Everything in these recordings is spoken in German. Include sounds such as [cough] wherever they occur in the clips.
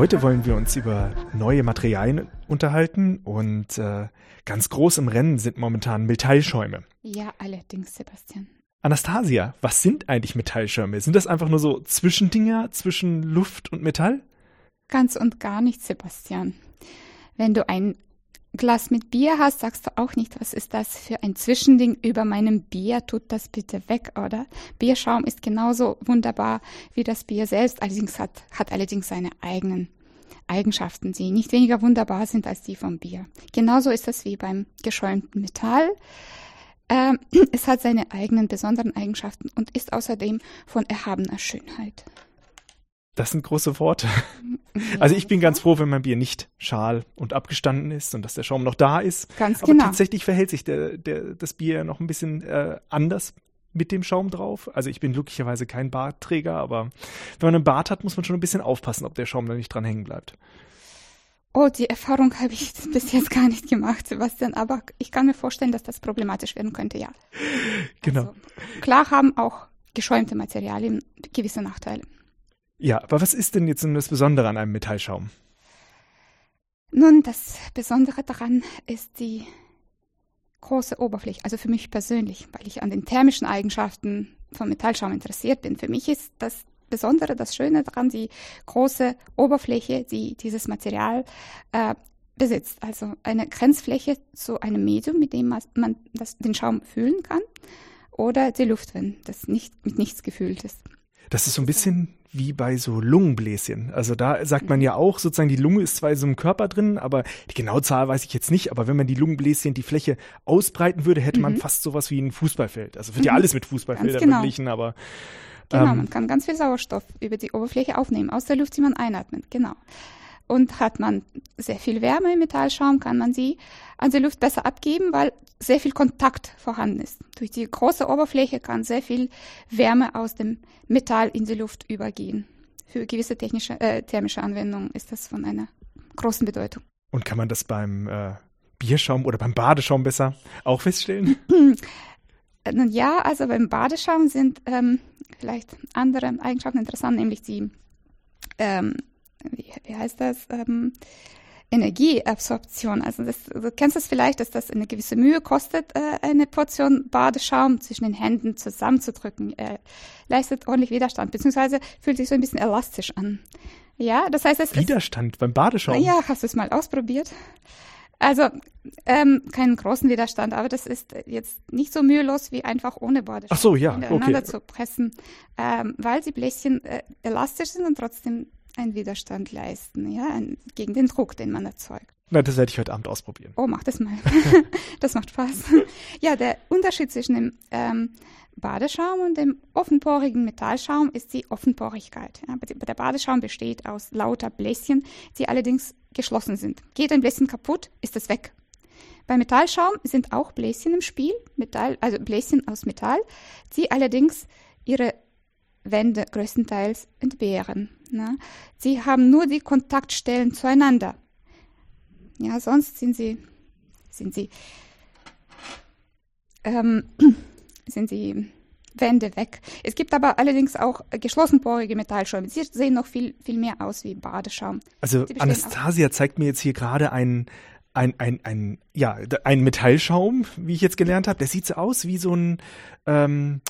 Heute wollen wir uns über neue Materialien unterhalten und äh, ganz groß im Rennen sind momentan Metallschäume. Ja, allerdings, Sebastian. Anastasia, was sind eigentlich Metallschäume? Sind das einfach nur so Zwischendinger zwischen Luft und Metall? Ganz und gar nicht, Sebastian. Wenn du ein Glas mit Bier hast, sagst du auch nicht, was ist das für ein Zwischending über meinem Bier? Tut das bitte weg, oder? Bierschaum ist genauso wunderbar wie das Bier selbst, allerdings hat, hat allerdings seine eigenen Eigenschaften, die nicht weniger wunderbar sind als die vom Bier. Genauso ist das wie beim geschäumten Metall. Ähm, [clears throat] es hat seine eigenen besonderen Eigenschaften und ist außerdem von erhabener Schönheit. Das sind große Worte. [laughs] Also ich bin ganz froh, wenn mein Bier nicht schal und abgestanden ist und dass der Schaum noch da ist. Ganz Aber genau. tatsächlich verhält sich der, der, das Bier noch ein bisschen äh, anders mit dem Schaum drauf. Also ich bin glücklicherweise kein Bartträger, aber wenn man einen Bart hat, muss man schon ein bisschen aufpassen, ob der Schaum da nicht dran hängen bleibt. Oh, die Erfahrung habe ich [laughs] bis jetzt gar nicht gemacht, Sebastian, aber ich kann mir vorstellen, dass das problematisch werden könnte, ja. Genau. Also, klar haben auch geschäumte Materialien gewisse Nachteile. Ja, aber was ist denn jetzt das Besondere an einem Metallschaum? Nun, das Besondere daran ist die große Oberfläche. Also für mich persönlich, weil ich an den thermischen Eigenschaften von Metallschaum interessiert bin. Für mich ist das Besondere, das Schöne daran, die große Oberfläche, die dieses Material äh, besitzt. Also eine Grenzfläche zu einem Medium, mit dem man das, den Schaum fühlen kann. Oder die Luft, wenn das nicht mit nichts gefüllt ist. Das ist so ein bisschen wie bei so Lungenbläschen. Also da sagt man ja auch sozusagen, die Lunge ist zwar so einem Körper drin, aber die genaue Zahl weiß ich jetzt nicht. Aber wenn man die Lungenbläschen, die Fläche ausbreiten würde, hätte man fast sowas wie ein Fußballfeld. Also wird ja alles mit Fußballfeldern genau. verglichen, aber Genau, ähm, man kann ganz viel Sauerstoff über die Oberfläche aufnehmen, aus der Luft, die man einatmet. Genau. Und hat man sehr viel Wärme im Metallschaum, kann man sie an die Luft besser abgeben, weil sehr viel Kontakt vorhanden ist. Durch die große Oberfläche kann sehr viel Wärme aus dem Metall in die Luft übergehen. Für gewisse technische, äh, thermische Anwendungen ist das von einer großen Bedeutung. Und kann man das beim äh, Bierschaum oder beim Badeschaum besser auch feststellen? [laughs] [laughs] Nun ja, also beim Badeschaum sind ähm, vielleicht andere Eigenschaften interessant, nämlich die, ähm, wie, wie heißt das, ähm, Energieabsorption. Also das, du kennst es das vielleicht, dass das eine gewisse Mühe kostet, äh, eine Portion Badeschaum zwischen den Händen zusammenzudrücken. Er leistet ordentlich Widerstand, beziehungsweise fühlt sich so ein bisschen elastisch an. Ja, das heißt, es Widerstand beim Badeschaum? ist. Ja, hast du es mal ausprobiert? Also ähm, keinen großen Widerstand, aber das ist jetzt nicht so mühelos wie einfach ohne Badeschaum Ach so, ja, ineinander okay. zu pressen, ähm, weil die Bläschen äh, elastisch sind und trotzdem einen Widerstand leisten, ja, ein, gegen den Druck, den man erzeugt. Na, das werde ich heute Abend ausprobieren. Oh, mach das mal. [laughs] das macht Spaß. [laughs] ja, der Unterschied zwischen dem ähm, Badeschaum und dem offenporigen Metallschaum ist die Offenporigkeit. Ja, der Badeschaum besteht aus lauter Bläschen, die allerdings geschlossen sind. Geht ein Bläschen kaputt, ist es weg. Bei Metallschaum sind auch Bläschen im Spiel, Metall, also Bläschen aus Metall, die allerdings ihre Wände größtenteils entbehren. Ne? Sie haben nur die Kontaktstellen zueinander. Ja, sonst sind sie, sind sie, ähm, [clears throat] sind sie Wände weg. Es gibt aber allerdings auch geschlossenporige Metallschäume. Sie sehen noch viel, viel mehr aus wie Badeschaum. Also Anastasia zeigt mir jetzt hier gerade einen ein, ein, ein, ja, ein Metallschaum, wie ich jetzt gelernt habe. Der sieht so aus wie so ein, ähm,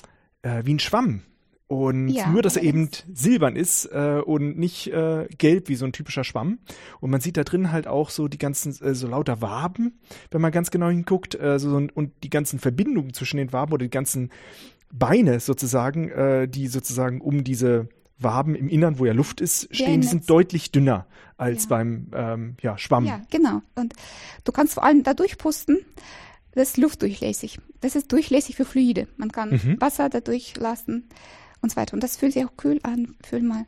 äh, wie ein Schwamm. Und Ja, nur, dass er eben silbern ist äh, und nicht äh, gelb wie so ein typischer Schwamm. Und man sieht da drin halt auch so die ganzen, äh, so lauter Waben, wenn man ganz genau hinguckt. Äh, so, und die ganzen Verbindungen zwischen den Waben oder die ganzen Beine sozusagen, äh, die sozusagen um diese Waben im Innern, wo ja Luft ist, stehen, die sind deutlich dünner als Ja. beim ähm, ja, Schwamm. Ja, genau. Und du kannst vor allem da durchpusten. Das ist luftdurchlässig. Das ist durchlässig für Fluide. Man kann Mhm. Wasser da durchlassen und so weiter. Und das fühlt sich auch kühl an. Fühl mal.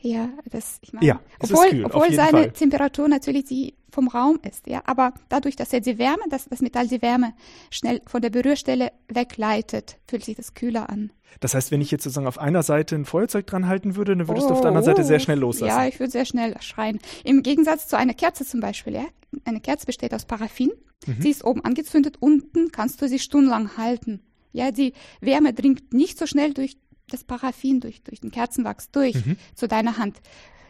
Ja, das, ich meine, Ja, obwohl, kühl, obwohl seine Fall. Temperatur natürlich die vom Raum ist, ja, aber dadurch, dass er die Wärme, dass das Metall die Wärme schnell von der Berührstelle wegleitet, fühlt sich das kühler an. Das heißt, wenn ich jetzt sozusagen auf einer Seite ein Feuerzeug dran halten würde, dann würdest du auf der anderen Seite sehr schnell loslassen. Oh, Ja, ich würde sehr schnell schreien. Im Gegensatz zu einer Kerze zum Beispiel, ja. Eine Kerze besteht aus Paraffin. Mhm. Sie ist oben angezündet, unten kannst du sie stundenlang halten. Ja, die Wärme dringt nicht so schnell durch das Paraffin, durch, durch den Kerzenwachs durch Mhm. zu deiner Hand.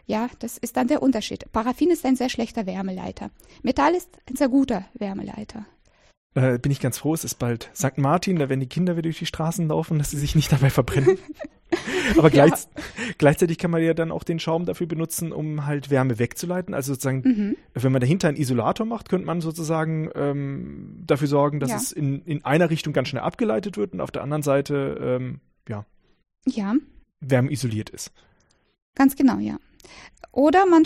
Ja, das ist dann der Unterschied. Paraffin ist ein sehr schlechter Wärmeleiter. Metall ist ein sehr guter Wärmeleiter. Äh, bin ich ganz froh, es ist bald St. Martin, da werden die Kinder wieder durch die Straßen laufen, dass sie sich nicht dabei verbrennen. [laughs] Aber gleich, ja. gleichzeitig kann man ja dann auch den Schaum dafür benutzen, um halt Wärme wegzuleiten. Also sozusagen, mhm. wenn man dahinter einen Isolator macht, könnte man sozusagen ähm, dafür sorgen, dass ja. es in, in einer Richtung ganz schnell abgeleitet wird und auf der anderen Seite, ähm, ja, ja. wärmeisoliert ist. Ganz genau, ja. Oder man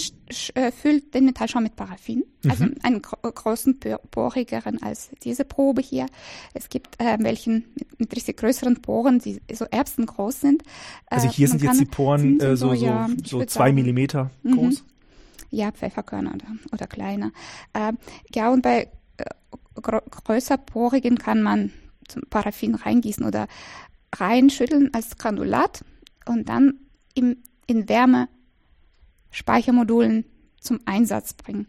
äh, füllt den Metallschaum mit Paraffin, also mhm. einen gro großen, porigeren als diese Probe hier. Es gibt äh, welchen mit, mit, richtig größeren Poren, die so erbsengroß sind. Äh, also hier sind jetzt die Poren äh, so, so, ja, so zwei sagen, Millimeter mhm. groß? Mhm. Ja, Pfefferkörner oder, oder kleiner. Äh, ja, und bei äh, größer porigen kann man zum Paraffin reingießen oder reinschütteln als Granulat und dann im, in Wärme Speichermodulen zum Einsatz bringen.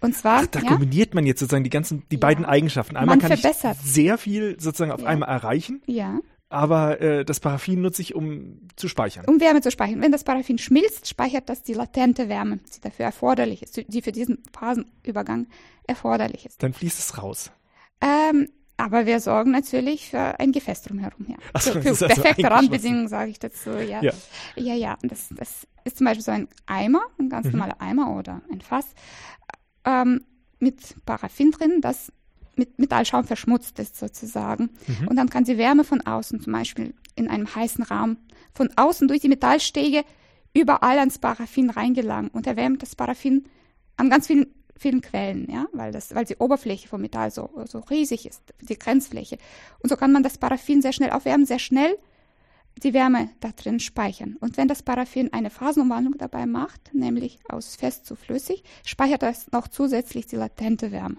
Und zwar. Ach, da ja, kombiniert man jetzt sozusagen die ganzen, die ja, beiden Eigenschaften. Einmal kann verbessert. ich sehr viel sozusagen auf ja. einmal erreichen. Ja. Aber äh, das Paraffin nutze ich, um zu speichern. Um Wärme zu speichern. Wenn das Paraffin schmilzt, speichert das die latente Wärme, die dafür erforderlich ist, die für diesen Phasenübergang erforderlich ist. Dann fließt es raus. Ähm, aber wir sorgen natürlich für ein Gefäß drumherum. Ja. Ach, für, für also perfekte Randbedingungen sage ich dazu. Ja, ja, ja. ja. Das, das ist zum Beispiel so ein Eimer, ein ganz mhm. normaler Eimer oder ein Fass ähm, mit Paraffin drin, das mit Metallschaum verschmutzt ist sozusagen. Mhm. Und dann kann die Wärme von außen, zum Beispiel in einem heißen Raum, von außen durch die Metallstege überall ans Paraffin reingelangen und erwärmt das Paraffin an ganz vielen vielen Quellen, ja, weil das, weil die Oberfläche vom Metall so, so riesig ist, die Grenzfläche. Und so kann man das Paraffin sehr schnell aufwärmen, sehr schnell die Wärme da drin speichern. Und wenn das Paraffin eine Phasenumwandlung dabei macht, nämlich aus fest zu flüssig, speichert das noch zusätzlich die latente Wärme.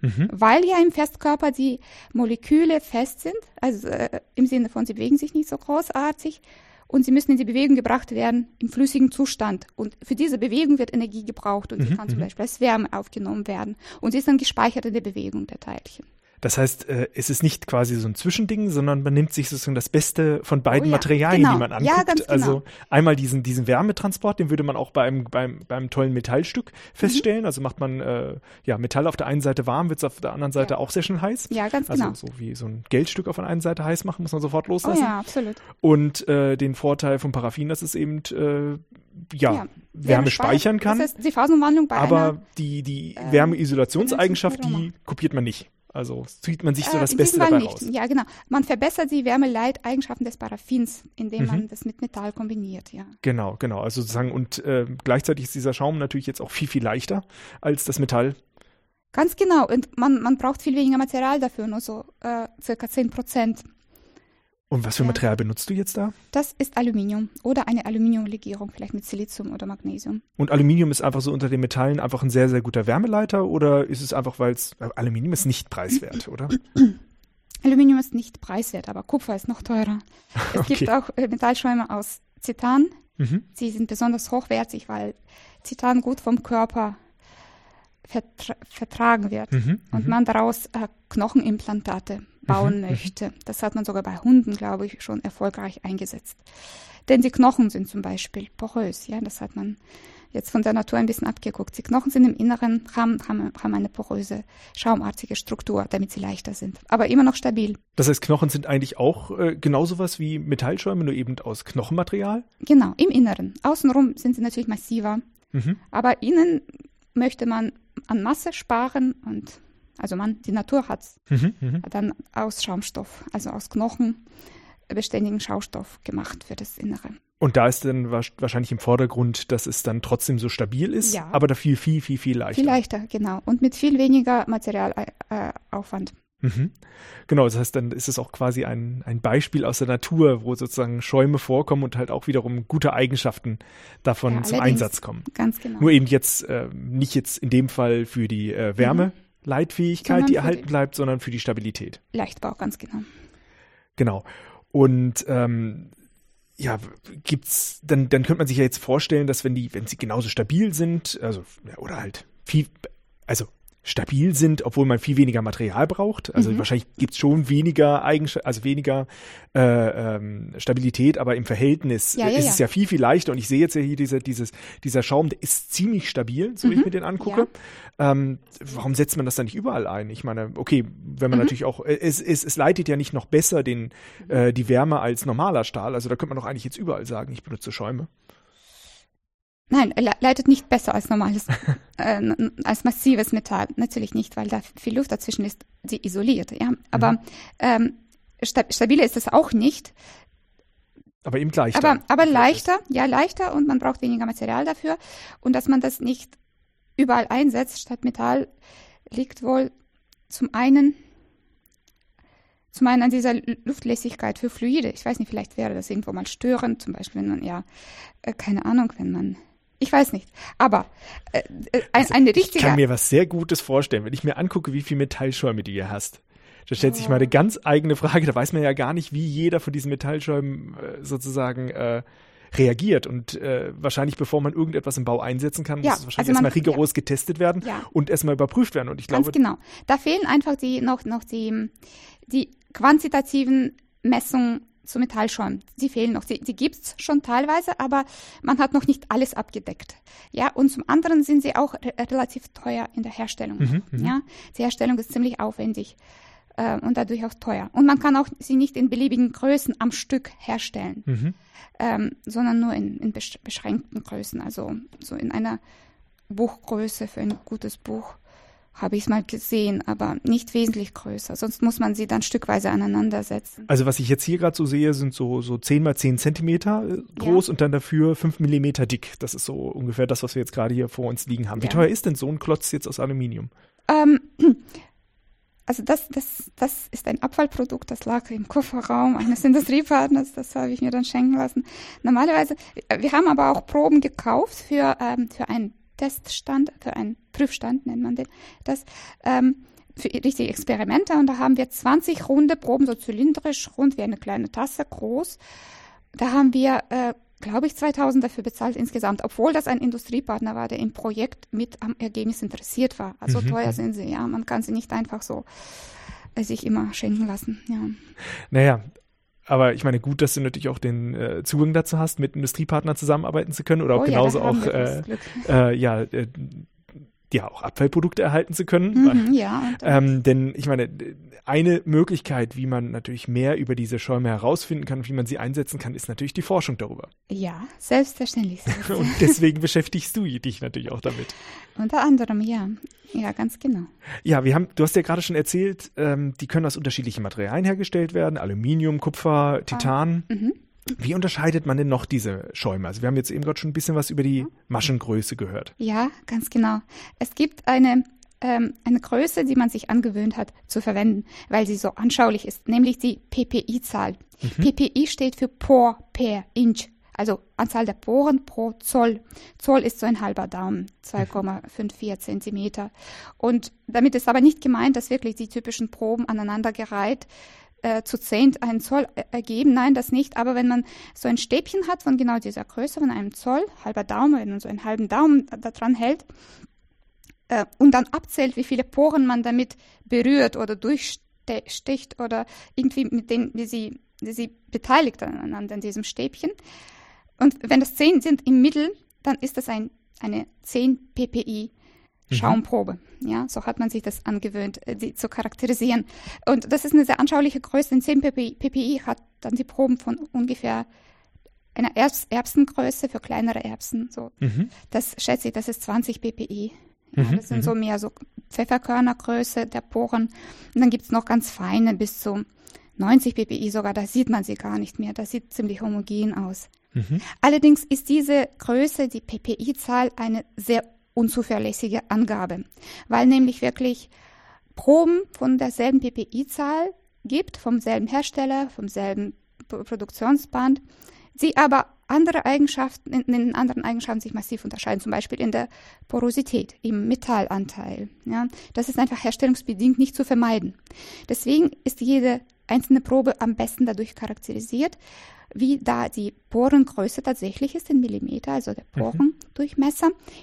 Mhm. Weil ja im Festkörper die Moleküle fest sind, also äh, im Sinne von, sie bewegen sich nicht so großartig, und sie müssen in die Bewegung gebracht werden im flüssigen Zustand. Und für diese Bewegung wird Energie gebraucht und sie mhm, kann zum mhm. Beispiel als Wärme aufgenommen werden. Und sie ist dann gespeichert in der Bewegung der Teilchen. Das heißt, äh, es ist nicht quasi so ein Zwischending, sondern man nimmt sich sozusagen das Beste von beiden oh ja, Materialien, genau. die man anguckt. Ja, ganz genau. Also einmal diesen, diesen Wärmetransport, den würde man auch beim, beim, beim tollen Metallstück feststellen. Mhm. Also macht man äh, ja Metall auf der einen Seite warm, wird es auf der anderen Seite ja. auch sehr schnell heiß. Ja, ganz genau. Also so wie so ein Geldstück auf der einen Seite heiß machen, muss man sofort loslassen. Oh ja, absolut. Und äh, den Vorteil vom Paraffin, dass es eben äh, ja, ja, Wärme speichern kann. Das heißt, die Phasenumwandlung bei Aber einer, die, die äh, Wärmeisolationseigenschaft, die kopiert man nicht. Also zieht man sich so äh, das Beste dabei nicht. raus. Ja, genau. Man verbessert die Wärmeleiteigenschaften des Paraffins, indem mhm. man das mit Metall kombiniert, ja. Genau, genau. Also sozusagen, und äh, gleichzeitig ist dieser Schaum natürlich jetzt auch viel, viel leichter als das Metall. Ganz genau. Und man, man braucht viel weniger Material dafür, nur so äh, circa 10 Prozent. Und was für. Material benutzt du jetzt da? Das ist Aluminium oder eine Aluminiumlegierung, vielleicht mit Silizium oder Magnesium. Und Aluminium ist einfach so unter den Metallen einfach ein sehr, sehr guter Wärmeleiter oder ist es einfach, weil es Aluminium ist nicht preiswert, oder? [clears throat] Aluminium ist nicht preiswert, aber Kupfer ist noch teurer. [laughs] Es okay. gibt auch äh, Metallschäume aus Zitan. Mhm. Sie sind besonders hochwertig, weil Zitan gut vom Körper vertra vertragen wird mhm. und mhm. man daraus äh, Knochenimplantate bauen mhm, möchte. Das hat man sogar bei Hunden, glaube ich, schon erfolgreich eingesetzt. Denn die Knochen sind zum Beispiel porös, ja, das hat man jetzt von der Natur ein bisschen abgeguckt. Die Knochen sind im Inneren, haben, haben, haben eine poröse, schaumartige Struktur, damit sie leichter sind, aber immer noch stabil. Das heißt, Knochen sind eigentlich auch äh, genauso was wie Metallschäume, nur eben aus Knochenmaterial? Genau, im Inneren. Außenrum sind sie natürlich massiver, mhm. aber innen möchte man an Masse sparen und also man, die Natur hat mhm, mhm, dann aus Schaumstoff, also aus Knochen beständigen Schaustoff gemacht für das Innere. Und da ist dann wahrscheinlich im Vordergrund, dass es dann trotzdem so stabil ist, ja. aber dafür viel, viel, viel leichter. Viel leichter, genau. Und mit viel weniger Materialaufwand. Äh, mhm. Genau, das heißt, dann ist es auch quasi ein, ein Beispiel aus der Natur, wo sozusagen Schäume vorkommen und halt auch wiederum gute Eigenschaften davon ja, zum Einsatz kommen. Ganz genau. Nur eben jetzt äh, nicht jetzt in dem Fall für die äh, Wärme. Mhm Leitfähigkeit, die erhalten bleibt, sondern für die Stabilität. Leichtbau, ganz genau. Genau. Und ähm, ja, gibt's, dann, dann könnte man sich ja jetzt vorstellen, dass wenn die, wenn sie genauso stabil sind, also, oder halt viel, also stabil sind, obwohl man viel weniger Material braucht. Also mhm. wahrscheinlich gibt's schon weniger Eigenschaften, also weniger äh, ähm, Stabilität, aber im Verhältnis ja, ja, ist ja. es ja viel, viel leichter. Und ich sehe jetzt ja hier diese, dieses, dieser Schaum, der ist ziemlich stabil, so mhm. wie ich mhm. mir den angucke. Ähm, warum setzt man das dann nicht überall ein? Ich meine, okay, wenn man mhm. natürlich auch, es, es, es leitet ja nicht noch besser den, äh, die Wärme als normaler Stahl. Also da könnte man doch eigentlich jetzt überall sagen, ich benutze Schäume. Nein, er leitet nicht besser als normales, [laughs] äh, als massives Metall. Natürlich nicht, weil da viel Luft dazwischen ist, sie isoliert. Ja, aber mhm. ähm, stabiler ist es auch nicht. Aber eben leichter. Aber, aber leichter, ja, leichter und man braucht weniger Material dafür. Und dass man das nicht überall einsetzt statt Metall, liegt wohl zum einen, zum einen an dieser Luftlässigkeit für Fluide. Ich weiß nicht, vielleicht wäre das irgendwo mal störend, zum Beispiel, wenn man, ja, äh, keine Ahnung, wenn man ich weiß nicht. Aber äh, äh, ein, also, eine richtige. Ich kann mir was sehr Gutes vorstellen, wenn ich mir angucke, wie viel Metallschäume du hier hast. Da stellt sich mal eine ganz eigene Frage. Da weiß man ja gar nicht, wie jeder von diesen Metallschäumen äh, sozusagen äh, reagiert. Und äh, wahrscheinlich, bevor man irgendetwas im Bau einsetzen kann, ja, muss es wahrscheinlich also erstmal rigoros ja. getestet werden ja. und erstmal überprüft werden. Und ich Ganz glaube. genau. Da fehlen einfach die noch, noch die, die quantitativen Messungen zu Metallschäumen. Sie fehlen noch. Sie, sie gibt's schon teilweise, aber man hat noch nicht alles abgedeckt. Ja, und zum anderen sind sie auch re relativ teuer in der Herstellung. Mhm, mhm, ja, die Herstellung ist ziemlich aufwendig äh, und dadurch auch teuer. Und man kann auch sie nicht in beliebigen Größen am Stück herstellen, mhm. ähm, sondern nur in, in beschränkten Größen, also so in einer Buchgröße für ein gutes Buch habe ich es mal gesehen, aber nicht wesentlich größer. Sonst muss man sie dann stückweise aneinandersetzen. Also was ich jetzt hier gerade so sehe, sind so, so 10 mal 10 Zentimeter äh, groß ja. und dann dafür 5 Millimeter dick. Das ist so ungefähr das, was wir jetzt gerade hier vor uns liegen haben. Wie ja. teuer ist denn so ein Klotz jetzt aus Aluminium? Ähm, [clears throat] also das, das, das ist ein Abfallprodukt, das lag im Kofferraum eines [laughs] Industriepartners, das habe ich mir dann schenken lassen. Normalerweise, wir haben aber auch Proben gekauft für, ähm, für ein Teststand, für einen Prüfstand nennt man den, das, ähm, für richtige Experimente. Und da haben wir 20 runde Proben, so zylindrisch, rund wie eine kleine Tasse groß. Da haben wir, äh, glaube ich, 2000 dafür bezahlt insgesamt, obwohl das ein Industriepartner war, der im Projekt mit am Ergebnis interessiert war. Also mhm. teuer mhm. sind sie, ja. Man kann sie nicht einfach so äh, sich immer schenken lassen, ja. Naja, aber ich meine, gut, dass du natürlich auch den äh, Zugang dazu hast, mit Industriepartnern zusammenarbeiten zu können oder auch oh, genauso ja, auch äh, äh, ja, äh, ja auch Abfallprodukte erhalten zu können. Mhm, ja. Ähm, denn ich meine, eine Möglichkeit, wie man natürlich mehr über diese Schäume herausfinden kann und wie man sie einsetzen kann, ist natürlich die Forschung darüber. Ja, selbstverständlich. [laughs] und deswegen beschäftigst du dich natürlich auch damit. Unter anderem, ja. Ja, ganz genau. Ja, wir haben, du hast ja gerade schon erzählt, ähm, die können aus unterschiedlichen Materialien hergestellt werden, Aluminium, Kupfer, Titan. Ah, mhm. Wie unterscheidet man denn noch diese Schäume? Also wir haben jetzt eben gerade schon ein bisschen was über die Maschengröße gehört. Ja, ganz genau. Es gibt eine, ähm, eine Größe, die man sich angewöhnt hat zu verwenden, weil sie so anschaulich ist, nämlich die PPI-Zahl. Mhm. PPI steht für Pore per Inch, also Anzahl der Poren pro Zoll. Zoll ist so ein halber Daumen, 2,54 Zentimeter. Und damit ist aber nicht gemeint, dass wirklich die typischen Proben aneinandergereiht äh, zu zehnt einen Zoll ergeben. Nein, das nicht. Aber wenn man so ein Stäbchen hat von genau dieser Größe, von einem Zoll, halber Daumen, wenn man so einen halben Daumen da dran hält äh, und dann abzählt, wie viele Poren man damit berührt oder durchsticht oder irgendwie mit denen, wie sie, wie sie beteiligt aneinander in diesem Stäbchen. Und wenn das zehn sind im Mittel, dann ist das ein, eine 10 ppi. Schaumprobe. Ja, so hat man sich das angewöhnt, die äh, zu charakterisieren. Und das ist eine sehr anschauliche Größe. In 10 PPI, PPI hat dann die Proben von ungefähr einer Erbs Erbsengröße für kleinere Erbsen. So. Mhm. Das schätze ich, das ist 20 PPI. Ja, mhm. Das sind so mhm. mehr so Pfefferkörnergröße der Poren. Und dann gibt es noch ganz feine bis zu 90 PPI sogar. Da sieht man sie gar nicht mehr. Das sieht ziemlich homogen aus. Mhm. Allerdings ist diese Größe, die PPI-Zahl, eine sehr unzuverlässige Angabe, weil nämlich wirklich Proben von derselben PPI-Zahl gibt, vom selben Hersteller, vom selben Produktionsband, sie aber andere Eigenschaften, in den anderen Eigenschaften sich massiv unterscheiden, zum Beispiel in der Porosität, im Metallanteil. Ja, das ist einfach herstellungsbedingt nicht zu vermeiden. Deswegen ist jede einzelne Probe am besten dadurch charakterisiert, wie da die Porengröße tatsächlich ist in Millimeter, also der Poren, mhm.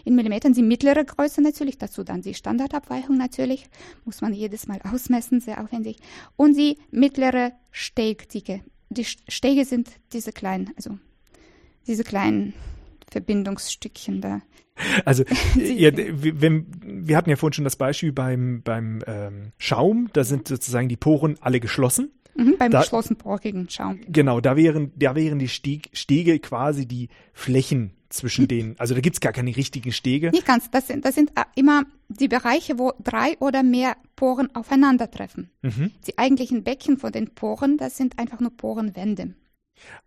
In Millimetern die mittlere Größe natürlich, dazu dann die Standardabweichung natürlich, muss man jedes Mal ausmessen, sehr aufwendig. Und die mittlere Stegdicke. Die Stege sind diese kleinen, also diese kleinen Verbindungsstückchen da. Also, [laughs] ja, wir, wir, hatten ja vorhin schon das Beispiel beim, beim ähm, Schaum, da sind sozusagen die Poren alle geschlossen. Mhm, beim da, geschlossenporigen Schaum. Genau, da wären, da wären die Steg, Stege quasi die Flächen zwischen hm. denen. Also da gibt's gar keine richtigen Stege. Nicht ganz. Das sind, das sind äh, immer die Bereiche, wo drei oder mehr Poren aufeinandertreffen. Mhm. Die eigentlichen Becken von den Poren, das sind einfach nur Porenwände.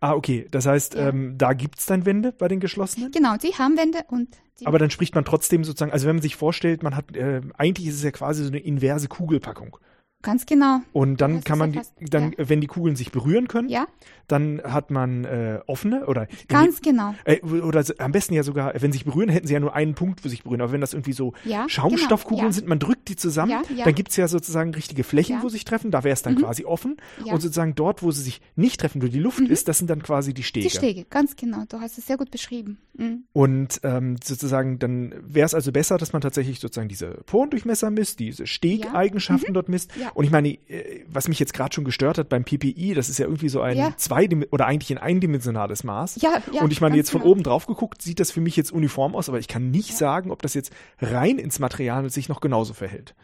Ah, okay. Das heißt, ja. ähm, da gibt's dann Wände bei den geschlossenen? Genau, die haben Wände und. Aber dann spricht man trotzdem sozusagen, also wenn man sich vorstellt, man hat, äh, eigentlich ist es ja quasi so eine inverse Kugelpackung. Ganz genau. Und dann das kann man, ja fast, dann, ja. wenn die Kugeln sich berühren können, ja. dann hat man äh, offene oder ganz die, genau. Äh, oder am besten ja sogar, wenn sie sich berühren, hätten sie ja nur einen Punkt, wo sich berühren. Aber wenn das irgendwie so Schaumstoffkugeln genau. sind, man drückt die zusammen, dann gibt's ja sozusagen richtige Flächen, wo sie sich treffen. Da wäre es dann mhm. quasi offen. Und sozusagen dort, wo sie sich nicht treffen, wo die Luft mhm. ist, das sind dann quasi die Stege. Die Stege, ganz genau. Du hast es sehr gut beschrieben. Mhm. Und ähm, sozusagen dann wäre es also besser, dass man tatsächlich sozusagen diese Porendurchmesser misst, diese Stegeigenschaften mhm. dort misst. Und ich meine, äh, was mich jetzt gerade schon gestört hat beim PPI, das ist ja irgendwie so ein ja. zwei oder eigentlich ein eindimensionales Maß. Ja, ja, und ich meine, jetzt von genau. oben drauf geguckt, sieht das für mich jetzt uniform aus, aber ich kann nicht ja. sagen, ob das jetzt rein ins Material sich noch genauso verhält.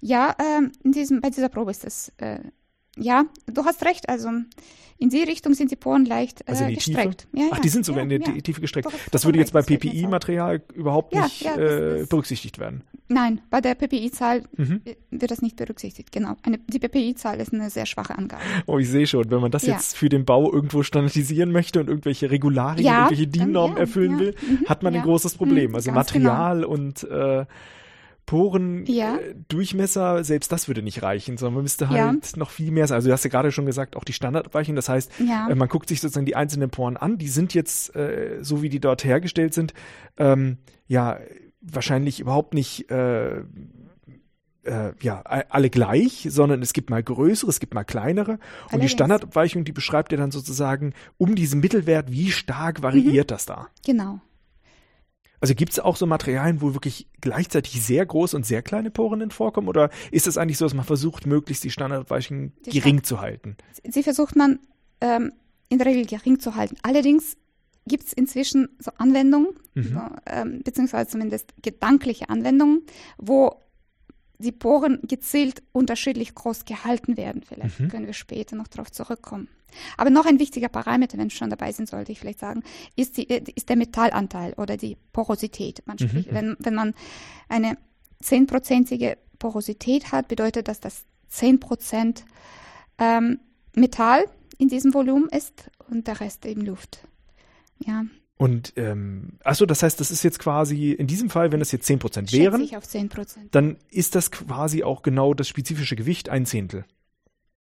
Ja, ähm, in diesem, bei dieser Probe ist das, äh, ja, du hast recht, also in die Richtung sind die Poren leicht äh, also gestreckt. Ja, Ach, die sind sogar in die Tiefe gestreckt. Das würde jetzt bei PPI-Material überhaupt nicht äh, berücksichtigt werden. Nein, bei der PPI-Zahl mhm. wird das nicht berücksichtigt. Genau. Eine, die PPI-Zahl ist eine sehr schwache Angabe. Oh, ich sehe schon. Wenn man das ja. jetzt für den Bau irgendwo standardisieren möchte und irgendwelche Regularien, ja, irgendwelche DIN-Normen ja, erfüllen will, mhm, hat man ein großes Problem. Mhm, also Material genau. und äh, Poren-Durchmesser, äh, selbst das würde nicht reichen, sondern man müsste halt ja. noch viel mehr sein. Also du hast ja gerade schon gesagt, auch die Standardabweichung. Das heißt, ja. äh, man guckt sich sozusagen die einzelnen Poren an. Die sind jetzt, äh, so wie die dort hergestellt sind, ähm, ja, wahrscheinlich überhaupt nicht äh, äh, ja, alle gleich, sondern es gibt mal größere, es gibt mal kleinere. Allerdings. Und die Standardabweichung, die beschreibt ja dann sozusagen um diesen Mittelwert, wie stark variiert mhm. das da. Genau. Also gibt es auch so Materialien, wo wirklich gleichzeitig sehr große und sehr kleine Poren vorkommen? Oder ist es eigentlich so, dass man versucht, möglichst die Standardabweichung gering zu halten? Sie versucht man ähm, in der Regel gering zu halten. Allerdings gibt es inzwischen so Anwendungen, mhm. so, ähm, beziehungsweise zumindest gedankliche Anwendungen, wo die Poren gezielt unterschiedlich groß gehalten werden. Vielleicht mhm. können wir später noch darauf zurückkommen. Aber noch ein wichtiger Parameter, wenn wir schon dabei sind, sollte ich vielleicht sagen, ist, die, ist der Metallanteil oder die Porosität. Man mhm. spricht, wenn, wenn man eine zehnprozentige Porosität hat, bedeutet das, dass zehn Prozent ähm, Metall in diesem Volumen ist und der Rest eben Luft. Ja. Und ähm, achso, das heißt, das ist jetzt quasi in diesem Fall, wenn das jetzt 10% wären, ich auf 10%. dann ist das quasi auch genau das spezifische Gewicht ein Zehntel.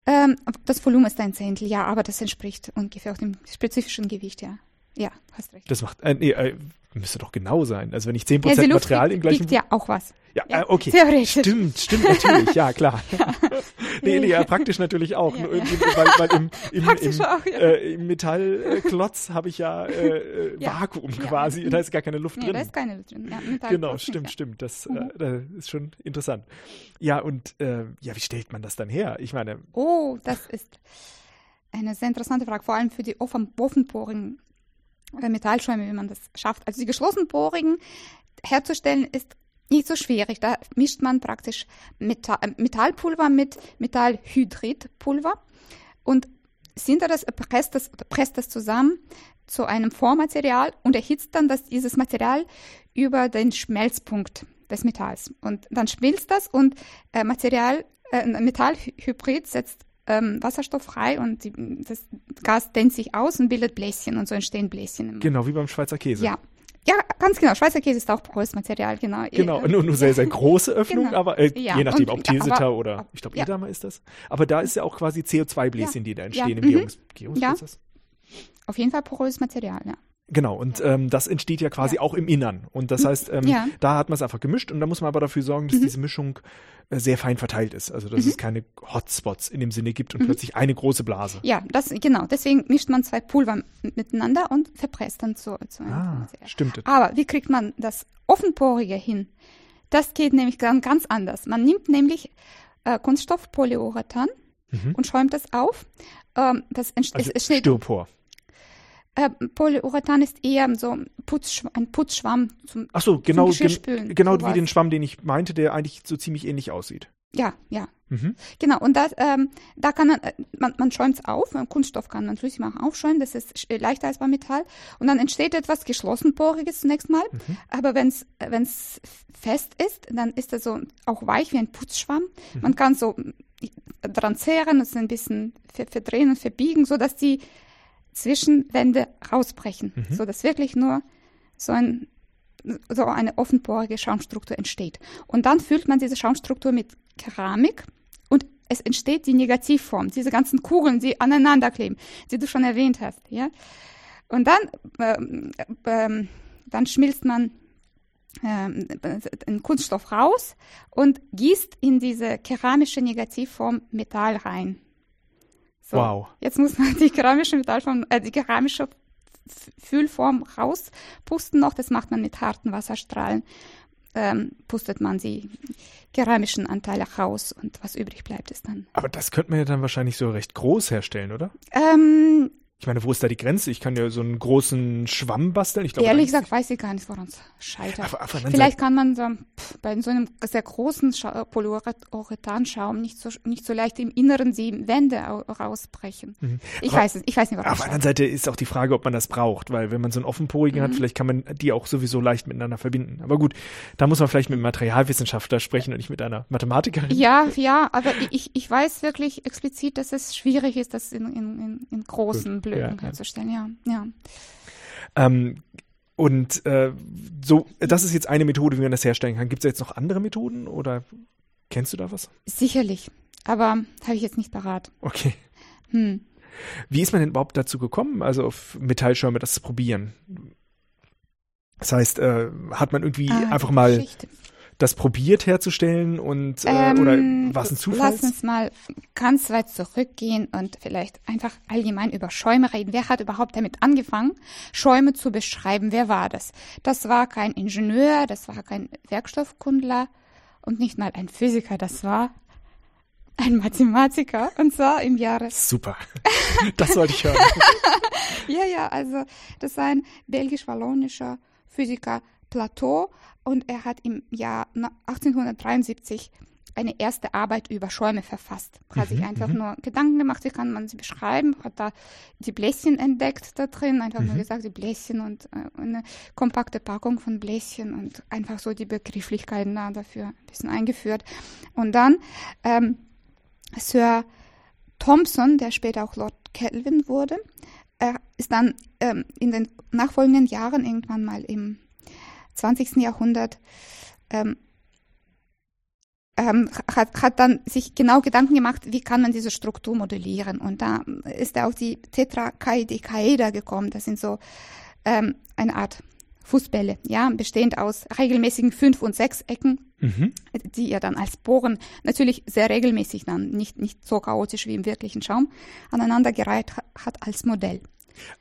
Ähm, das Volumen ist ein Zehntel, ja, aber das entspricht ungefähr auch dem spezifischen Gewicht, ja. Ja, hast recht. Das macht, äh, nee, äh, müsste doch genau sein. Also wenn ich 10% ja, Material im gleichen... wiegt ja auch was. Ja, ja äh, okay. Theoretisch. Stimmt, stimmt natürlich, ja, klar. ja. [laughs] nee, nee, ja, praktisch natürlich auch. Ja, ja. Weil, weil im, im, im, auch, äh, im Metallklotz habe ich ja, äh, äh Vakuum quasi. Da ist gar keine Luft drin. Da ist keine Luft drin. Genau, stimmt, stimmt. Das, mhm. äh, das ist schon interessant. Ja, und äh, ja, wie stellt man das dann her? Ich meine. Oh, das ist eine sehr interessante Frage, vor allem für die offen, offenporigen Metallschäume, wie man das schafft. Also die geschlossenporigen herzustellen ist nicht so schwierig. Da mischt man praktisch Metall, äh, Metallpulver mit Metallhydridpulver und sinter das, presst das, presst das zusammen zu einem Vormaterial und erhitzt dann das, dieses Material über den Schmelzpunkt des Metalls. Und dann schmilzt das und äh, Material, äh, Metallhybrid setzt ähm, Wasserstoff frei und die, das Gas dehnt sich aus und bildet Bläschen und so entstehen Bläschen. Genau, wie beim Schweizer Käse. Ja, ja, ganz genau. Schweizer Käse ist auch porös Material, genau. Genau, nur, nur sehr, sehr große [laughs] Öffnung, genau. aber äh, ja, je nachdem, und, ob Tilsiter oder, ich glaube, ja. Edamer ist das. Aber da ist ja auch quasi CO2-Bläschen, ja. die da entstehen im mhm. Geungs Geungsprozess. Ja. Auf jeden Fall poröses Material, ja. Genau, und ähm, das entsteht ja quasi Ja. auch im Innern. Und das heißt, ähm, Ja. da hat man es einfach gemischt und da muss man aber dafür sorgen, dass diese Mischung äh, sehr fein verteilt ist. Also dass es keine Hotspots in dem Sinne gibt und plötzlich eine große Blase. Ja, das, genau. Deswegen mischt man zwei Pulver miteinander und verpresst dann zu, zu einem Ah, stimmt. Aber wie kriegt man das Offenporige hin? Das geht nämlich dann ganz anders. Man nimmt nämlich äh, Kunststoff Polyurethan und schäumt das auf. Ähm, das entsteht, Also Styropor. Äh, Polyurethan ist eher so Putzschw ein Putzschwamm zum Ach so, genau, Geschirrspülen, gen genau wie den Schwamm, den ich meinte, der eigentlich so ziemlich ähnlich aussieht. Ja, ja. Mhm. Genau, und das, ähm, da kann man, äh, man, man schäumt es auf, äh, Kunststoff kann man flüssig machen, aufschäumen, das ist äh, leichter als beim Metall. Und dann entsteht etwas geschlossenporiges zunächst mal. Mhm. Aber wenn es fest ist, dann ist es so auch weich wie ein Putzschwamm. Mhm. Man kann so äh, dran zehren, es ein bisschen ver verdrehen und verbiegen, so dass die Zwischenwände rausbrechen, Mhm. so dass wirklich nur so ein so eine offenporige Schaumstruktur entsteht. Und dann füllt man diese Schaumstruktur mit Keramik und es entsteht die Negativform, diese ganzen Kugeln, die aneinander kleben, die du schon erwähnt hast. Ja? Und dann, ähm, ähm, dann schmilzt man ähm, den Kunststoff raus und gießt in diese keramische Negativform Metall rein. So, Wow. Jetzt muss man die keramische Metallform, äh, die keramische Füllform rauspusten noch. Das macht man mit harten Wasserstrahlen. Ähm, pustet man die keramischen Anteile raus und was übrig bleibt, ist dann. Aber das könnte man ja dann wahrscheinlich so recht groß herstellen, oder? Ähm, Ich meine, wo ist da die Grenze? Ich kann ja so einen großen Schwamm basteln. Ich glaube, ehrlich gesagt weiß ich gar nicht, woran es scheitert. Aber anderen Vielleicht kann man so pff, bei so einem sehr großen Scha Polyurethanschaum nicht so, nicht so leicht im Inneren die Wände au rausbrechen. Ich Aber- weiß es, ich weiß nicht, woran Auf der anderen. Seite ist auch die Frage, ob man das braucht, weil wenn man so einen offenporigen Mhm. hat, vielleicht kann man die auch sowieso leicht miteinander verbinden. Aber gut, da muss man vielleicht mit einem Materialwissenschaftler sprechen und nicht mit einer Mathematikerin. Ja, ja, aber ich, ich weiß wirklich explizit, dass es schwierig ist, das in, in, in, großen Gut, Blöcken ja, ja. herzustellen. Ja, ja. Ähm, und äh, so, das ist jetzt eine Methode, wie man das herstellen kann. Gibt es jetzt noch andere Methoden oder kennst du da was? Sicherlich. Aber habe ich jetzt nicht parat. Okay. Hm. Wie ist man denn überhaupt dazu gekommen, also auf Metallschirme das zu probieren? Das heißt, äh, hat man irgendwie Ah, einfach mal Geschichte. Das probiert herzustellen und äh, Ähm, oder was ein Zufall? Lass uns mal ganz weit zurückgehen und vielleicht einfach allgemein über Schäume reden. Wer hat überhaupt damit angefangen, Schäume zu beschreiben? Wer war das? Das war kein Ingenieur, das war kein Werkstoffkundler und nicht mal ein Physiker, das war ein Mathematiker und zwar im Jahre Super. [laughs] Das wollte ich hören. [laughs] Ja, ja, also das war ein belgisch-wallonischer Physiker Plateau und er hat im Jahr na- 1873 eine erste Arbeit über Schäume verfasst. Hat sich einfach nur Gedanken gemacht, wie kann man sie beschreiben, hat da die Bläschen entdeckt da drin, einfach nur gesagt, die Bläschen und äh, eine kompakte Packung von Bläschen und einfach so die Begrifflichkeiten da dafür ein bisschen eingeführt. Und dann ähm, Sir Thomson, der später auch Lord Kelvin wurde, er ist dann ähm, in den nachfolgenden Jahren irgendwann mal im 20. Jahrhundert ähm, ähm, hat, hat dann sich genau Gedanken gemacht, wie kann man diese Struktur modellieren. Und da ist er auf die Tetrakaedekaeder gekommen. Das sind so ähm, eine Art Fußbälle, ja, bestehend aus regelmäßigen Fünf- und Sechsecken, Mhm. die er dann als Bohren natürlich sehr regelmäßig dann, nicht, nicht so chaotisch wie im wirklichen Schaum, aneinandergereiht ha- hat als Modell.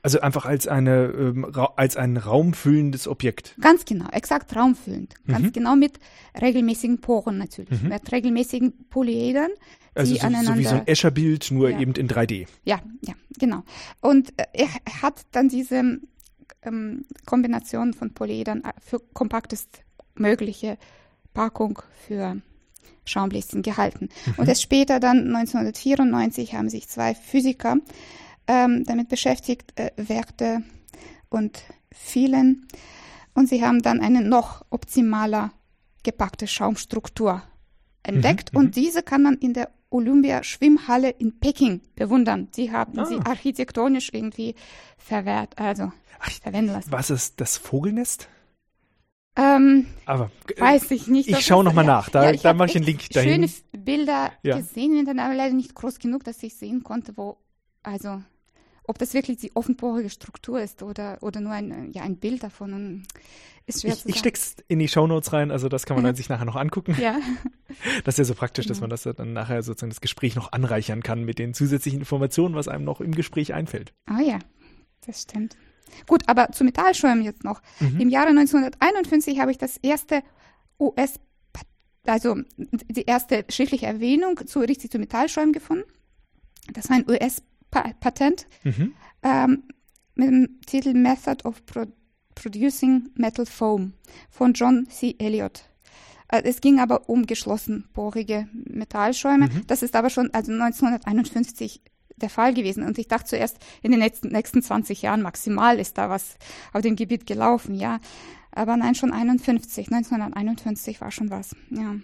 Also einfach als eine ähm, als ein raumfüllendes Objekt. Ganz genau, exakt raumfüllend. Ganz Mhm. genau mit regelmäßigen Poren natürlich, mit regelmäßigen Polyedern, Also die so, so wie so ein Escher-Bild, nur Ja. eben in 3D. Ja, ja, genau. Und äh, er hat dann diese ähm, Kombination von Polyedern äh, für kompaktest mögliche Packung für Schaumbläschen gehalten. Und erst später, dann 1994, haben sich zwei Physiker ähm, damit beschäftigt, äh, Werte und vielen. Und sie haben dann eine noch optimaler gepackte Schaumstruktur entdeckt. Und diese kann man in der Olympia-Schwimmhalle in Peking bewundern. Sie haben Ah. sie architektonisch irgendwie verwehrt, also verwenden lassen. Was ist das Vogelnest? Ähm, Aber äh, weiß ich nicht. ich ob schau es- noch mal nach. Da- da hab mach ich einen Link dahin. Schöne Bilder Ja. gesehen, aber leider nicht groß genug, dass ich sehen konnte, wo, also, ob das wirklich die offenporige Struktur ist oder, oder nur ein, ja, ein Bild davon. Ist schwer Ich, zu ich sagen. steck's in die Shownotes rein, also das kann man dann sich nachher noch angucken. Ja, [laughs] Das ist ja so praktisch, dass Genau. man das dann nachher sozusagen das Gespräch noch anreichern kann mit den zusätzlichen Informationen, was einem noch im Gespräch einfällt. ah ja, das stimmt. Gut, aber zu Metallschäumen jetzt noch. Mhm. Im Jahre 1951 habe ich das erste US, also die erste schriftliche Erwähnung zu richtig zu Metallschäumen gefunden. Das war ein US-Patent Mhm. ähm, mit dem Titel Method of Pro Producing Metal Foam von John C. Elliott. Äh, Es ging aber um geschlossenporige Metallschäume. Mhm. Das ist aber schon also 1951 der Fall gewesen. Und ich dachte zuerst, in den nächsten, nächsten 20 Jahren maximal ist da was auf dem Gebiet gelaufen, ja. Aber nein, schon 51, 1951 war schon was, ja.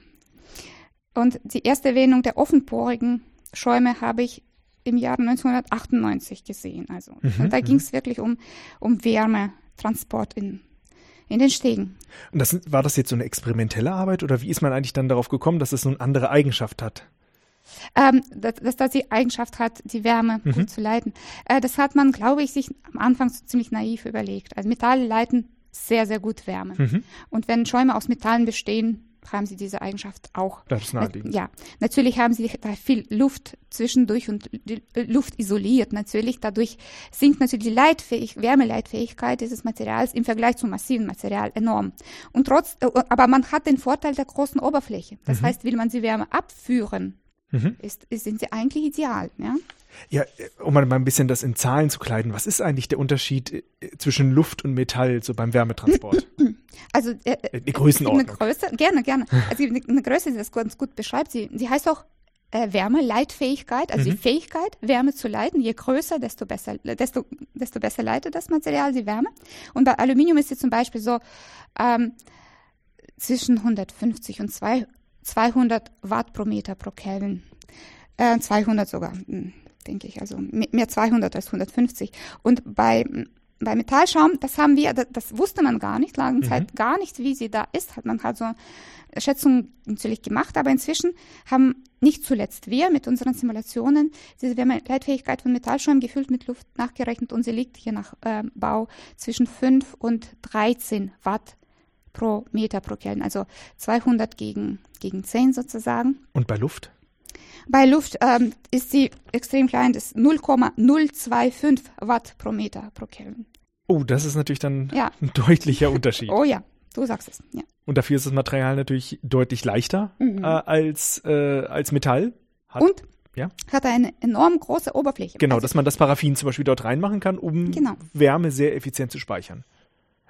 Und die erste Erwähnung der offenporigen Schäume habe ich im Jahre 1998 gesehen. Also, Mhm, und da mhm. ging es wirklich um, um Wärmetransport in, in den Stegen. Und das, war das jetzt so eine experimentelle Arbeit oder wie ist man eigentlich dann darauf gekommen, dass es so eine andere Eigenschaft hat? Ähm, dass, dass das die Eigenschaft hat, die Wärme Mhm. gut zu leiten. Äh, das hat man, glaube ich, sich am Anfang so ziemlich naiv überlegt. Also Metalle leiten sehr, sehr gut Wärme. Mhm. Und wenn Schäume aus Metallen bestehen, haben sie diese Eigenschaft auch. Das ist naheliegend. Ja, natürlich haben sie da viel Luft zwischendurch und die äh, Luft isoliert. Natürlich, dadurch sinkt natürlich die Leitfähig Wärmeleitfähigkeit dieses Materials im Vergleich zum massiven Material enorm. Und trotz, äh, aber man hat den Vorteil der großen Oberfläche. Das Mhm. heißt, will man die Wärme abführen, Mhm. ist, ist, sind sie eigentlich ideal. Ja? Ja, um mal ein bisschen das in Zahlen zu kleiden, was ist eigentlich der Unterschied äh, zwischen Luft und Metall so beim Wärmetransport? [laughs] Also äh, eine Größenordnung. Größe, gerne, gerne. Also eine, eine Größe, die das ganz gut beschreibt. Sie, sie heißt auch äh, Wärmeleitfähigkeit, also Mhm. die Fähigkeit, Wärme zu leiten. Je größer, desto besser, desto, desto besser leitet das Material die Wärme. Und bei Aluminium ist sie zum Beispiel so ähm, zwischen 150 und zwei- 200 Watt pro Meter pro Kelvin. Äh, 200 sogar, hm, denke ich. Also me- mehr 200 als 150. Und bei bei Metallschaum, das haben wir, das, das wusste man gar nicht, lange Zeit gar nicht, wie sie da ist. Hat man halt so Schätzungen natürlich gemacht, aber inzwischen haben nicht zuletzt wir mit unseren Simulationen diese Wärmeleitfähigkeit von Metallschaum gefüllt mit Luft nachgerechnet und sie liegt je nach ähm, Bau zwischen 5 und 13 Watt pro Meter pro Kelvin, also 200 gegen, gegen 10 sozusagen. Und bei Luft? Bei Luft ähm, ist sie extrem klein, das ist 0,025 Watt pro Meter pro Kelvin. Oh, das ist natürlich dann Ja. ein deutlicher Unterschied. Oh ja, du sagst es. Ja. Und dafür ist das Material natürlich deutlich leichter Mhm. äh, als, äh, als Metall. Hat, Und ja. hat eine enorm große Oberfläche. Genau, also, dass man das Paraffin zum Beispiel dort reinmachen kann, um Genau. Wärme sehr effizient zu speichern.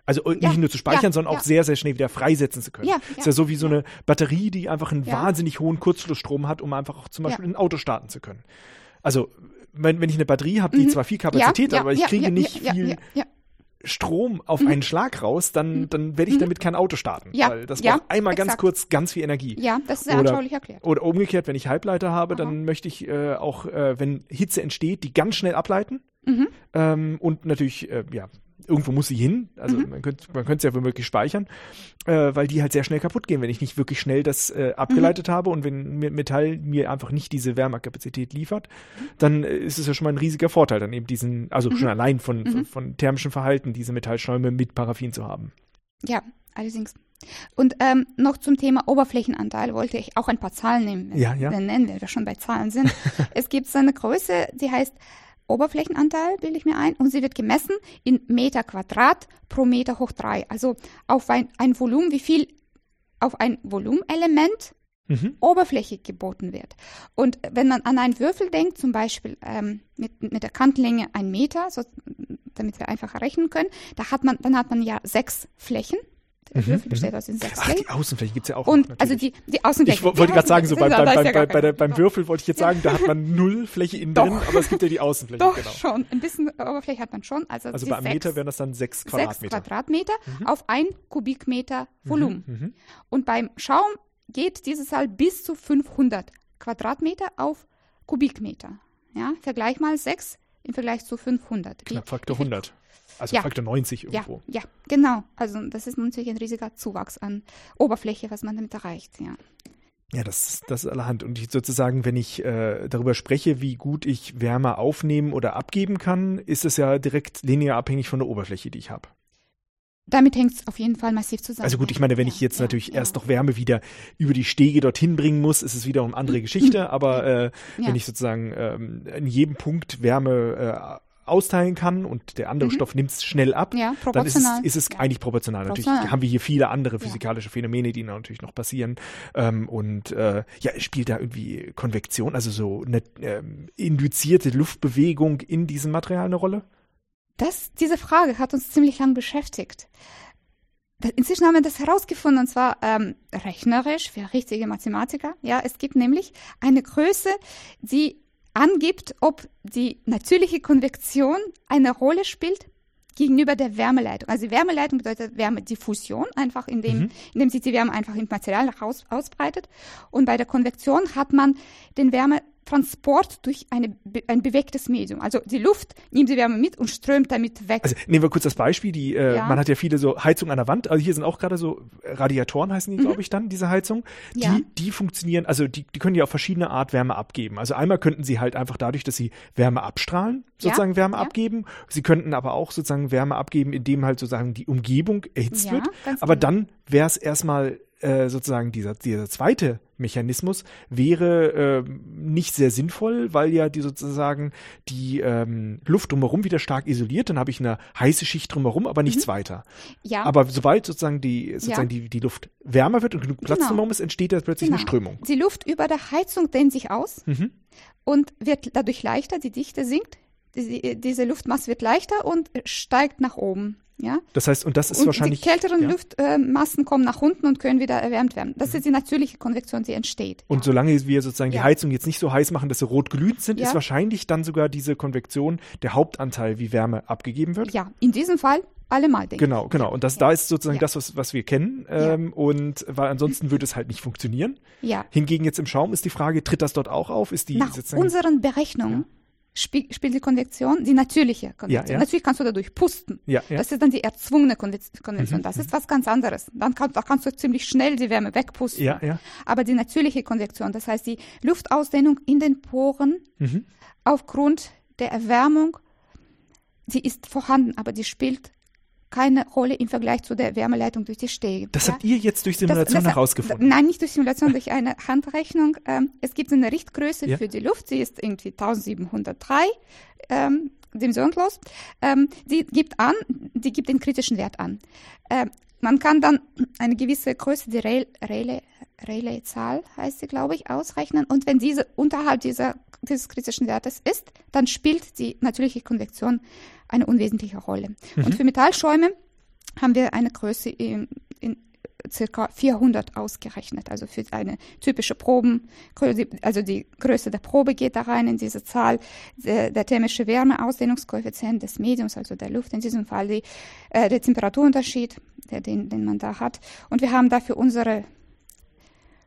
Also äh, Ja, nicht nur zu speichern, ja, sondern auch ja. sehr, sehr schnell wieder freisetzen zu können. Ja, ist ja, so wie so eine Batterie, die einfach einen wahnsinnig hohen Kurzschlussstrom hat, um einfach auch zum. Beispiel ein Auto starten zu können. Also wenn, wenn ich eine Batterie habe, die Mhm. zwar viel Kapazität hat, aber ich kriege nicht viel Strom auf einen Schlag raus, dann, dann werde ich damit kein Auto starten. Mhm. Ja, Weil das ja, braucht einmal ganz exakt. kurz ganz viel Energie. ja. das ist sehr Oder- anschaulich erklärt. Oder umgekehrt, wenn ich Halbleiter habe, dann möchte ich äh, auch, äh, wenn Hitze entsteht, die ganz schnell ableiten. Mhm. Ähm, und natürlich, äh, ja, irgendwo muss sie hin. Also Mhm. man könnte man könnte es ja womöglich speichern, äh, weil die halt sehr schnell kaputt gehen, wenn ich nicht wirklich schnell das äh, abgeleitet Mhm. habe und wenn Metall mir einfach nicht diese Wärmekapazität liefert, dann äh, ist es ja schon mal ein riesiger Vorteil, dann eben diesen, also Mhm. schon allein von, von, von thermischem Verhalten, diese Metallschäume mit Paraffin zu haben. Ja, allerdings. Und ähm, noch zum Thema Oberflächenanteil wollte ich auch ein paar Zahlen nehmen. Ja, ja. Nennen wir, wir schon bei Zahlen sind. [laughs] es gibt so eine Größe, die heißt Oberflächenanteil, bilde ich mir ein, und sie wird gemessen in Meter Quadrat pro Meter hoch drei. Also auf ein, ein Volumen, wie viel auf ein Volumenelement Mhm. Oberfläche geboten wird. Und wenn man an einen Würfel denkt, zum Beispiel ähm, mit, mit der Kantlänge ein Meter, so, damit wir einfacher rechnen können, da hat man, dann hat man ja sechs Flächen. Der Mhm, Würfel besteht aus den sechs Ach, die Außenfläche gibt's ja auch. Und also natürlich. die, die Außenfläche. Ich wollte gerade sagen, so beim, beim, beim, ja bei, der, beim Würfel wollte ich jetzt sagen, da hat man [laughs] null Fläche innen drin, aber es gibt ja die Außenfläche, Doch genau. schon. Ein bisschen Oberfläche hat man schon. Also, Also bei einem sechs, Meter wären das dann sechs sechs Quadratmeter. Quadratmeter auf ein Kubikmeter Volumen. Mhm. Und beim Schaum geht diese Zahl bis zu 500 Quadratmeter auf Kubikmeter. Ja, vergleich mal 6 im Vergleich zu 500. Wie- Knapp Faktor wie viel- 100. Also Ja. Faktor 90 Ja, irgendwo. ja, genau. Also das ist natürlich ein riesiger Zuwachs an Oberfläche, was man damit erreicht. Ja. Ja, das, das ist allerhand. Und ich sozusagen, wenn ich äh, darüber spreche, wie gut ich Wärme aufnehmen oder abgeben kann, ist es ja direkt linear abhängig von der Oberfläche, die ich habe. Damit hängt es auf jeden Fall massiv zusammen. Also gut, ich meine, wenn ja, ich jetzt ja, natürlich ja. erst noch Wärme wieder über die Stege dorthin bringen muss, ist es wieder eine andere [laughs] Geschichte. Aber äh, Ja. wenn ich sozusagen ähm, in jedem Punkt Wärme äh, austeilen kann und der andere Stoff nimmt es schnell ab, Mhm. Ja, dann ist es, ist es Ja. eigentlich proportional. Natürlich Proportional. haben wir hier viele andere physikalische Phänomene, die natürlich noch passieren. Ähm, und äh, ja, spielt da irgendwie Konvektion, also so eine ähm, induzierte Luftbewegung in diesem Material eine Rolle? Das, diese Frage hat uns ziemlich lang beschäftigt. Inzwischen haben wir das herausgefunden, und zwar ähm, rechnerisch für richtige Mathematiker. Ja, es gibt nämlich eine Größe, die angibt, ob die natürliche Konvektion eine Rolle spielt gegenüber der Wärmeleitung. Also Wärmeleitung bedeutet Wärmediffusion, einfach indem, Mhm. indem sich die Wärme einfach im Material raus, ausbreitet. Und bei der Konvektion hat man den Wärmetransport durch eine, ein bewegtes Medium. Also die Luft nimmt die Wärme mit und strömt damit weg. Also nehmen wir kurz das Beispiel, die, äh, Ja. man hat ja viele so Heizungen an der Wand, also hier sind auch gerade so Radiatoren heißen die, glaube ich, dann, diese Heizung. Die, Mhm. Ja. die funktionieren, also die, die können ja auf verschiedene Art Wärme abgeben. Also einmal könnten sie halt einfach dadurch, dass sie Wärme abstrahlen, sozusagen Wärme ja. abgeben. Sie könnten aber auch sozusagen Wärme abgeben, indem halt sozusagen die Umgebung erhitzt wird. Aber genau. dann wäre es erstmal äh, sozusagen dieser, dieser zweite Mechanismus wäre ähm, nicht sehr sinnvoll, weil ja die sozusagen die ähm, Luft drumherum wieder stark isoliert. Dann habe ich eine heiße Schicht drumherum, aber nichts weiter. ja. Aber sobald sozusagen die sozusagen Ja. die, die Luft wärmer wird und genug Platz Genau. drumherum ist, entsteht da plötzlich eine Genau. Strömung. Die Luft über der Heizung dehnt sich aus Mhm. und wird dadurch leichter, die Dichte sinkt, die, diese Luftmasse wird leichter und steigt nach oben. Ja? Das heißt, und das ist und wahrscheinlich die kälteren ja. Luftmassen kommen nach unten und können wieder erwärmt werden. Das ist die natürliche Konvektion, die entsteht. Und solange wir sozusagen die Ja. Heizung jetzt nicht so heiß machen, dass sie rot glühend sind, Ja. ist wahrscheinlich dann sogar diese Konvektion der Hauptanteil, wie Wärme abgegeben wird. ja, in diesem Fall allemal, denke Genau, genau. Und das, da ist sozusagen Ja. das, was, was wir kennen. Ähm, Und weil ansonsten würde es halt nicht funktionieren. Ja. Hingegen jetzt im Schaum ist die Frage, tritt das dort auch auf? Ist die Nach unseren Berechnungen spie- spielt die Konvektion, die natürliche Konvektion. ja. Natürlich kannst du dadurch pusten. Ja, ja. Das ist dann die erzwungene Konve- Konvektion. Mhm, Das ist was ganz anderes. Dann kann, da kannst du ziemlich schnell die Wärme wegpusten. Ja, ja. Aber die natürliche Konvektion, das heißt die Luftausdehnung in den Poren Mhm. aufgrund der Erwärmung, die ist vorhanden, aber die spielt keine Rolle im Vergleich zu der Wärmeleitung durch die Stege. Das ja? habt ihr jetzt durch Das- Simulation das- herausgefunden. Nein, nicht durch Simulation, durch eine Handrechnung. Ähm, es gibt eine Richtgröße Ja. für die Luft, sie ist irgendwie 1703 ähm, dimensionslos. Ähm, die gibt an, die gibt den kritischen Wert an. Ähm, man kann dann eine gewisse Größe, die Rayleigh- Rayleigh- Rayleigh-Zahl heißt sie, glaube ich, ausrechnen. Und wenn diese unterhalb dieser, dieses kritischen Wertes ist, dann spielt die natürliche Konvektion eine unwesentliche Rolle. Und für Metallschäume haben wir eine Größe in, in circa 400 ausgerechnet. Also für eine typische Proben, also die Größe der Probe geht da rein in diese Zahl, der, der thermische Wärmeausdehnungskoeffizient des Mediums, also der Luft, in diesem Fall die, äh, der Temperaturunterschied, der, den, den man da hat. Und wir haben da für unsere,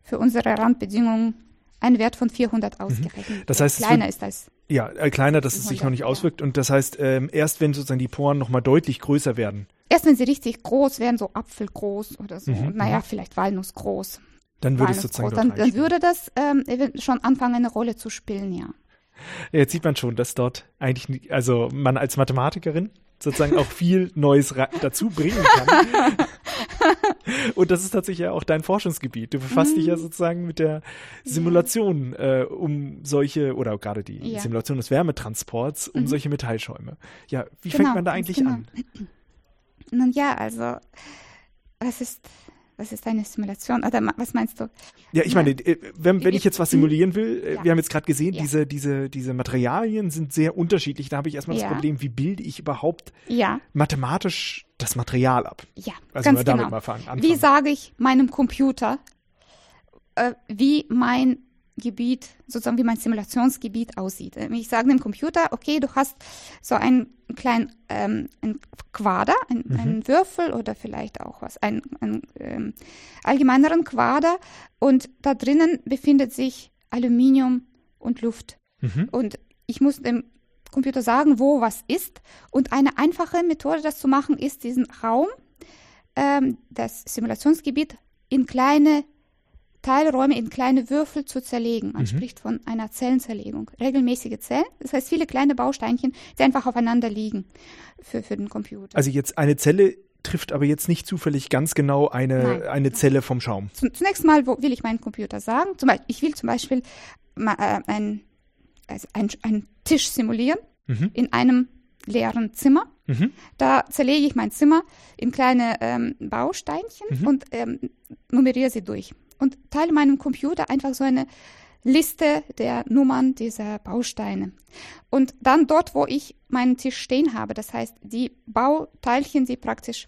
für unsere Randbedingungen einen Wert von 400 ausgerechnet. Mhm. Das der heißt, kleiner ist als Ja, äh, kleiner, dass es sich noch 100, nicht auswirkt. Und das heißt, ähm, erst wenn sozusagen die Poren nochmal deutlich größer werden, Erst wenn sie richtig groß wären, so apfelgroß oder so, Mhm, naja, mhm. vielleicht walnussgroß. dann würde es sozusagen dann, dann würde das ähm, schon anfangen, eine Rolle zu spielen, ja. Jetzt sieht man schon, dass dort eigentlich, also man als Mathematikerin sozusagen auch viel Neues dazu bringen kann. [laughs] Und das ist tatsächlich ja auch dein Forschungsgebiet. Du befasst Mhm. dich ja sozusagen mit der Simulation äh, um solche, oder gerade die Ja. Simulation des Wärmetransports um Mhm. solche Metallschäume. Ja, wie Genau, fängt man da eigentlich genau. an? Nun ja, also, was ist, was ist eine Simulation? Oder was meinst du? Ja, ich meine, äh, wenn, wenn ich jetzt was simulieren will, äh, Ja. wir haben jetzt gerade gesehen, Ja. diese, diese, diese Materialien sind sehr unterschiedlich. Da habe ich erstmal das Ja. Problem, wie bilde ich überhaupt mathematisch das Material ab? ja, Also ganz mal damit genau. mal fangen, anfangen. Wie sage ich meinem Computer, äh, wie mein Gebiet, sozusagen wie mein Simulationsgebiet aussieht? Ähm, Ich sage dem Computer, okay, du hast so einen kleinen ähm, ein Quader, ein, Mhm. einen Würfel oder vielleicht auch was, einen, einen ähm, allgemeineren Quader und da drinnen befindet sich Aluminium und Luft. Mhm. Und ich muss dem Computer sagen, wo was ist. Und eine einfache Methode, das zu machen, ist, diesen Raum, ähm, das Simulationsgebiet, in kleine Teilräume in kleine Würfel zu zerlegen. Mhm. Man spricht von einer Zellenzerlegung. Regelmäßige Zellen, das heißt viele kleine Bausteinchen, die einfach aufeinander liegen für, für den Computer. Also jetzt eine Zelle trifft aber jetzt nicht zufällig ganz genau eine, Nein. eine Zelle vom Schaum. Zunächst mal wo will ich meinen Computer sagen. Zum Beispiel, ich will zum Beispiel äh, ein, also ein, einen Tisch simulieren Mhm. in einem leeren Zimmer. Mhm. Da zerlege ich mein Zimmer in kleine ähm, Bausteinchen Mhm. und ähm, nummeriere sie durch. Und teile meinem Computer einfach so eine Liste der Nummern dieser Bausteine. Und dann dort, wo ich meinen Tisch stehen habe, das heißt, die Bauteilchen, die praktisch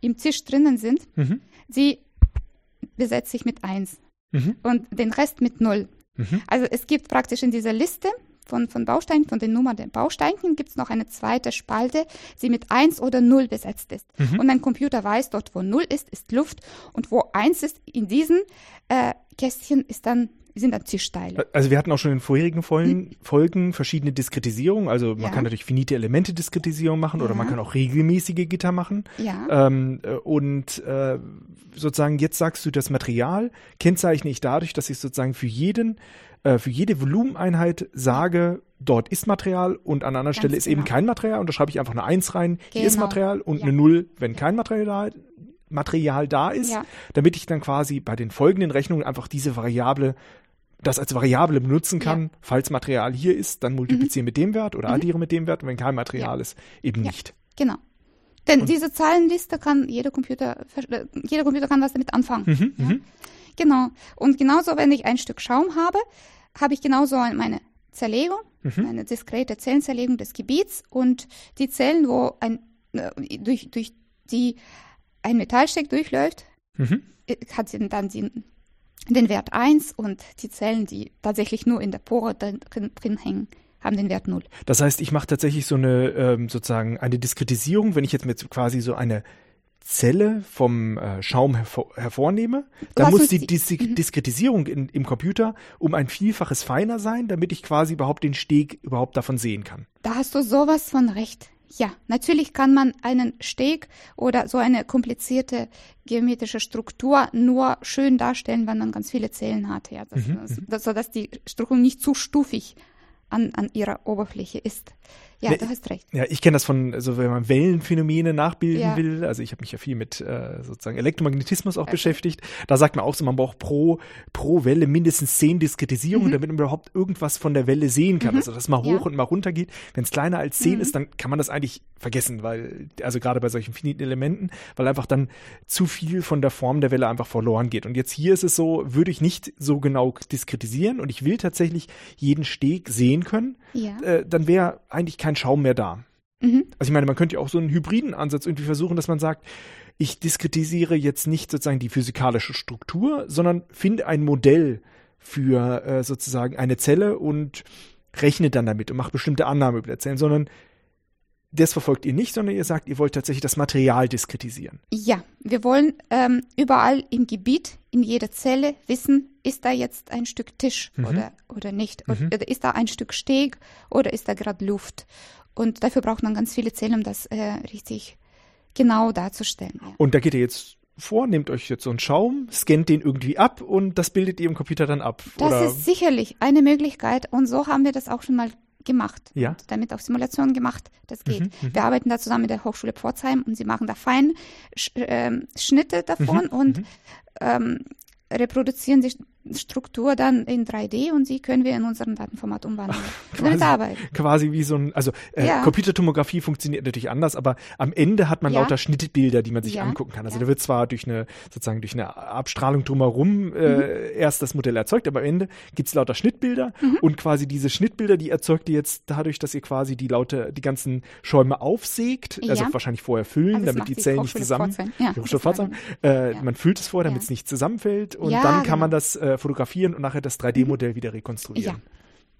im Tisch drinnen sind, Mhm. sie besetze ich mit 1 Mhm. und den Rest mit 0. Mhm. Also es gibt praktisch in dieser Liste von, von Bausteinen, von den Nummern der Bausteinchen, gibt es noch eine zweite Spalte, die mit 1 oder 0 besetzt ist. Mhm. Und ein Computer weiß, dort wo 0 ist, ist Luft und wo 1 ist, in diesen äh, Kästchen ist dann, sind dann Tischteile. Also wir hatten auch schon in vorherigen Folgen, Folgen verschiedene Diskretisierungen. Also man Ja. kann natürlich finite Elemente Diskretisierung machen oder Ja. man kann auch regelmäßige Gitter machen. Ja. Ähm, äh, und äh, sozusagen jetzt sagst du, das Material kennzeichne ich dadurch, dass ich sozusagen für jeden, äh, für jede Volumeneinheit sage, dort ist Material und an einer Ganz Stelle ist eben genau. kein Material und da schreibe ich einfach eine Eins rein, hier ist Genau. Material und Ja. eine Null, wenn kein Material da, Material da ist, Ja. damit ich dann quasi bei den folgenden Rechnungen einfach diese Variable das als Variable benutzen kann, falls Material hier ist, dann multipliziere mit dem Wert oder addiere mit dem Wert und wenn kein Material ist, eben Mhm. Ja. nicht. Genau. Denn Und- diese Zahlenliste kann jeder Computer, äh, jeder Computer kann was damit anfangen. Mhm, Ja. mhm. Genau. Und genauso, wenn ich ein Stück Schaum habe, habe ich genauso ein- meine Zerlegung, Mhm. eine diskrete Zellenzerlegung des Gebiets und die Zellen, wo ein, äh, durch, durch die ein Metallstück durchläuft, Mhm. äh, hat sie dann den, den Wert 1 und die Zellen, die tatsächlich nur in der Pore drin, drin hängen, haben den Wert 0. Das heißt, ich mache tatsächlich so eine ähm, sozusagen eine Diskretisierung, wenn ich jetzt mir quasi so eine Zelle vom äh, Schaum hervor, hervornehme, dann muss die Dis Mhm. Diskretisierung in, im Computer um ein Vielfaches feiner sein, damit ich quasi überhaupt den Steg überhaupt davon sehen kann. Da hast du sowas von recht. Ja, natürlich kann man einen Steg oder so eine komplizierte geometrische Struktur nur schön darstellen, wenn man ganz viele Zellen hat, ja, das, Mhm, das, das, sodass die Struktur nicht zu stufig an, an ihrer Oberfläche ist. Ja, Ne, du hast recht. Ja, ich kenne das von, also wenn man Wellenphänomene nachbilden Ja. will, also ich habe mich ja viel mit äh, sozusagen Elektromagnetismus auch beschäftigt, da sagt man auch so, man braucht pro, pro Welle mindestens zehn Diskretisierungen, damit man überhaupt irgendwas von der Welle sehen kann, also dass mal hoch Mhm. Ja. und mal runter geht. Wenn es kleiner als zehn Mhm. ist, dann kann man das eigentlich vergessen, weil, also gerade bei solchen finiten Elementen, weil einfach dann zu viel von der Form der Welle einfach verloren geht. Und jetzt hier ist es so, würde ich nicht so genau diskretisieren und ich will tatsächlich jeden Steg sehen können, Ja. äh, dann wäre eigentlich kein Schaum mehr da. Mhm. Also ich meine, man könnte ja auch so einen hybriden Ansatz irgendwie versuchen, dass man sagt, ich diskretisiere jetzt nicht sozusagen die physikalische Struktur, sondern finde ein Modell für äh, sozusagen eine Zelle und rechne dann damit und macht bestimmte Annahmen über der Zellen, sondern das verfolgt ihr nicht, sondern ihr sagt, ihr wollt tatsächlich das Material diskretisieren. Ja, wir wollen ähm, überall im Gebiet, in jeder Zelle wissen, ist da jetzt ein Stück Tisch Mhm. oder, oder nicht? Mhm. Oder ist da ein Stück Steg oder ist da gerade Luft? Und dafür braucht man ganz viele Zellen, um das äh, richtig genau darzustellen. Ja. Und da geht ihr jetzt vor, nehmt euch jetzt so einen Schaum, scannt den irgendwie ab und das bildet ihr im Computer dann ab. Das Oder ist sicherlich eine Möglichkeit und so haben wir das auch schon mal gemacht. Ja. Und damit auch Simulationen gemacht. Das geht. Mhm, mhm. Wir arbeiten da zusammen mit der Hochschule Pforzheim und sie machen da fein Sch ähm, Schnitte davon Mhm, und mhm. ähm, reproduzieren die Struktur dann in 3D und sie können wir in unserem Datenformat umwandeln. Quasi. arbeiten. quasi wie so ein, also äh, Ja. Computertomographie funktioniert natürlich anders, aber am Ende hat man Ja. lauter Schnittbilder, die man sich Ja. angucken kann. Also da wird zwar durch eine, sozusagen durch eine Abstrahlung drumherum äh, Mhm. erst das Modell erzeugt, aber am Ende gibt's lauter Schnittbilder Mhm. und quasi diese Schnittbilder, die erzeugt ihr jetzt dadurch, dass ihr quasi die lauter, die ganzen Schäume aufsägt, also wahrscheinlich vorher füllen, Also damit die Zellen nicht zusammen. Ja, die Hochschule Pforzheim, äh, man füllt es vorher, damit es nicht zusammenfällt und dann kann man genau. das äh, fotografieren und nachher das 3D-Modell wieder rekonstruieren.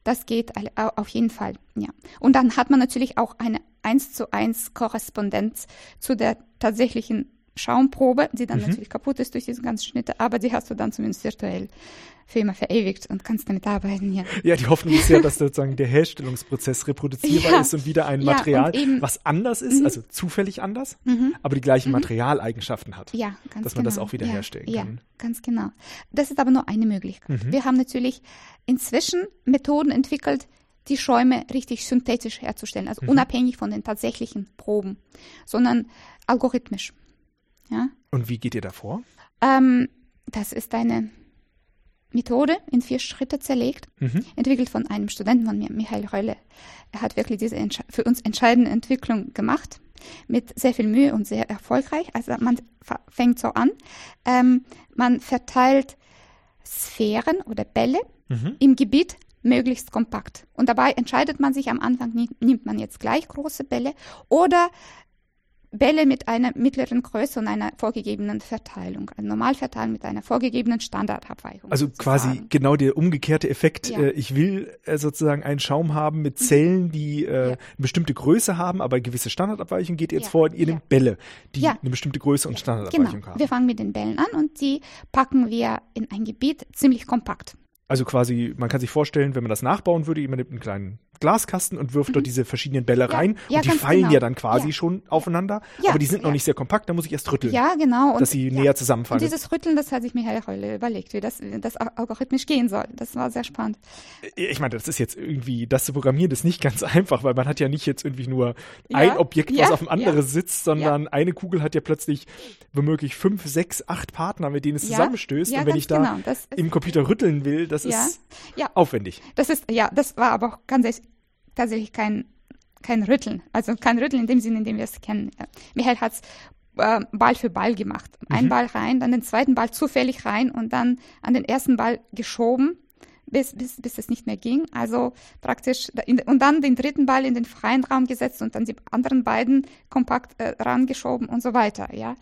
Das geht auf jeden Fall, ja. Und dann hat man natürlich auch eine 1 zu 1 Korrespondenz zu der tatsächlichen Schaumprobe, die dann Mhm. natürlich kaputt ist durch diese ganzen Schnitte, aber die hast du dann zumindest virtuell für immer verewigt und kannst damit arbeiten, ja. Ja, die Hoffnung ist ja, dass sozusagen der Herstellungsprozess reproduzierbar Ja. ist und wieder ein Ja, Material, Mhm. was anders ist, also zufällig anders, aber die gleichen Materialeigenschaften hat. Ja, ganz Dass man das genau. auch wieder ja, herstellen ja, kann. ganz genau. Das ist aber nur eine Möglichkeit. Mhm. Wir haben natürlich inzwischen Methoden entwickelt, die Schäume richtig synthetisch herzustellen, Mhm. also unabhängig von den tatsächlichen Proben, sondern algorithmisch. Ja? Und wie geht ihr da vor? Ähm, das ist eine Methode in vier Schritte zerlegt, Mhm. entwickelt von einem Studenten von mir, Michael Reule. Er hat wirklich diese für uns entscheidende Entwicklung gemacht, mit sehr viel Mühe und sehr erfolgreich. Also man fängt so an, ähm, man verteilt Sphären oder Bälle Mhm. im Gebiet möglichst kompakt. Und dabei entscheidet man sich am Anfang, nimmt man jetzt gleich große Bälle oder Bälle mit einer mittleren Größe und einer vorgegebenen Verteilung. Eine Normalverteilung mit einer vorgegebenen Standardabweichung. Also quasi genau der umgekehrte Effekt. Ja. Äh, ich will äh, sozusagen einen Schaum haben mit Zellen, die äh, Ja. eine bestimmte Größe haben, aber eine gewisse Standardabweichung geht jetzt Ja. vor. Und ihr nehmt Bälle, die eine bestimmte Größe und Standardabweichung Genau. haben. Wir fangen mit den Bällen an und die packen wir in ein Gebiet ziemlich kompakt. Also quasi, man kann sich vorstellen, wenn man das nachbauen würde, jemand nimmt einen kleinen Glaskasten und wirft dort diese verschiedenen Bälle Mhm. Ja. rein Ja, und die fallen genau. ja dann quasi Ja. schon aufeinander, aber die sind noch nicht sehr kompakt, da muss ich erst rütteln, Ja, genau. Und, dass sie näher zusammenfallen. Und dieses Rütteln, das hat sich Michael Reule überlegt, wie das, das algorithmisch gehen soll. Das war sehr spannend. ich meine, das ist jetzt irgendwie, das zu programmieren ist nicht ganz [laughs] einfach, weil man hat ja nicht jetzt irgendwie nur ein Objekt, was auf dem anderen sitzt, sondern eine Kugel hat ja plötzlich womöglich fünf, sechs, acht Partner, mit denen es zusammenstößt. Und wenn ich da genau. Im Computer rütteln will, das ist aufwendig. Das ist, ja, das war aber auch ganz tatsächlich kein, kein Rütteln. Also kein Rütteln in dem Sinne, in dem wir es kennen. Michael hat es äh, Ball für Ball gemacht. Ein Mhm. Ball rein, dann den zweiten Ball zufällig rein und dann an den ersten Ball geschoben, bis, bis, bis es nicht mehr ging. Also praktisch, in, und dann den dritten Ball in den freien Raum gesetzt und dann die anderen beiden kompakt äh, rangeschoben und so weiter. Ja.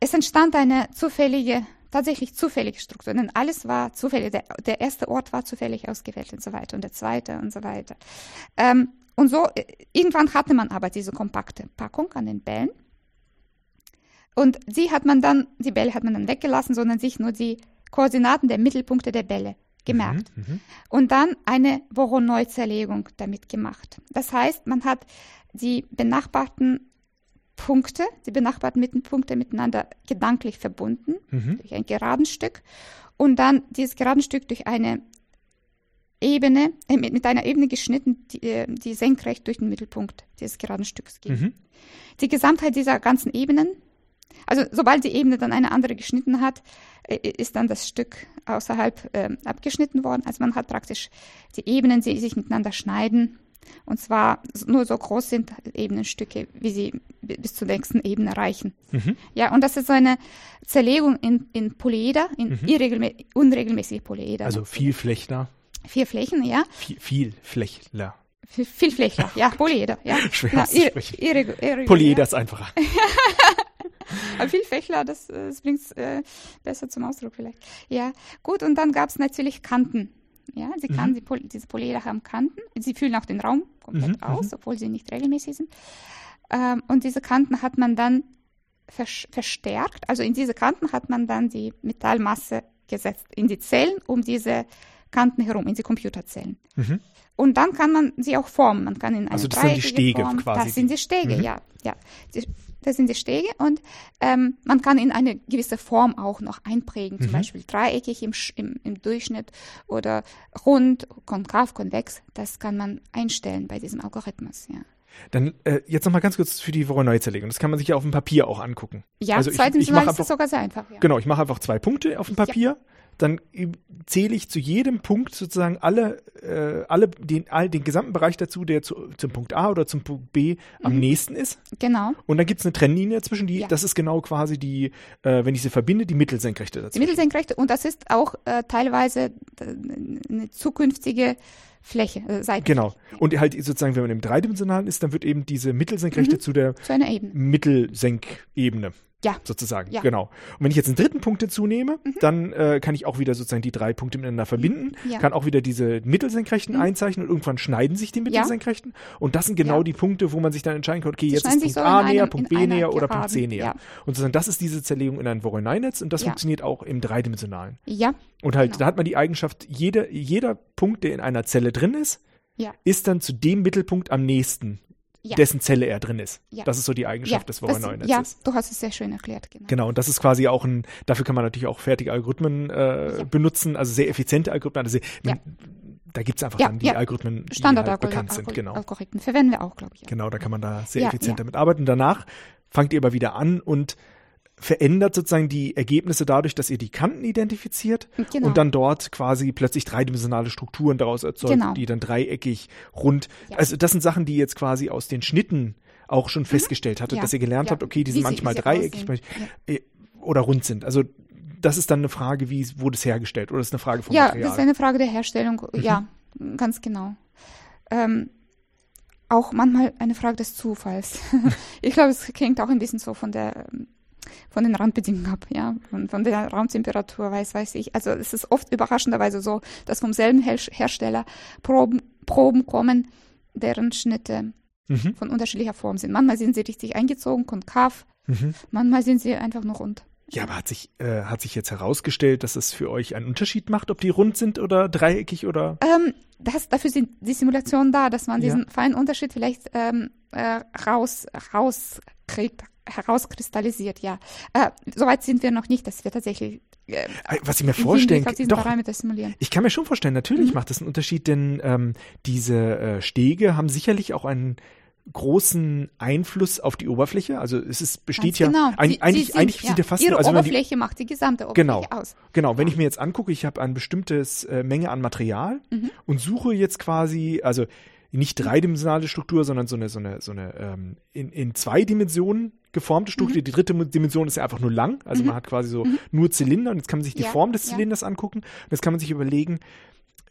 Es entstand eine zufällige, tatsächlich zufällige Struktur, denn alles war zufällig. Der, der erste Ort war zufällig ausgewählt und so weiter und der zweite und so weiter. Ähm, und so, äh, irgendwann hatte man aber diese kompakte Packung an den Bällen. Und sie hat man dann, die Bälle hat man dann weggelassen, sondern sich nur die Koordinaten der Mittelpunkte der Bälle gemerkt. Mhm. Und dann eine Voronoi-Zerlegung damit gemacht. Das heißt, man hat die benachbarten Punkte, die benachbarten Mittelpunkte miteinander gedanklich verbunden, Mhm. durch ein geraden Stück, und dann dieses geraden Stück durch eine Ebene, äh, mit, mit einer Ebene geschnitten, die, äh, die senkrecht durch den Mittelpunkt dieses geraden Stücks geht. Mhm. Die Gesamtheit dieser ganzen Ebenen, also sobald die Ebene dann eine andere geschnitten hat, äh, ist dann das Stück außerhalb ähm, abgeschnitten worden. Also man hat praktisch die Ebenen, die sich miteinander schneiden. Und zwar nur so groß sind Ebenenstücke, wie sie bi- bis zur nächsten Ebene reichen. Mhm. Ja, und das ist so eine Zerlegung in, in Polyeder, in irregelmä unregelmäßige Polyeder. Also Vielflechtler, Vier Flächen, ja. viel, Vielflechtler. Viel, Vielflächler, ja, Polyeder, ja. [laughs] Schwer Na, irre- irre- Polyeder ist einfacher. [laughs] Aber Vielfächler, das, äh, das bringt äh, besser zum Ausdruck vielleicht. Ja, gut, und dann gab es natürlich Kanten. Ja, sie kann, die Pol diese Polyeder haben Kanten. Sie füllen auch den Raum komplett Mhm, aus, obwohl sie nicht regelmäßig sind. Ähm, und diese Kanten hat man dann vers verstärkt. Also in diese Kanten hat man dann die Metallmasse gesetzt, in die Zellen um diese Kanten herum, in die Computerzellen. Mhm. Und dann kann man sie auch formen. Man kann in eine Also das sind die Stege Form, quasi. Das sind die Stege, Mhm. ja, ja. Die, das sind die Stege und ähm, man kann in eine gewisse Form auch noch einprägen, zum Mhm. Beispiel dreieckig im, im, im Durchschnitt oder rund, konkav, konvex. Das kann man einstellen bei diesem Algorithmus, ja. Dann äh, jetzt nochmal ganz kurz für die Voronoi-Zerlegung. Das kann man sich ja auf dem Papier auch angucken. Ja, Also ich- zweitens ich mal ist es sogar sehr einfach. Ja. Genau, ich mache einfach zwei Punkte auf dem Papier. Dann zähle ich zu jedem Punkt sozusagen alle, äh, alle den, all, den gesamten Bereich dazu, der zu, zum Punkt A oder zum Punkt B am nächsten ist. Genau. Und dann gibt es eine Trennlinie zwischen die, Ja. das ist genau quasi die, äh, wenn ich sie verbinde, die Mittelsenkrechte dazu. Die Mittelsenkrechte und das ist auch äh, teilweise äh, eine zukünftige Fläche, äh, Seite. Genau. Und halt sozusagen, wenn man im dreidimensionalen ist, dann wird eben diese Mittelsenkrechte Mhm. zu der Zu. Mittelsenkebene. Ja. Sozusagen, Ja. genau. Und wenn ich jetzt einen dritten Punkt hinzunehme, dann äh, kann ich auch wieder sozusagen die drei Punkte miteinander verbinden, Ja. kann auch wieder diese Mittelsenkrechten einzeichnen und irgendwann schneiden sich die Mittelsenkrechten. Und das sind genau Ja. die Punkte, wo man sich dann entscheiden kann, okay, jetzt schneiden ist Punkt so A näher, einem- Punkt B näher oder Punkt. C näher. Ja. Und sozusagen das ist diese Zerlegung in ein Voronoi-Netz und das Ja. funktioniert auch im dreidimensionalen. Ja, Und halt, Genau. da hat man die Eigenschaft, jede, jeder Punkt, der in einer Zelle drin ist, ja, ist dann zu dem Mittelpunkt am nächsten, ja. dessen Zelle er drin ist. Ja. Das ist so die Eigenschaft ja, des Voronoi-Netzes. ja, du hast es sehr schön erklärt, genau. Genau, und das ist quasi auch ein, dafür kann man natürlich auch fertige Algorithmen äh, benutzen, also sehr effiziente Algorithmen. Also Ja. da gibt's einfach Ja, dann die. Algorithmen, die halt bekannt sind, genau. Algorithmen verwenden wir auch, glaube ich. Genau, da kann man da sehr effizient damit arbeiten. Danach fangt ihr aber wieder an und verändert sozusagen die Ergebnisse dadurch, dass ihr die Kanten identifiziert Genau. und dann dort quasi plötzlich dreidimensionale Strukturen daraus erzeugt, Genau. die dann dreieckig, rund. Ja. Also das sind Sachen, die ihr jetzt quasi aus den Schnitten auch schon festgestellt hattet, Mhm. Ja. dass ihr gelernt Ja. habt, okay, die sind manchmal sie dreieckig äh, oder rund sind. Also das ist dann eine Frage, wie wurde es hergestellt oder ist eine Frage vom Ja, Material. das ist eine Frage der Herstellung. Ja, ganz genau. Ähm, auch manchmal eine Frage des Zufalls. [laughs] [laughs] ich glaube, es hängt auch ein bisschen so von der ähm, von den Randbedingungen ab, ja, von, von der Raumtemperatur, weiß, weiß ich. Also es ist oft überraschenderweise so, dass vom selben Her Hersteller Proben, Proben kommen, deren Schnitte mhm. von unterschiedlicher Form sind. Manchmal sind sie richtig eingezogen, konkav, Mhm. manchmal sind sie einfach nur rund. Ja, aber hat sich, äh, hat sich jetzt herausgestellt, dass es für euch einen Unterschied macht, ob die rund sind oder dreieckig oder Ähm, das, dafür sind die Simulationen da, dass man Ja. diesen feinen Unterschied vielleicht ähm, äh, raus, rauskriegt, herauskristallisiert, ja. Äh, Soweit sind wir noch nicht, dass wir tatsächlich äh, was ich mir vorstellen doch, simulieren. ich kann mir schon vorstellen, natürlich Mhm. macht das einen Unterschied, denn ähm, diese äh, Stege haben sicherlich auch einen großen Einfluss auf die Oberfläche. Also es ist, besteht Ganz ja genau. ein, Sie- sie eigentlich, sind- eigentlich ja, ja fast Ihre nur, also man die, Oberfläche macht die gesamte Oberfläche Genau. aus. Genau, wenn ich mir jetzt angucke, ich habe ein bestimmtes äh, Menge an Material Mhm. und suche jetzt quasi, also nicht dreidimensionale Struktur, sondern so eine, so eine, so eine ähm, in, in zwei Dimensionen geformte Struktur. Mhm. Die dritte Dimension ist ja einfach nur lang, also man hat quasi so nur Zylinder und jetzt kann man sich die Ja, Form des ja. Zylinders angucken und jetzt kann man sich überlegen,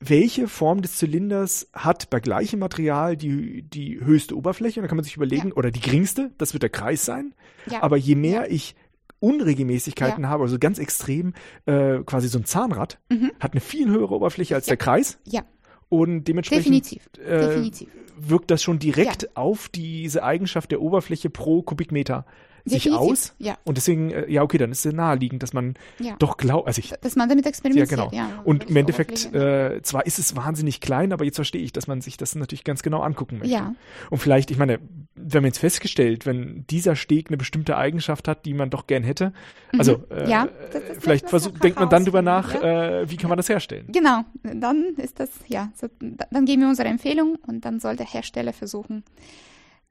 welche Form des Zylinders hat bei gleichem Material die, die höchste Oberfläche und dann kann man sich überlegen, Ja. oder die geringste, das wird der Kreis sein, Ja. aber je mehr ich Unregelmäßigkeiten Ja. habe, also ganz extrem, äh, quasi so ein Zahnrad, Mhm. hat eine viel höhere Oberfläche als Ja. der Kreis Ja, und dementsprechend definitiv. äh, definitiv. wirkt das schon direkt auf diese Eigenschaft der Oberfläche pro Kubikmeter sich Definitiv. aus. Ja, Und deswegen, äh, ja, okay, dann ist es naheliegend, dass man ja. doch glaubt, also ich, Dass man damit ja, experimentiert. genau. Ja, und im Endeffekt, äh, zwar ist es wahnsinnig klein, aber jetzt verstehe ich, dass man sich das natürlich ganz genau angucken möchte. Ja. Und vielleicht, ich meine, wir haben jetzt festgestellt, wenn dieser Steg eine bestimmte Eigenschaft hat, die man doch gern hätte, also äh, Mhm. Ja, äh, vielleicht muss man versuch, noch denkt man dann drüber nach, äh, wie kann man das herstellen. Genau, dann ist das, ja, so, da- dann geben wir unsere Empfehlung und dann soll der Hersteller versuchen,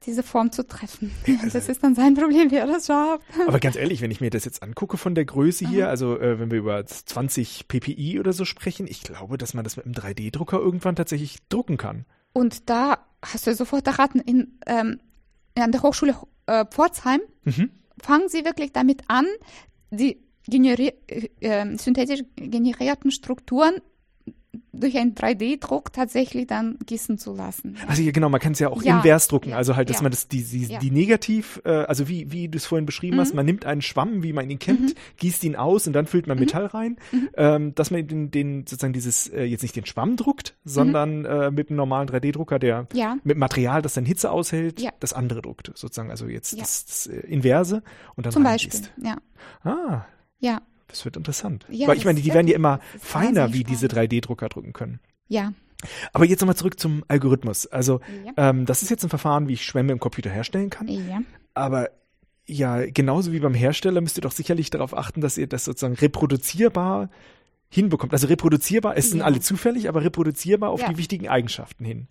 diese Form zu treffen. [laughs] Das ist dann sein Problem, wie er das schafft. Aber ganz ehrlich, wenn ich mir das jetzt angucke von der Größe hier, also äh, wenn wir über 20 ppi oder so sprechen, ich glaube, dass man das mit einem 3D-Drucker irgendwann tatsächlich drucken kann. Und da hast du sofort erraten, in, ähm, an der Hochschule äh, Pforzheim Mhm. fangen sie wirklich damit an, die generi äh, äh, synthetisch generierten Strukturen durch einen 3D-Druck tatsächlich dann gießen zu lassen. Also ja, genau, man kann es ja auch Ja, invers drucken, ja, also halt, dass ja. man das die, die, die negativ, äh, also wie wie du es vorhin beschrieben hast, Mhm. man nimmt einen Schwamm, wie man ihn kennt, gießt ihn aus und dann füllt man Metall rein, Mhm. ähm, dass man den, den sozusagen dieses äh, jetzt nicht den Schwamm druckt, sondern äh, mit einem normalen 3D-Drucker, der Mhm. Ja, mit Material, das dann Hitze aushält, Ja. das andere druckt, sozusagen, also jetzt das, das äh, Inverse und dann zum. Beispiel. Ja, Ah, ja, das wird interessant. Ja, Weil ich meine, die werden ja immer feiner, wie diese spannend. 3D-Drucker drucken können. ja. Aber jetzt nochmal zurück zum Algorithmus. Also, Ja. ähm, das ist jetzt ein Verfahren, wie ich Schwämme im Computer herstellen kann. Ja, Aber ja, genauso wie beim Hersteller müsst ihr doch sicherlich darauf achten, dass ihr das sozusagen reproduzierbar hinbekommt. Also reproduzierbar, es sind Ja. alle zufällig, aber reproduzierbar auf Ja. die wichtigen Eigenschaften hin.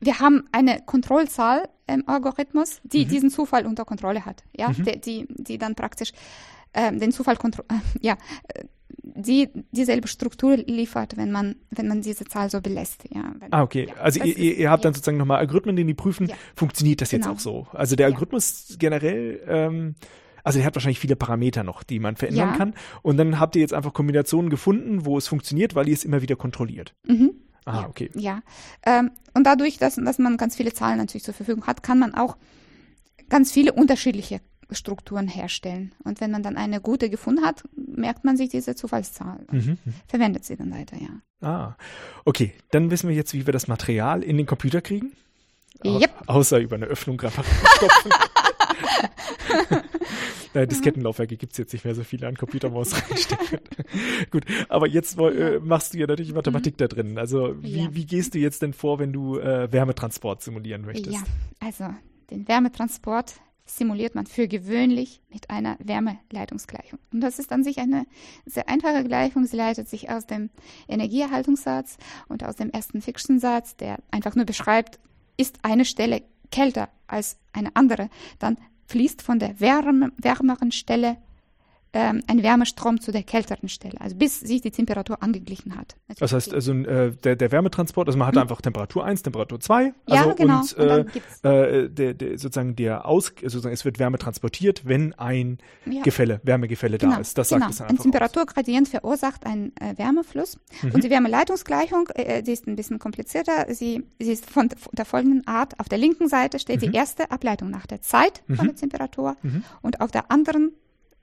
wir haben eine Kontrollzahl im Algorithmus, die Mhm. diesen Zufall unter Kontrolle hat. Ja, Mhm. die, die, die dann praktisch ähm, den Zufall äh, [laughs] ja, äh, die dieselbe Struktur liefert, wenn man, wenn man diese Zahl so belässt. Ja, wenn, Ah, okay. Ja, also ihr, ihr, ihr habt dann ja. sozusagen nochmal Algorithmen, die die prüfen, funktioniert das jetzt Genau. auch so? Also der. Algorithmus generell, ähm, also der hat wahrscheinlich viele Parameter noch, die man verändern kann. Und dann habt ihr jetzt einfach Kombinationen gefunden, wo es funktioniert, weil ihr es immer wieder kontrolliert. Mhm. Ah, Ja. okay. Ja, ähm, und dadurch, dass, dass man ganz viele Zahlen natürlich zur Verfügung hat, kann man auch ganz viele unterschiedliche Strukturen herstellen. Und wenn man dann eine gute gefunden hat, merkt man sich diese Zufallszahl, Mhm. mhm. verwendet sie dann weiter, ja. Ah, okay. Dann wissen wir jetzt, wie wir das Material in den Computer kriegen. Au- Yep. Außer über eine Öffnung. Äh, [laughs] Diskettenlaufwerke gibt es jetzt nicht mehr so viele an Computer, wo man es reinstecken. [laughs] Gut, aber jetzt äh, machst du ja natürlich Mathematik da drin. Also wie, Mhm. Ja. wie gehst du jetzt denn vor, wenn du äh, Wärmetransport simulieren möchtest? Ja, also den Wärmetransport simuliert man für gewöhnlich mit einer Wärmeleitungsgleichung. Und das ist an sich eine sehr einfache Gleichung. Sie leitet sich aus dem Energieerhaltungssatz und aus dem ersten Fiction-Satz, der einfach nur beschreibt, ist eine Stelle kälter als eine andere, dann fließt von der wärme, wärmeren Stelle ähm, ein Wärmestrom zu der kälteren Stelle, also bis sich die Temperatur angeglichen hat. Das heißt, also äh, der, der Wärmetransport, also man hat einfach Temperatur 1, Temperatur 2. Mhm. Ja, Also genau. und, Und dann äh, gibt's- äh, der, der, sozusagen der Aus, sozusagen es wird Wärme transportiert, wenn ein Ja. Gefälle, Wärmegefälle da ist. Das genau. sagt es dann Ein einfach aus. Temperaturgradient verursacht einen äh, Wärmefluss. Mhm. Und die Wärmeleitungsgleichung, äh, die ist ein bisschen komplizierter. Sie, sie ist von der folgenden Art. Auf der linken Seite steht Mhm. die erste Ableitung nach der Zeit von der Temperatur. Und auf der anderen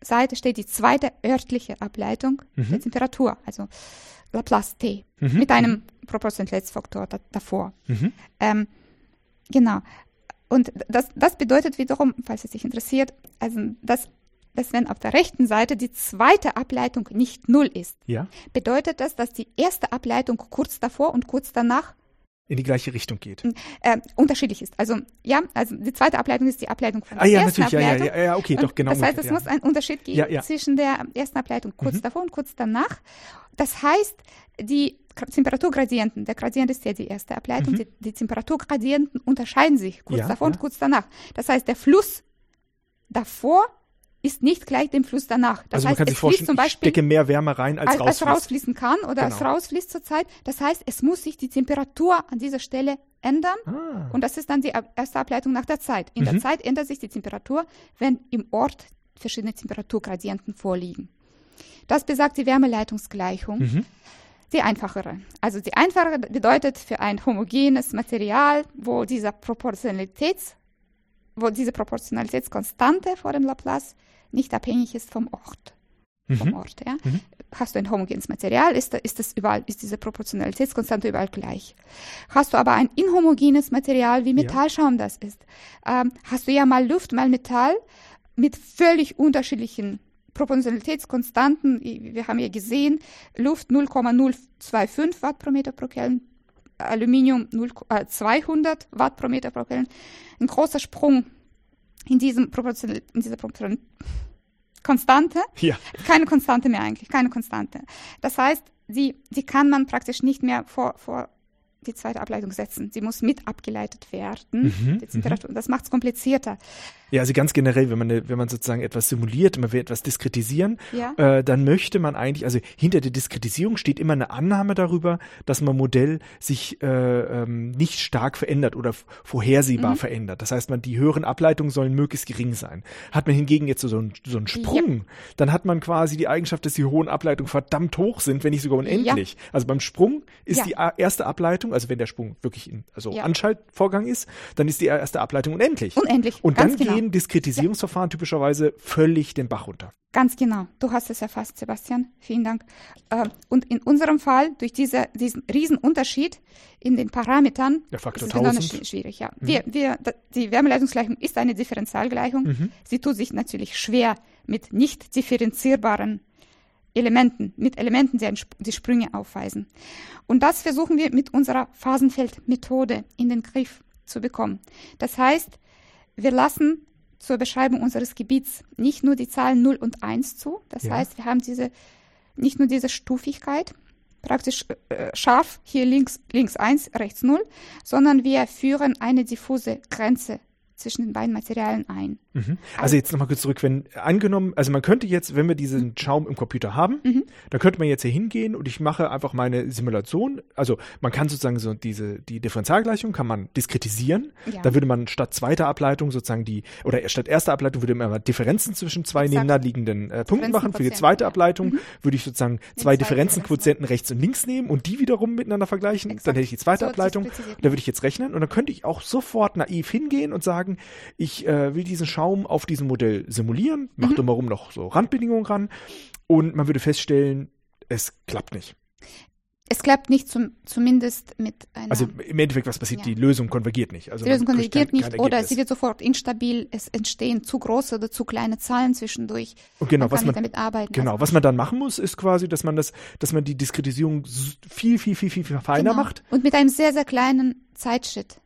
Seite steht die zweite örtliche Ableitung Mhm. der Temperatur, also Laplace T, mit einem Proportionalitätsfaktor da, davor. Mhm. Ähm, genau. Und das, das bedeutet wiederum, falls es dich interessiert, also dass, dass wenn auf der rechten Seite die zweite Ableitung nicht null ist, Ja, bedeutet das, dass die erste Ableitung kurz davor und kurz danach in die gleiche Richtung geht. äh, unterschiedlich ist. Also ja, also die zweite Ableitung ist die Ableitung von der Ah ja, ersten natürlich, ja, ja, Ableitung. ja, ja, okay, doch, genau. Das heißt, es umgekehrt, muss einen Unterschied geben Ja, ja. zwischen der ersten Ableitung kurz Mhm. davor und kurz danach. Das heißt, die Gra- Temperaturgradienten, der Gradient ist ja die erste Ableitung, die, die Temperaturgradienten unterscheiden sich kurz Mhm. Ja, davor und ja. kurz danach. Das heißt, der Fluss davor ist nicht gleich dem Fluss danach. Das also man heißt, kann sich vorstellen, zum ich Beispiel stecke mehr Wärme rein, als, als, als rausfließt. rausfließen kann oder als Genau. rausfließt zurzeit. Das heißt, es muss sich die Temperatur an dieser Stelle ändern. Ah, Und das ist dann die erste Ableitung nach der Zeit. In Mhm. der Zeit ändert sich die Temperatur, wenn im Ort verschiedene Temperaturgradienten vorliegen. Das besagt die Wärmeleitungsgleichung, Mhm. die einfachere. Also die einfachere bedeutet für ein homogenes Material, wo dieser Proportionalitäts, wo diese Proportionalitätskonstante vor dem Laplace nicht abhängig ist vom Ort. Vom Mhm. Ort, ja. Mhm. Hast du ein homogenes Material, ist, ist das überall, ist diese Proportionalitätskonstante überall gleich. Hast du aber ein inhomogenes Material, wie Metallschaum das ist, ähm, hast du ja mal Luft, mal Metall mit völlig unterschiedlichen Proportionalitätskonstanten. Wir haben ja gesehen, Luft 0,025 Watt pro Meter pro Kelvin, Aluminium 0, äh, 200 Watt pro Meter pro Kelvin. Ein großer Sprung in, diesem Proportion, in dieser Proportion Konstante Ja, keine Konstante mehr eigentlich, keine Konstante. Das heißt, die, die kann man praktisch nicht mehr vor, vor die zweite Ableitung setzen. Sie muss mit abgeleitet werden. Mhm, die Temperatur. Das macht es komplizierter. ja, also ganz generell, wenn man, wenn man sozusagen etwas simuliert, man will etwas diskretisieren, Ja. äh, dann möchte man eigentlich, also hinter der Diskretisierung steht immer eine Annahme darüber, dass man Modell sich äh, ähm, nicht stark verändert oder vorhersehbar verändert. Das heißt, man die höheren Ableitungen sollen möglichst gering sein. Hat man hingegen jetzt so, so, einen, so einen Sprung, dann hat man quasi die Eigenschaft, dass die hohen Ableitungen verdammt hoch sind, wenn nicht sogar unendlich. Also beim Sprung ist Ja. die erste Ableitung, also wenn der Sprung wirklich in, also Ja. Anschaltvorgang ist, dann ist die erste Ableitung unendlich. Unendlich, Und dann genau. gehen Diskretisierungsverfahren typischerweise völlig den Bach runter. Ganz genau. Du hast es erfasst, Sebastian. Vielen Dank. Äh, Und in unserem Fall, durch diese, diesen Riesenunterschied in den Parametern, Der Faktor ist es besonders 1000. schwi- schwierig. Ja. Wir, wir, da- die Wärmeleitungsgleichung ist eine Differentialgleichung. Mhm. Sie tut sich natürlich schwer mit nicht differenzierbaren Elementen, mit Elementen, die Sprünge aufweisen. Und das versuchen wir mit unserer Phasenfeldmethode in den Griff zu bekommen. Das heißt, wir lassen zur Beschreibung unseres Gebiets nicht nur die Zahlen 0 und 1 zu. Das Ja. heißt, wir haben diese, nicht nur diese Stufigkeit, praktisch äh, scharf, hier links, links 1, rechts 0, sondern wir führen eine diffuse Grenze zwischen den beiden Materialien ein. Mhm. Also jetzt nochmal kurz zurück, wenn angenommen, also man könnte jetzt, wenn wir diesen Schaum im Computer haben, Mhm. dann könnte man jetzt hier hingehen und ich mache einfach meine Simulation. Also man kann sozusagen so diese, die Differentialgleichung kann man diskretisieren. Ja. Da würde man statt zweiter Ableitung sozusagen die, oder statt erster Ableitung würde man Differenzen zwischen zwei Exakt. nebeneinander liegenden äh, Punkten machen. Für die zweite. Ableitung würde ich sozusagen zwei zwei Differenzenquotienten rechts und links nehmen und die wiederum miteinander vergleichen. Exakt. Dann hätte ich die zweite So Ableitung. Da würde ich jetzt rechnen und dann könnte ich auch sofort naiv hingehen und sagen, sagen, ich äh, will diesen Schaum auf diesem Modell simulieren, macht Mhm. drumherum noch so Randbedingungen ran und man würde feststellen, es klappt nicht. Es klappt nicht zum, zumindest mit einer. Also im Endeffekt, was passiert? Ja. Die Lösung konvergiert nicht. Also die Lösung konvergiert kein- nicht kein oder Ergebnis. sie wird sofort instabil. Es entstehen zu große oder zu kleine Zahlen zwischendurch. Und genau, man was man nicht damit arbeiten. Genau, Also, was man dann machen muss, ist quasi, dass man das, dass man die Diskretisierung viel, viel, viel, viel, viel feiner genau. macht. Und mit einem sehr, sehr kleinen Zeitschritt.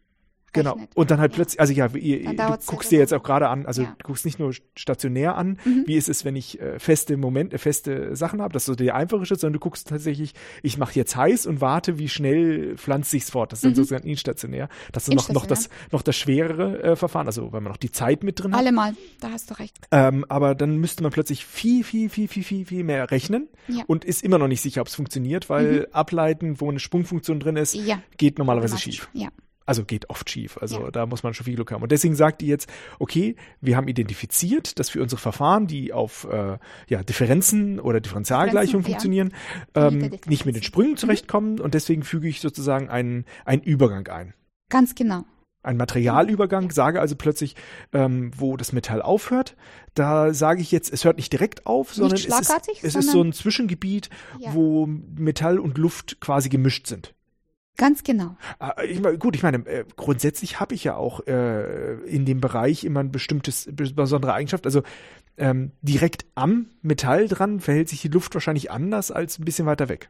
Genau. Und dann halt plötzlich, also ja, ihr, Dann du guckst dir jetzt auch gerade an, also Ja. du guckst nicht nur stationär an, Mhm. wie ist es, wenn ich äh, feste Momente, feste Sachen habe, das ist so der einfache Schritt, sondern du guckst tatsächlich, ich mache jetzt heiß und warte, wie schnell pflanzt sich's fort. Das ist dann Mhm. sozusagen instationär. Das ist noch, noch das, noch das schwerere äh, Verfahren, also weil man noch die Zeit mit drin hat. Allemal, da hast du recht. Ähm, aber dann müsste man plötzlich viel, viel, viel, viel, viel, viel mehr rechnen Ja. Mhm. und ist immer noch nicht sicher, ob es funktioniert, weil ableiten, wo eine Sprungfunktion drin ist, Ja. geht normalerweise schief. Ja. Also geht oft schief. Also Ja. da muss man schon viel Glück haben. Und deswegen sagt die jetzt, okay, wir haben identifiziert, dass für unsere Verfahren, die auf äh, ja, Differenzen oder Differentialgleichungen funktionieren, ja. ähm, nicht mit den. Sprüngen Mhm. zurechtkommen. Und deswegen füge ich sozusagen einen, einen Übergang ein. Ganz genau. Ein Materialübergang, sage also plötzlich, ähm, wo das Metall aufhört. Da sage ich jetzt, es hört nicht direkt auf, sondern es ist, es ist so ein Zwischengebiet, wo Metall und Luft quasi gemischt sind. Ganz genau. Ah, Ich meine, gut, ich meine, äh, grundsätzlich habe ich ja auch äh, in dem Bereich immer ein bestimmtes, besondere Eigenschaft. Also ähm, direkt am Metall dran verhält sich die Luft wahrscheinlich anders als ein bisschen weiter weg.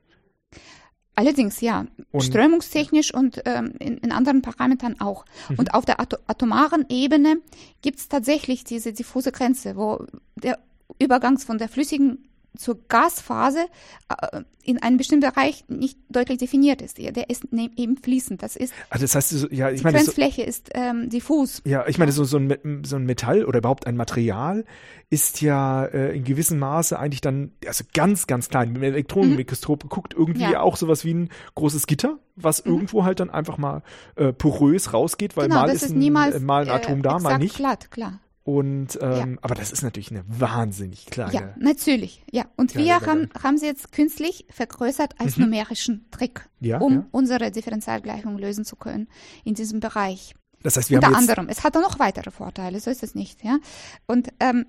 Allerdings, ja, Und- strömungstechnisch und ähm, in, in anderen Parametern auch. Mhm. Und auf der Ato atomaren Ebene gibt es tatsächlich diese diffuse Grenze, wo der Übergang von der flüssigen zur Gasphase äh, in einem bestimmten Bereich nicht deutlich definiert ist. Der ist ne eben fließend. Das ist, Also das heißt, so- ja, ich die meine, so, Grenzfläche ist ähm, diffus. ja, ich meine, so, so, ein, so ein Metall oder überhaupt ein Material ist ja äh, in gewissem Maße eigentlich dann, also ganz, ganz klein, mit einem Elektronenmikroskop geguckt, irgendwie Mhm. Ja. auch sowas wie ein großes Gitter, was irgendwo halt dann einfach mal äh, porös rausgeht, weil genau, mal ist ein, niemals äh, mal ein äh, Atom da, mal nicht. glatt, klar. Und ähm, aber das ist natürlich eine wahnsinnig kleine. Ja, natürlich. Ja, und wir haben, haben sie jetzt künstlich vergrößert als Mhm. numerischen Trick, Ja, um ja. unsere Differentialgleichung lösen zu können in diesem Bereich. Das heißt, wir Unter haben anderem. Es hat auch noch weitere Vorteile, so ist es nicht. Ja? Und ähm,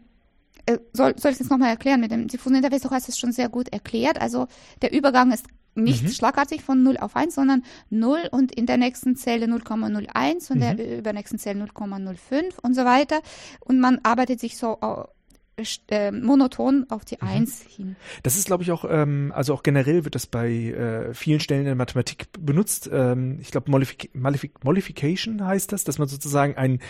äh, soll, soll ich es nochmal erklären? Mit dem diffusen Interface, du hast es schon sehr gut erklärt. Also der Übergang ist nicht Mhm. schlagartig von 0 auf 1, sondern 0 und in der nächsten Zelle 0,01 und Mhm. der übernächsten Zelle 0,05 und so weiter. Und man arbeitet sich so äh, monoton auf die 1 hin. das ist, glaube ich, auch, ähm, also auch generell wird das bei äh, vielen Stellen in der Mathematik benutzt. Ähm, ich glaube, Mollific Mollific Mollification heißt das, dass man sozusagen ein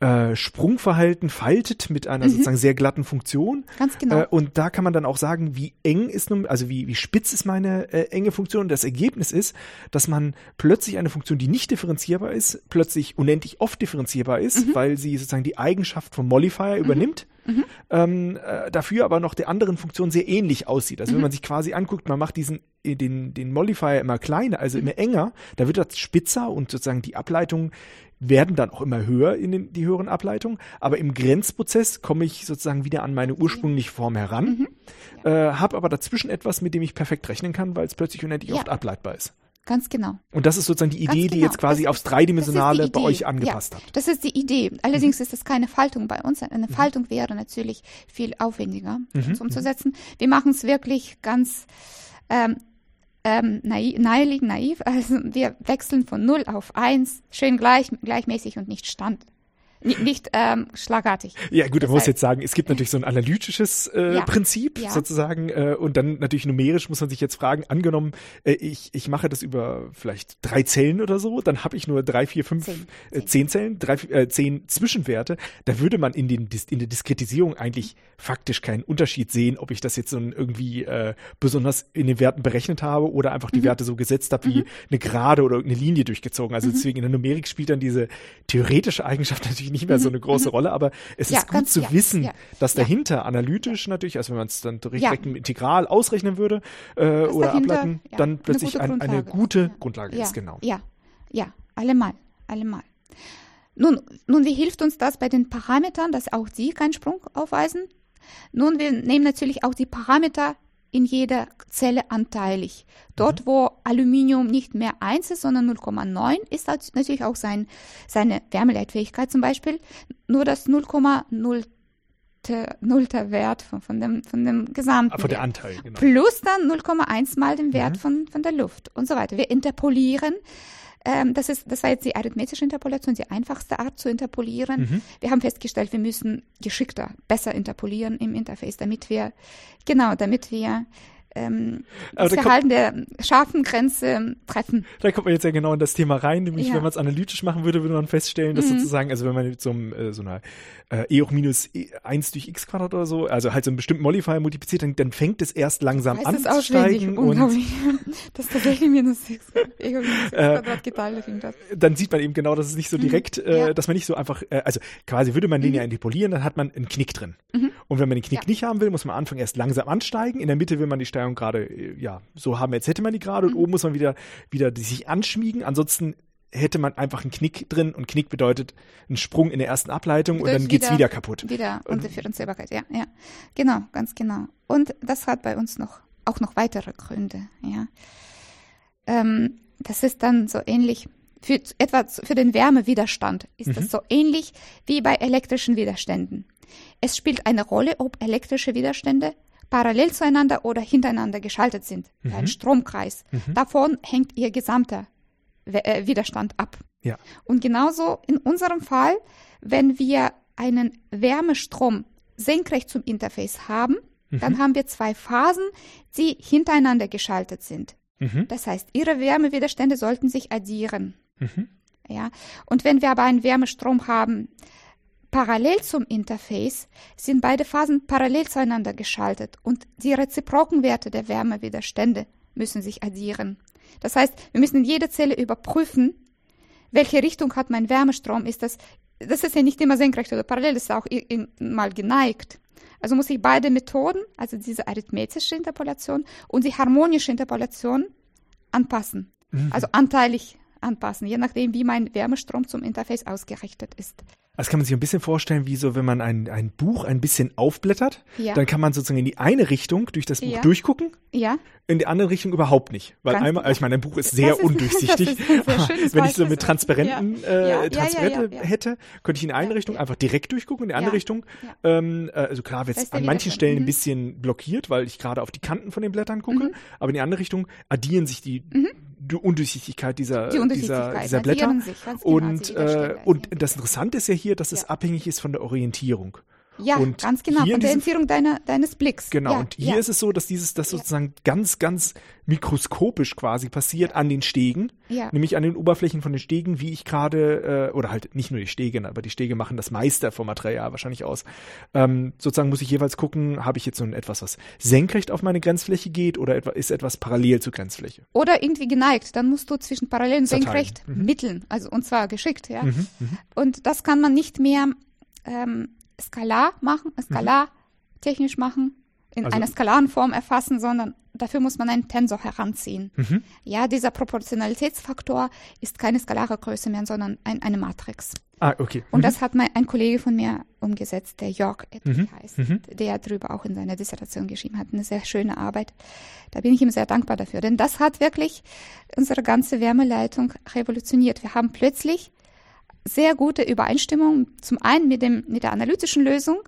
äh, Sprungverhalten faltet mit einer sozusagen sehr glatten Funktion. Ganz genau. Äh, und da kann man dann auch sagen, wie eng ist nun, also wie, wie spitz ist meine äh, enge Funktion. Und das Ergebnis ist, dass man plötzlich eine Funktion, die nicht differenzierbar ist, plötzlich unendlich oft differenzierbar ist, weil sie sozusagen die Eigenschaft vom Modifier übernimmt. Ähm, äh, dafür aber noch der anderen Funktion sehr ähnlich aussieht. Also wenn man sich quasi anguckt, man macht diesen äh, den, den Modifier immer kleiner, also immer enger, da wird das spitzer und sozusagen die Ableitungen werden dann auch immer höher in den, die höheren Ableitungen. Aber im Grenzprozess komme ich sozusagen wieder an meine ursprüngliche Form heran, äh, habe aber dazwischen etwas, mit dem ich perfekt rechnen kann, weil es plötzlich unendlich Ja. oft ableitbar ist. Ganz genau. Und das ist sozusagen die Idee, die genau. jetzt quasi Das- aufs Dreidimensionale die bei euch angepasst ja, habt. Das ist die Idee. Allerdings ist das keine Faltung bei uns. Mhm. Eine Faltung wäre natürlich viel aufwendiger das umzusetzen. Wir machen es wirklich ganz ähm, ähm, naiv, naiv, naiv. Also wir wechseln von 0 auf 1, schön gleich, gleichmäßig und nicht stand. Nicht, ähm, schlagartig. Ja, gut, man muss jetzt sagen, es gibt natürlich so ein analytisches äh, Ja. Prinzip Ja. sozusagen äh, und dann natürlich numerisch muss man sich jetzt fragen, angenommen, äh, ich, ich mache das über vielleicht drei Zellen oder so, dann habe ich nur drei, vier, fünf, Zehn. äh, zehn Zellen, drei, äh, zehn Zwischenwerte. Da würde man in, den, in der Diskretisierung eigentlich faktisch keinen Unterschied sehen, ob ich das jetzt so ein irgendwie äh, besonders in den Werten berechnet habe oder einfach Mhm. die Werte so gesetzt habe wie eine Gerade oder irgendeine Linie durchgezogen. Mhm. Also deswegen in der Numerik spielt dann diese theoretische Eigenschaft [laughs] natürlich nicht mehr so eine große Rolle, aber es Mhm. Ja, ist gut ganz- zu ja, wissen, ja, dass dahinter analytisch natürlich, also wenn man es dann direkt im Integral ausrechnen würde äh, oder ableiten, dann eine plötzlich gute ein, eine Grundlage gute. Grundlage ist, genau. Ja, ja, allemal, allemal. Nun, nun, wie hilft uns das bei den Parametern, dass auch die keinen Sprung aufweisen? Nun, wir nehmen natürlich auch die Parameter in jeder Zelle anteilig. Dort, wo Aluminium nicht mehr 1 ist, sondern 0,9, ist natürlich auch sein, seine Wärmeleitfähigkeit zum Beispiel nur das 0,0 nullter Wert von, von, dem, von dem gesamten. Ah, von der Anteil, genau. Plus dann 0,1 mal den Wert mhm. von, von der Luft und so weiter. Wir interpolieren. Ähm, das, ist, das war jetzt die arithmetische Interpolation, die einfachste Art zu interpolieren. Mhm. Wir haben festgestellt, wir müssen geschickter, besser interpolieren im Interface, damit wir, genau, damit wir ähm, das Verhalten der scharfen Grenze treffen. Da kommt man jetzt ja genau in das Thema rein, nämlich ja. wenn man es analytisch machen würde, würde man feststellen, dass mhm. sozusagen, also wenn man mit so, einem, äh, so einer äh, e hoch minus 1 durch x Quadrat oder so, also halt so einen bestimmten Modifier multipliziert, dann, dann fängt es erst langsam an zu steigen. Und [laughs] das ist tatsächlich minus x e hoch minus x Quadrat geteilt das. Dann sieht man eben genau, dass es nicht so mhm. direkt, mhm. äh, ja. dass man nicht so einfach, äh, also quasi würde man den ja interpolieren, dann hat man einen Knick drin. Mhm. Und wenn man den Knick ja. nicht haben will, muss man am Anfang erst langsam ansteigen. In der Mitte will man die Steigung gerade, äh, ja, so haben, als hätte man die gerade. Und mhm. oben muss man wieder, wieder sich anschmiegen. Ansonsten hätte man einfach einen Knick drin und Knick bedeutet einen Sprung in der ersten Ableitung und dann geht's wieder, wieder kaputt. Wieder Undifferenzierbarkeit, ja, ja. Genau, ganz genau. Und das hat bei uns noch, auch noch weitere Gründe, ja. Ähm, das ist dann so ähnlich, für, etwa für den Wärmewiderstand ist mhm. das so ähnlich wie bei elektrischen Widerständen. Es spielt eine Rolle, ob elektrische Widerstände parallel zueinander oder hintereinander geschaltet sind. Mhm. Ein Stromkreis. Mhm. Davon hängt ihr gesamter äh, Widerstand ab. Ja. Und genauso in unserem Fall, wenn wir einen Wärmestrom senkrecht zum Interface haben, mhm. dann haben wir zwei Phasen, die hintereinander geschaltet sind. Mhm. Das heißt, ihre Wärmewiderstände sollten sich addieren. Mhm. Ja. Und wenn wir aber einen Wärmestrom haben, parallel zum Interface, sind beide Phasen parallel zueinander geschaltet und die Reziprokenwerte der Wärmewiderstände müssen sich addieren. Das heißt, wir müssen in jeder Zelle überprüfen, welche Richtung hat mein Wärmestrom. Ist das, das ist ja nicht immer senkrecht oder parallel, das ist auch mal geneigt. Also muss ich beide Methoden, also diese arithmetische Interpolation und die harmonische Interpolation anpassen. Mhm. Also anteilig anpassen, je nachdem, wie mein Wärmestrom zum Interface ausgerichtet ist. Das kann man sich ein bisschen vorstellen, wie so, wenn man ein, ein Buch ein bisschen aufblättert, ja. dann kann man sozusagen in die eine Richtung durch das Buch ja. durchgucken, ja. in die andere Richtung überhaupt nicht. Weil Ganz einmal, ich meine, ein Buch ist sehr ist, [laughs] undurchsichtig. Ist wenn ich so mit Transparenten äh, Transparente hätte, könnte ich in eine Richtung einfach direkt durchgucken, in die andere Richtung, ähm, äh, also klar, wird es an manchen Stellen mhm. ein bisschen blockiert, weil ich gerade auf die Kanten von den Blättern gucke, mhm. aber in die andere Richtung addieren sich die mhm die Undurchsichtigkeit dieser, die Undurchsichtigkeit, dieser, dieser Blätter. Sich, genau, und, äh, und das Interessante ist ja hier, dass es ja. abhängig ist von der Orientierung. Ja, und ganz genau, von der Entfernung deiner, deines Blicks. Genau, ja, und hier ja. ist es so, dass dieses, das sozusagen ganz, ganz mikroskopisch quasi passiert an den Stegen, ja. nämlich an den Oberflächen von den Stegen, wie ich gerade, äh, oder halt nicht nur die Stege, aber die Stege machen das meiste vom Material wahrscheinlich aus. Ähm, sozusagen muss ich jeweils gucken, habe ich jetzt so ein etwas, was senkrecht auf meine Grenzfläche geht oder etwa, ist etwas parallel zur Grenzfläche? Oder irgendwie geneigt, dann musst du zwischen parallel und senkrecht mhm. mitteln, also und zwar geschickt, ja. Mhm, mh. Und das kann man nicht mehr ähm, skalar machen, skalar technisch machen, in also, einer skalaren Form erfassen, sondern dafür muss man einen Tensor heranziehen. Mhm. Ja, dieser Proportionalitätsfaktor ist keine skalare Größe mehr, sondern ein, eine Matrix. Ah, okay. Und mhm. das hat mein, ein Kollege von mir umgesetzt, der Jörg mhm. heißt, mhm. der darüber auch in seiner Dissertation geschrieben hat. Eine sehr schöne Arbeit. Da bin ich ihm sehr dankbar dafür, denn das hat wirklich unsere ganze Wärmeleitung revolutioniert. Wir haben plötzlich sehr gute Übereinstimmung zum einen mit, dem, mit der analytischen Lösung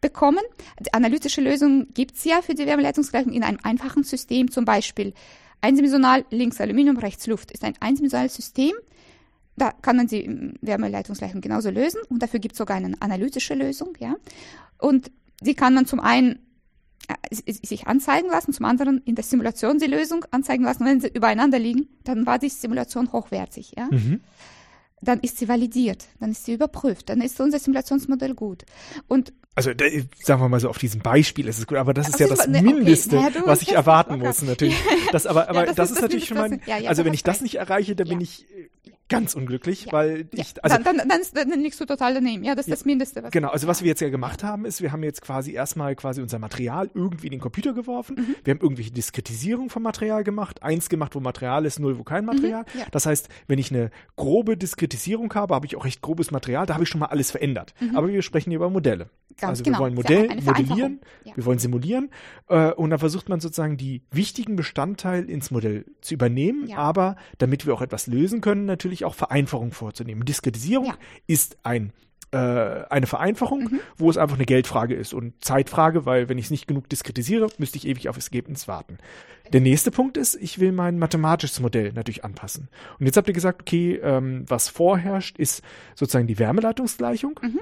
bekommen. Die analytische Lösung gibt es ja für die Wärmeleitungsgleichung in einem einfachen System, zum Beispiel eindimensional links Aluminium, rechts Luft ist ein eindimensionales System. Da kann man die Wärmeleitungsgleichung genauso lösen und dafür gibt es sogar eine analytische Lösung, ja. Und die kann man zum einen äh, sich anzeigen lassen, zum anderen in der Simulation die Lösung anzeigen lassen. Wenn sie übereinander liegen, dann war die Simulation hochwertig, ja. Mhm dann ist sie validiert, dann ist sie überprüft, dann ist unser Simulationsmodell gut. Und also sagen wir mal so auf diesem Beispiel ist es gut, aber das ist ja das ne, Mindeste, okay. naja, was ich erwarten muss natürlich. [laughs] Das aber aber ja, das, das, ist, ist natürlich schon mal, ja, ja, also wenn ich das nicht erreiche, dann bin ich ganz unglücklich, Ja. weil Ja. ich, also dann, dann, dann, ist, dann liegst du total daneben. Ja, das ist das Mindeste, was Genau, also was wir jetzt ja gemacht haben, ist, wir haben jetzt quasi erstmal quasi unser Material irgendwie in den Computer geworfen. Mhm. Wir haben irgendwelche Diskretisierung vom Material gemacht. Eins gemacht, wo Material ist, null, wo kein Material. Mhm, ja. Das heißt, wenn ich eine grobe Diskretisierung habe, habe ich auch recht grobes Material. Da habe ich schon mal alles verändert. Aber wir sprechen hier über Modelle. Mhm. Ganz also genau. wir wollen ja Modell, modellieren. Ja. wir wollen simulieren äh, und dann versucht man sozusagen die wichtigen Bestandteile ins Modell zu übernehmen, Ja. aber damit wir auch etwas lösen können, natürlich auch Vereinfachung vorzunehmen. Diskretisierung Ja. ist ein äh, eine Vereinfachung, Mhm. wo es einfach eine Geldfrage ist und Zeitfrage, weil wenn ich es nicht genug diskretisiere, müsste ich ewig auf das Ergebnis warten. Der nächste Punkt ist, ich will mein mathematisches Modell natürlich anpassen. Und jetzt habt ihr gesagt, okay, ähm, was vorherrscht, ist sozusagen die Wärmeleitungsgleichung. Mhm.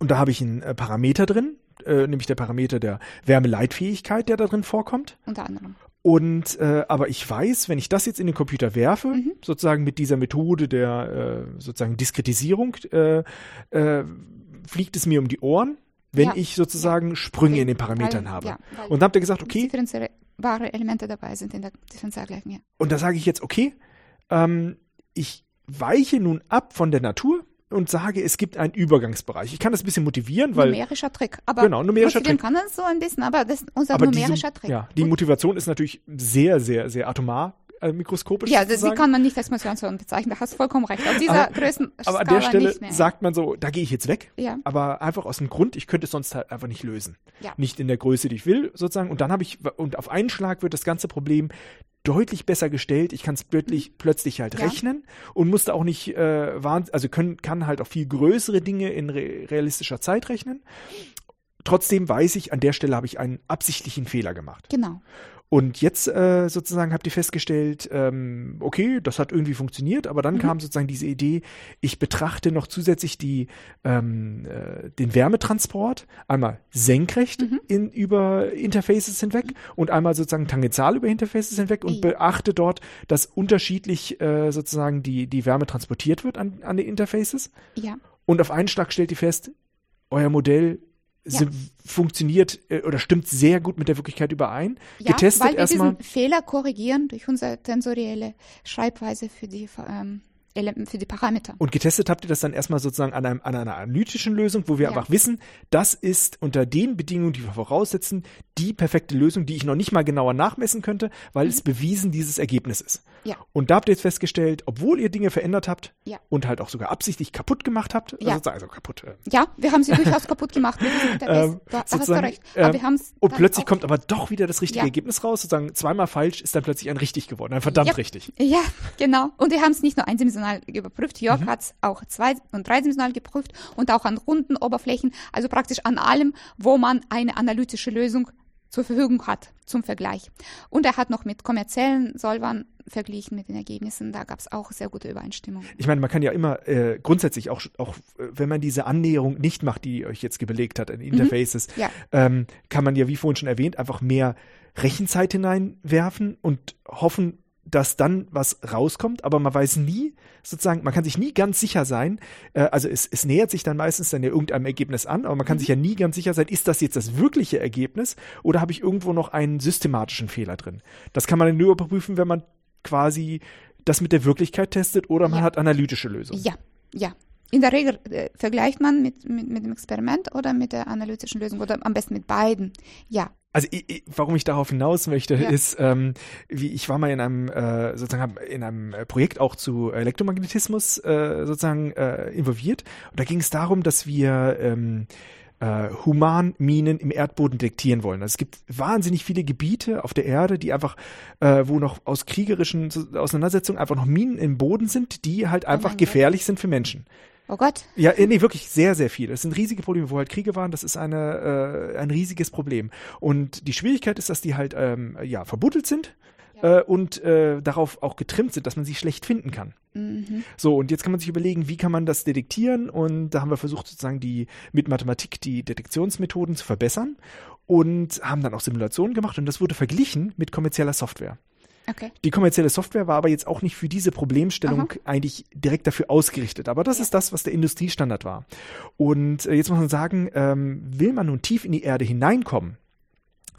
Und da habe ich einen äh, Parameter drin, äh, nämlich der Parameter der Wärmeleitfähigkeit, der da drin vorkommt. unter anderem. Und äh, aber ich weiß, wenn ich das jetzt in den Computer werfe, Mhm. sozusagen mit dieser Methode der äh, sozusagen Diskretisierung, äh, äh, fliegt es mir um die Ohren, wenn Ja. ich sozusagen Sprünge in den Parametern Weil- habe. ja, und dann habt ihr gesagt, okay, differenzierbare Elemente dabei sind in der Differentialgleichung. Ja. und da sage ich jetzt, okay, ähm, ich weiche nun ab von der Natur und sage, es gibt einen Übergangsbereich. Ich kann das ein bisschen motivieren, weil numerischer Trick. Aber Genau, numerischer Trick. kann das so ein bisschen, aber das ist unser aber diese, numerischer Trick. ja, die Motivation ist natürlich sehr, sehr, sehr atomar, mikroskopisch. ja, die sozusagen. kann man nicht als Motivation bezeichnen. Da hast du vollkommen recht. Auf dieser Aber- Größenskala Aber an der Stelle sagt man so, da gehe ich jetzt weg. Ja. Aber einfach aus dem Grund, ich könnte es sonst halt einfach nicht lösen. Ja. Nicht in der Größe, die ich will, sozusagen. Und dann habe ich, und auf einen Schlag wird das ganze Problem deutlich besser gestellt. Ich kann es plötzlich, plötzlich halt Mhm. Ja. rechnen und musste auch nicht äh, also können, kann halt auch viel größere Dinge in re realistischer Zeit rechnen. Trotzdem weiß ich, an der Stelle habe ich einen absichtlichen Fehler gemacht. Genau. Und jetzt äh, sozusagen habt ihr festgestellt, ähm, okay, das hat irgendwie funktioniert, aber Mhm. dann kam sozusagen diese Idee, ich betrachte noch zusätzlich die, ähm, äh, den Wärmetransport einmal senkrecht Mhm. in, über Interfaces hinweg und einmal sozusagen tangential über Interfaces hinweg und beachte dort, dass unterschiedlich äh, sozusagen die, die Wärme transportiert wird an, an den Interfaces. Ja. Und auf einen Schlag stellt ihr fest, euer Modell Ja. sind, funktioniert äh, oder stimmt sehr gut mit der Wirklichkeit überein. Ja, Getestet weil wir erstmal. diesen Fehler korrigieren durch unsere tensorielle Schreibweise für die, ähm, für die Parameter. Und getestet habt ihr das dann erstmal sozusagen an, einem, an einer analytischen Lösung, wo wir Ja. einfach wissen, das ist unter den Bedingungen, die wir voraussetzen, die perfekte Lösung, die ich noch nicht mal genauer nachmessen könnte, weil es bewiesen dieses Ergebnis ist. Mhm. Ja. Und da habt ihr jetzt festgestellt, obwohl ihr Dinge verändert habt Ja. und halt auch sogar absichtlich kaputt gemacht habt, Ja. also, also kaputt, äh, Ja, wir haben sie durchaus kaputt gemacht. [laughs] Ähm, da, da hast du recht. Aber ähm, wir haben's und plötzlich kommt aber doch wieder das richtige Ja. Ergebnis raus, sozusagen zweimal falsch ist dann plötzlich ein richtig geworden, ein verdammt Ja. richtig. Ja, genau. Und wir haben es nicht nur eindimensional überprüft, Jörg Mhm. hat es auch zwei- und dreidimensional geprüft und auch an runden Oberflächen, also praktisch an allem, wo man eine analytische Lösung zur Verfügung hat zum Vergleich. Und er hat noch mit kommerziellen Solvern verglichen mit den Ergebnissen. Da gab es auch sehr gute Übereinstimmung. Ich meine, man kann ja immer äh, grundsätzlich auch, auch, wenn man diese Annäherung nicht macht, die euch jetzt belegt hat in Interfaces, Ja. ähm, kann man ja, wie vorhin schon erwähnt, einfach mehr Rechenzeit hineinwerfen und hoffen, dass dann was rauskommt, aber man weiß nie, sozusagen, man kann sich nie ganz sicher sein, äh, also es, es nähert sich dann meistens dann ja irgendeinem Ergebnis an, aber man kann sich ja nie ganz sicher sein, ist das jetzt das wirkliche Ergebnis oder habe ich irgendwo noch einen systematischen Fehler drin? Das kann man dann nur überprüfen, wenn man quasi das mit der Wirklichkeit testet oder man Ja. hat analytische Lösungen. Ja, ja. In der Regel äh, vergleicht man mit, mit, mit dem Experiment oder mit der analytischen Lösung oder am besten mit beiden. Ja, Also ich, ich, warum ich darauf hinaus möchte, Ja. ist, ähm, wie ich war mal in einem äh, sozusagen in einem äh, Projekt auch zu Elektromagnetismus äh, sozusagen äh, involviert. Und da ging es darum, dass wir ähm, äh, Humanminen im Erdboden detektieren wollen. Also es gibt wahnsinnig viele Gebiete auf der Erde, die einfach, äh, wo noch aus kriegerischen Auseinandersetzungen einfach noch Minen im Boden sind, die halt einfach Gott. gefährlich sind für Menschen. Oh Gott. Ja, äh, nee, wirklich sehr, sehr viele. Es sind riesige Probleme, wo halt Kriege waren. Das ist eine, äh, ein riesiges Problem. Und die Schwierigkeit ist, dass die halt ähm, ja verbuddelt sind äh, und äh, darauf auch getrimmt sind, dass man sie schlecht finden kann. Mhm. So, und jetzt kann man sich überlegen, wie kann man das detektieren? Und da haben wir versucht, sozusagen die mit Mathematik die Detektionsmethoden zu verbessern und haben dann auch Simulationen gemacht und das wurde verglichen mit kommerzieller Software. Okay. Die kommerzielle Software war aber jetzt auch nicht für diese Problemstellung eigentlich direkt dafür ausgerichtet. Aber das ist das, was der Industriestandard war. Und äh, jetzt muss man sagen, ähm, will man nun tief in die Erde hineinkommen,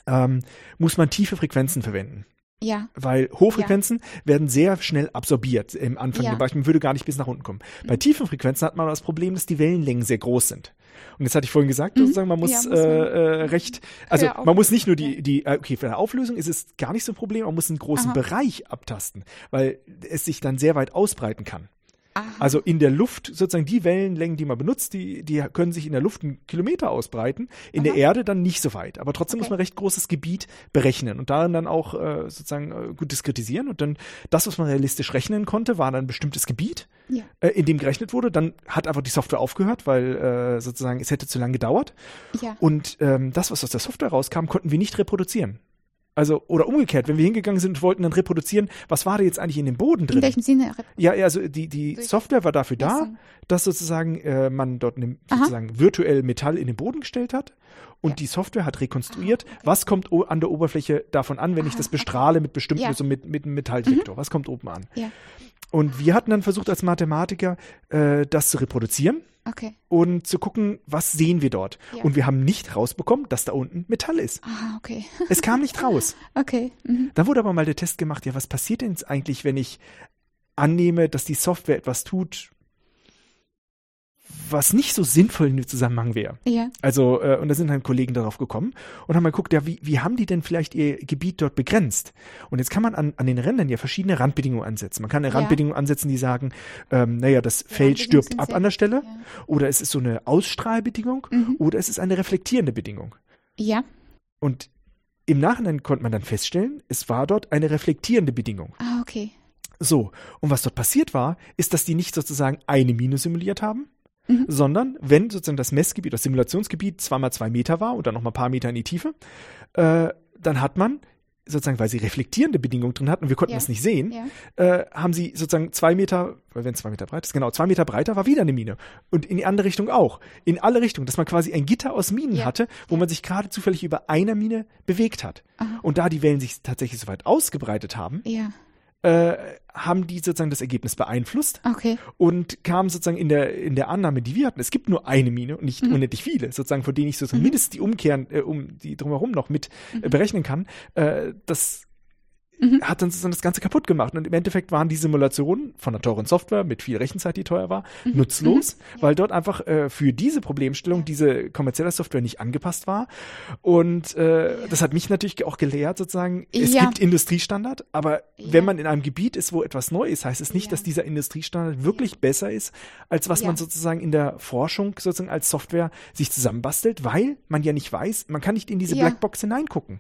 ähm, muss man tiefe Frequenzen verwenden. Ja. Weil Hochfrequenzen werden sehr schnell absorbiert im Anfang. Ja. Ja. Man würde gar nicht bis nach unten kommen. Bei tiefen Frequenzen hat man das Problem, dass die Wellenlängen sehr groß sind. Und jetzt hatte ich vorhin gesagt, sozusagen, man muss, Ja, muss äh, man- äh, recht, also Ja, man muss nicht nur die, die, äh, okay, für eine Auflösung ist es gar nicht so ein Problem, man muss einen großen Aha. Bereich abtasten, weil es sich dann sehr weit ausbreiten kann. Aha. Also in der Luft, sozusagen die Wellenlängen, die man benutzt, die, die können sich in der Luft einen Kilometer ausbreiten, in der Aha. Erde dann nicht so weit. Aber trotzdem muss Okay. man recht großes Gebiet berechnen und darin dann auch äh, sozusagen äh, gut diskretisieren. Und dann das, was man realistisch rechnen konnte, war dann ein bestimmtes Gebiet, Ja. äh, in dem gerechnet wurde. Dann hat einfach die Software aufgehört, weil äh, sozusagen es hätte zu lange gedauert. Ja. Und ähm, das, was aus der Software rauskam, konnten wir nicht reproduzieren. Also, oder umgekehrt, wenn wir hingegangen sind und wollten dann reproduzieren, was war da jetzt eigentlich in dem Boden drin? In welchem Sinne? Ja, ja, also die, die Software war dafür da, dass sozusagen äh, man dort ne, sozusagen virtuell Metall in den Boden gestellt hat und Ja. die Software hat rekonstruiert, Ah, okay. was kommt an der Oberfläche davon an, wenn ich Ah, das okay. bestrahle mit bestimmten, Ja. so mit, mit einem Metalldetektor, was kommt oben an? Ja. Und wir hatten dann versucht als Mathematiker, äh, das zu reproduzieren Okay. und zu gucken, was sehen wir dort. Ja. Und wir haben nicht rausbekommen, dass da unten Metall ist. Ah, okay. Es kam nicht raus. [laughs] Okay. Mhm. Dann wurde aber mal der Test gemacht, ja, was passiert denn jetzt eigentlich, wenn ich annehme, dass die Software etwas tut, was nicht so sinnvoll in dem Zusammenhang wäre. Ja. Also, äh, und da sind dann Kollegen darauf gekommen und haben mal geguckt, ja, wie, wie haben die denn vielleicht ihr Gebiet dort begrenzt? Und jetzt kann man an, an den Rändern ja verschiedene Randbedingungen ansetzen. Man kann eine Ja. Randbedingung ansetzen, die sagen, ähm, naja, das Feld Randbedingungen stirbt ab an der Stelle, Ja. oder es ist so eine Ausstrahlbedingung, Mhm. oder es ist eine reflektierende Bedingung. Ja. Und im Nachhinein konnte man dann feststellen, es war dort eine reflektierende Bedingung. Ah, okay. So, und was dort passiert war, ist, dass die nicht sozusagen eine Mine simuliert haben, Mhm. sondern wenn sozusagen das Messgebiet, das Simulationsgebiet zweimal zwei Meter war und dann noch mal ein paar Meter in die Tiefe, äh, dann hat man sozusagen, weil sie reflektierende Bedingungen drin hatten und wir konnten Ja. das nicht sehen, Ja. äh, haben sie sozusagen zwei Meter, weil wenn es zwei Meter breit ist, genau, zwei Meter breiter war wieder eine Mine. Und in die andere Richtung auch. In alle Richtungen, dass man quasi ein Gitter aus Minen Ja. hatte, wo man sich gerade zufällig über einer Mine bewegt hat. Aha. Und da die Wellen sich tatsächlich so weit ausgebreitet haben. Äh, haben die sozusagen das Ergebnis beeinflusst Okay. und kamen sozusagen in der, in der Annahme, die wir hatten, es gibt nur eine Mine und nicht Mhm. unendlich viele, sozusagen, von denen ich sozusagen mindestens die umkehren, äh, um die drumherum noch mit äh, berechnen kann, äh, das Mhm. hat dann sozusagen das Ganze kaputt gemacht. Und im Endeffekt waren die Simulationen von einer teuren Software mit viel Rechenzeit, die teuer war, Mhm. nutzlos, weil dort einfach äh, für diese Problemstellung diese kommerzielle Software nicht angepasst war. Und äh, das hat mich natürlich auch gelehrt, sozusagen, es Ja. gibt Industriestandard, aber Ja. wenn man in einem Gebiet ist, wo etwas neu ist, heißt es nicht, Ja. dass dieser Industriestandard wirklich besser ist, als was man sozusagen in der Forschung sozusagen als Software sich zusammenbastelt, weil man ja nicht weiß, man kann nicht in diese. Blackbox hineingucken,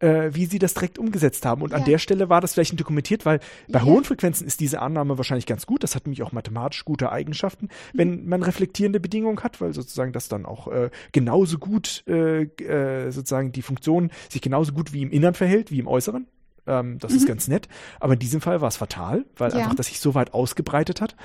äh, wie sie das direkt umgesetzt haben. Und an Ja. der Stelle war das vielleicht nicht dokumentiert, weil bei Ja. hohen Frequenzen ist diese Annahme wahrscheinlich ganz gut. Das hat nämlich auch mathematisch gute Eigenschaften, Mhm. wenn man reflektierende Bedingungen hat, weil sozusagen das dann auch äh, genauso gut äh, äh, sozusagen die Funktion sich genauso gut wie im Innern verhält, wie im Äußeren. Ähm, das ist ganz nett. Aber in diesem Fall war es fatal, weil Mhm. Ja. einfach das sich so weit ausgebreitet hat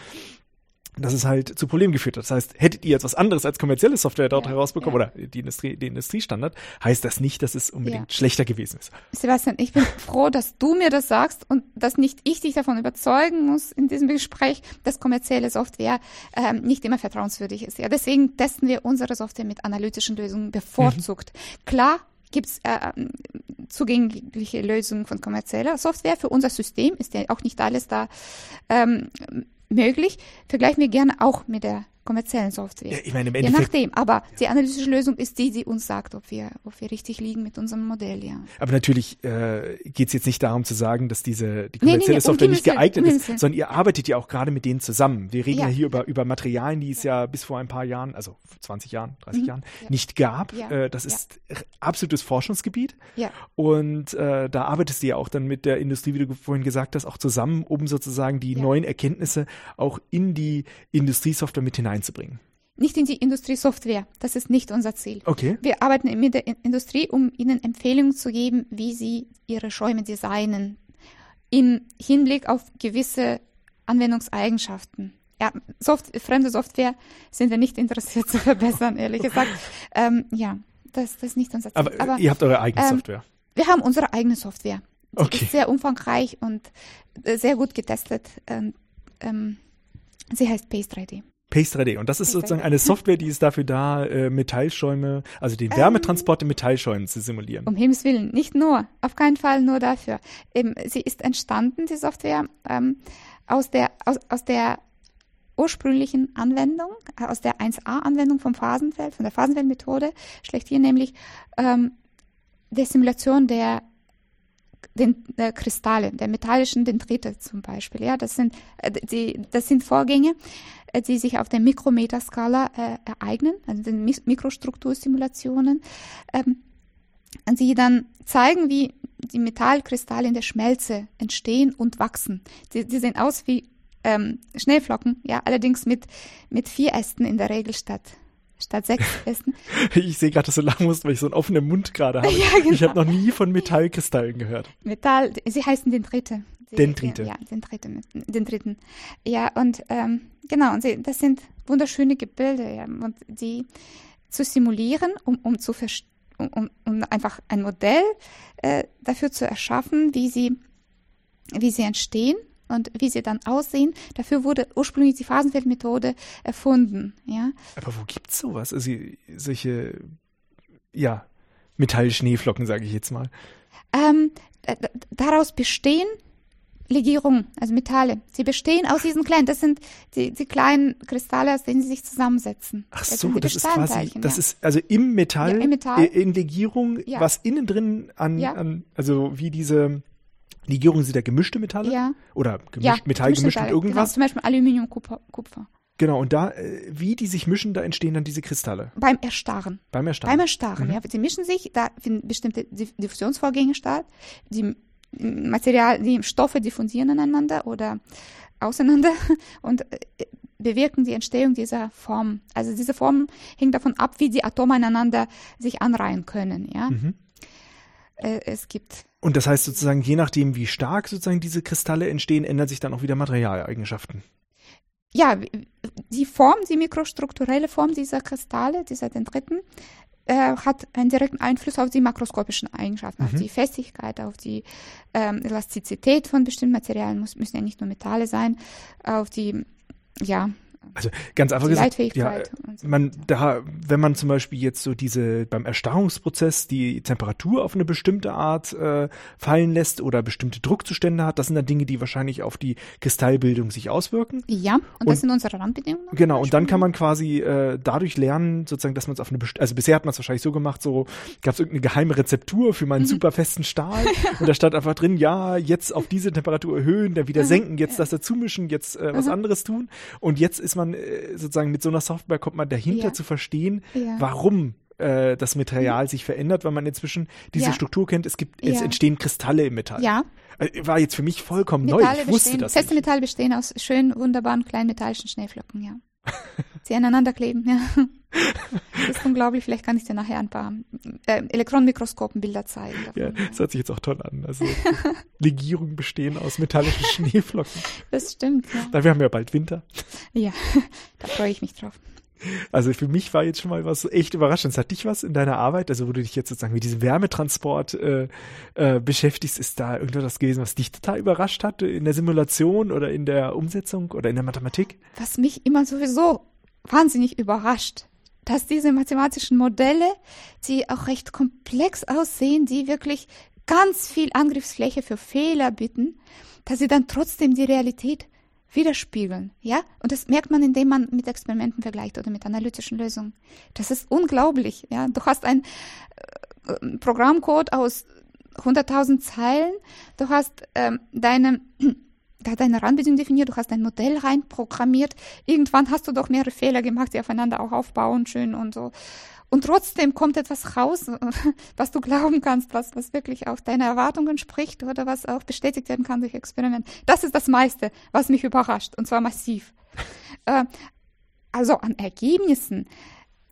dass es halt zu Problemen geführt hat. Das heißt, hättet ihr jetzt was anderes als kommerzielle Software dort Ja, herausbekommen ja. oder die Industrie, den Industriestandard, heißt das nicht, dass es unbedingt Ja. schlechter gewesen ist. Sebastian, ich bin [laughs] froh, dass du mir das sagst und dass nicht ich dich davon überzeugen muss in diesem Gespräch, dass kommerzielle Software ähm, nicht immer vertrauenswürdig ist. Ja, deswegen testen wir unsere Software mit analytischen Lösungen bevorzugt. Klar gibt's äh, ähm, zugängliche Lösungen von kommerzieller Software. Für unser System ist ja auch nicht alles da ähm, möglich. Vergleichen wir gerne auch mit der kommerziellen Software. Ja, ich meine, im Je nachdem, aber die analytische Lösung ist die, die uns sagt, ob wir, ob wir richtig liegen mit unserem Modell, ja. aber natürlich äh, geht es jetzt nicht darum zu sagen, dass diese die Nee, nee, kommerzielle nee, um Software nicht geeignet um ist, sondern ihr arbeitet ja auch gerade mit denen zusammen. Wir reden ja, Ja. hier über, über Materialien, die es ja bis vor ein paar Jahren, also 20 Jahren, 30 Mhm. Jahren, Ja. nicht gab. Ja. Äh, das Ja. ist absolutes Forschungsgebiet. Ja, Und äh, da arbeitest du ja auch dann mit der Industrie, wie du vorhin gesagt hast, auch zusammen, um sozusagen die Ja. neuen Erkenntnisse auch in die Industriesoftware mit hineinzubringen. nicht in die Industriesoftware. Das ist nicht unser Ziel. Okay. Wir arbeiten mit der In- Industrie, um ihnen Empfehlungen zu geben, wie sie ihre Schäume designen. Im Hinblick auf gewisse Anwendungseigenschaften. Ja, Soft fremde Software sind wir nicht interessiert [laughs] zu verbessern, ehrlich gesagt. Ähm, ja, das, das ist nicht unser Ziel. Aber, äh, ihr habt eure eigene ähm, Software. Wir haben unsere eigene Software. Die Okay. ist sehr umfangreich und äh, sehr gut getestet. Ähm, ähm, sie heißt Pace 3D. Pace 3D. Und das ist sozusagen eine Software, die ist dafür da, äh, Metallschäume, also den Wärmetransport in Metallschäumen zu simulieren. Um Himmels Willen, nicht nur, auf keinen Fall nur dafür. Eben, sie ist entstanden, die Software, ähm, aus der, aus, aus der ursprünglichen Anwendung, äh, aus der 1a-Anwendung vom Phasenfeld, von der Phasenfeldmethode, schlechthin nämlich ähm, der Simulation der den, der Kristalle, der metallischen Dendrite zum Beispiel. Ja, das sind, äh, die, das sind Vorgänge, äh, die sich auf der Mikrometerskala äh, ereignen, also den Mikrostruktursimulationen, ähm, die dann zeigen, wie die Metallkristalle in der Schmelze entstehen und wachsen. Die, die sehen aus wie ähm, Schneeflocken, ja, allerdings mit, mit vier Ästen in der Regel statt statt sechs [laughs] Ästen. ich sehe gerade, dass du lachen musst, weil ich so einen offenen Mund gerade habe. [laughs] Ja, genau. Ich habe noch nie von Metallkristallen gehört. Metall, sie heißen Dendrite. Dendrite. Ja, Dendrite, Dendriten. Ja, und ähm, genau, und sie, das sind wunderschöne Gebilde, ja, und die zu simulieren, um, um zu um, um, um einfach ein Modell äh, dafür zu erschaffen, wie sie, wie sie entstehen und wie sie dann aussehen. Dafür wurde ursprünglich die Phasenfeldmethode erfunden. Ja. Aber wo gibt's sowas? Also solche, ja, Metallschneeflocken, sage ich jetzt mal. Ähm, daraus bestehen Legierungen, also Metalle. Sie bestehen aus diesen kleinen, das sind die, die kleinen Kristalle, aus denen sie sich zusammensetzen. Ach so, das, ist quasi, das ja. ist also im Metall, ja, im Metall. Äh, in Legierung, ja. was innen drin an, an, also wie diese Legierung sind da gemischte Metalle? Ja. Oder gemischt, ja, Metall gemischt mit irgendwas? Genau, zum Beispiel Aluminium, Kupfer. Kupfer. Genau, und da, äh, wie die sich mischen, da entstehen dann diese Kristalle. Beim Erstarren. Beim Erstarren. Beim Erstarren, mhm. ja. Sie mischen sich, da finden bestimmte Diffusionsvorgänge statt. Die Material, die Stoffe diffundieren aneinander oder auseinander [laughs] und äh, bewirken die Entstehung dieser Form. Also diese Form hängt davon ab, wie die Atome aneinander sich anreihen können, ja. Mhm. Äh, es gibt und das heißt sozusagen, je nachdem, wie stark sozusagen diese Kristalle entstehen, ändern sich dann auch wieder Materialeigenschaften. Ja, die Form, die mikrostrukturelle Form dieser Kristalle, dieser Dendriten, äh, hat einen direkten Einfluss auf die makroskopischen Eigenschaften, mhm. auf die Festigkeit, auf die ähm, Elastizität von bestimmten Materialien, muss, müssen ja nicht nur Metalle sein, auf die, ja, also ganz einfach gesagt, ja, man da, wenn man zum Beispiel jetzt so diese beim Erstarrungsprozess die Temperatur auf eine bestimmte Art äh, fallen lässt oder bestimmte Druckzustände hat, das sind dann Dinge, die wahrscheinlich auf die Kristallbildung sich auswirken. Ja, und, und das sind unsere Randbedingungen. Genau, und dann kann man quasi äh, dadurch lernen, sozusagen, dass man es auf eine bestimmte, also bisher hat man es wahrscheinlich so gemacht, so gab es irgendeine geheime Rezeptur für meinen mhm. super festen Stahl [laughs] und da stand einfach drin, ja, jetzt auf diese Temperatur erhöhen, dann wieder mhm. senken, jetzt das dazu mischen, jetzt äh, was mhm. anderes tun und jetzt ist man äh, sozusagen mit so einer Software kommt man dahinter ja. zu verstehen, ja. warum äh, das Material mhm. sich verändert, weil man inzwischen diese ja. Struktur kennt. Es gibt, es entstehen Kristalle im Metall. Ja. Äh, war jetzt für mich vollkommen Metalle neu. Ich wusste bestehen, das. Feste nicht. Metalle bestehen aus schönen, wunderbaren kleinen metallischen Schneeflocken, ja. Sie aneinander kleben, ja. Das ist unglaublich. Vielleicht kann ich dir nachher ein paar äh, Elektronenmikroskopenbilder zeigen. Davon, ja, das hört sich jetzt auch toll an. Also Legierungen bestehen aus metallischen [laughs] Schneeflocken. Das stimmt, ja. Da wir haben ja bald Winter. Ja, [laughs] da freue ich mich drauf. Also für mich war jetzt schon mal was echt überraschend. Hat dich was in deiner Arbeit, also wo du dich jetzt sozusagen mit diesem Wärmetransport äh, äh, beschäftigst, ist da irgendwas gewesen, was dich total überrascht hat in der Simulation oder in der Umsetzung oder in der Mathematik? Was mich immer sowieso wahnsinnig überrascht, dass diese mathematischen Modelle, die auch recht komplex aussehen, die wirklich ganz viel Angriffsfläche für Fehler bieten, dass sie dann trotzdem die Realität widerspiegeln, ja? Und das merkt man, indem man mit Experimenten vergleicht oder mit analytischen Lösungen. Das ist unglaublich, ja? Du hast ein äh, Programmcode aus 100.000 Zeilen, du hast ähm, deine [clears throat] da hat eine Randbedingung definiert, du hast ein Modell reinprogrammiert. Irgendwann hast du doch mehrere Fehler gemacht, die aufeinander auch aufbauen, schön und so. Und trotzdem kommt etwas raus, [laughs] was du glauben kannst, was, was wirklich auch deine Erwartungen spricht oder was auch bestätigt werden kann durch Experiment. Das ist das meiste, was mich überrascht, und zwar massiv. [laughs] äh, also an Ergebnissen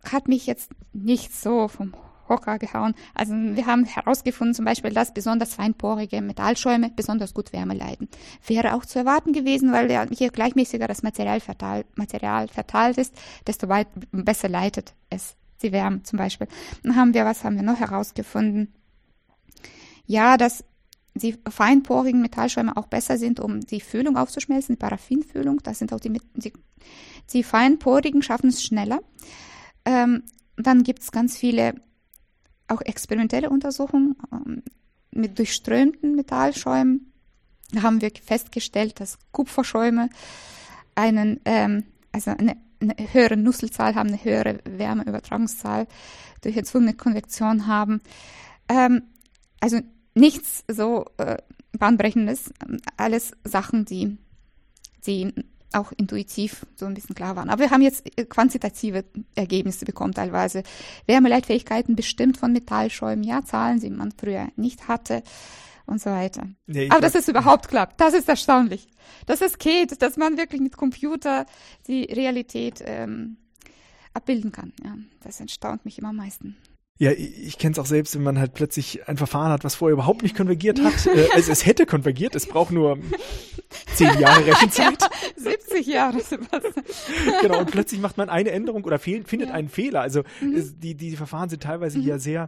hat mich jetzt nicht so vom Hocker gehauen. Also wir haben herausgefunden zum Beispiel, dass besonders feinporige Metallschäume besonders gut Wärme leiden. Wäre auch zu erwarten gewesen, weil je gleichmäßiger das Material verteilt, Material verteilt ist, desto weit besser leitet es die Wärme zum Beispiel. Dann haben wir, was haben wir noch herausgefunden? Ja, dass die feinporigen Metallschäume auch besser sind, um die Füllung aufzuschmelzen, die Paraffinfüllung. Das sind auch die, die, die feinporigen schaffen es schneller. Ähm, dann gibt es ganz viele auch experimentelle Untersuchungen ähm, mit durchströmten Metallschäumen. Da haben wir festgestellt, dass Kupferschäume einen, ähm, also eine, eine höhere Nusselzahl haben, eine höhere Wärmeübertragungszahl durch erzwungene Konvektion haben. Ähm, also nichts so äh, bahnbrechendes, alles Sachen, die, die auch intuitiv so ein bisschen klar waren. Aber wir haben jetzt äh, quantitative Ergebnisse bekommen teilweise. Wärmeleitfähigkeiten bestimmt von Metallschäumen, ja, Zahlen, die man früher nicht hatte und so weiter. Nee, Aber dass es überhaupt klappt, das ist erstaunlich. Dass es geht, dass man wirklich mit Computer die Realität ähm, abbilden kann. Ja, das erstaunt mich immer am meisten. Ja, ich kenne es auch selbst, wenn man halt plötzlich ein Verfahren hat, was vorher überhaupt nicht konvergiert hat. Äh, also es hätte konvergiert, es braucht nur zehn Jahre [laughs] Rechenzeit. Ja, 70 Jahre. [laughs] genau, und plötzlich macht man eine Änderung oder findet ja. einen Fehler. Also mhm. die, die Verfahren sind teilweise mhm. hier sehr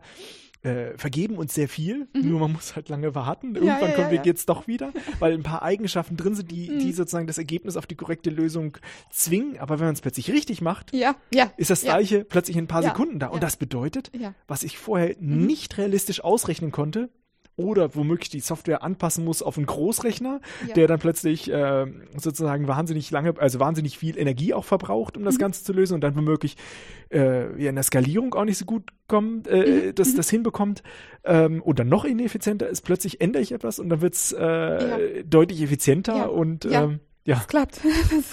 äh, vergeben uns sehr viel, mhm. nur man muss halt lange warten. Irgendwann ja, ja, konvergiert es ja. doch wieder, weil ein paar Eigenschaften drin sind, die, mhm. die sozusagen das Ergebnis auf die korrekte Lösung zwingen. Aber wenn man es plötzlich richtig macht, ist das gleiche plötzlich in ein paar Sekunden da. Und das bedeutet, was ich vorher mhm. nicht realistisch ausrechnen konnte, oder womöglich die Software anpassen muss auf einen Großrechner, ja. der dann plötzlich äh, sozusagen wahnsinnig lange, also wahnsinnig viel Energie auch verbraucht, um das mhm. Ganze zu lösen und dann womöglich äh, ja, in der Skalierung auch nicht so gut kommt, äh, mhm. das, mhm. das hinbekommt ähm, oder noch ineffizienter ist, plötzlich ändere ich etwas und dann wird es äh, ja. deutlich effizienter und ähm, ja. Das klappt.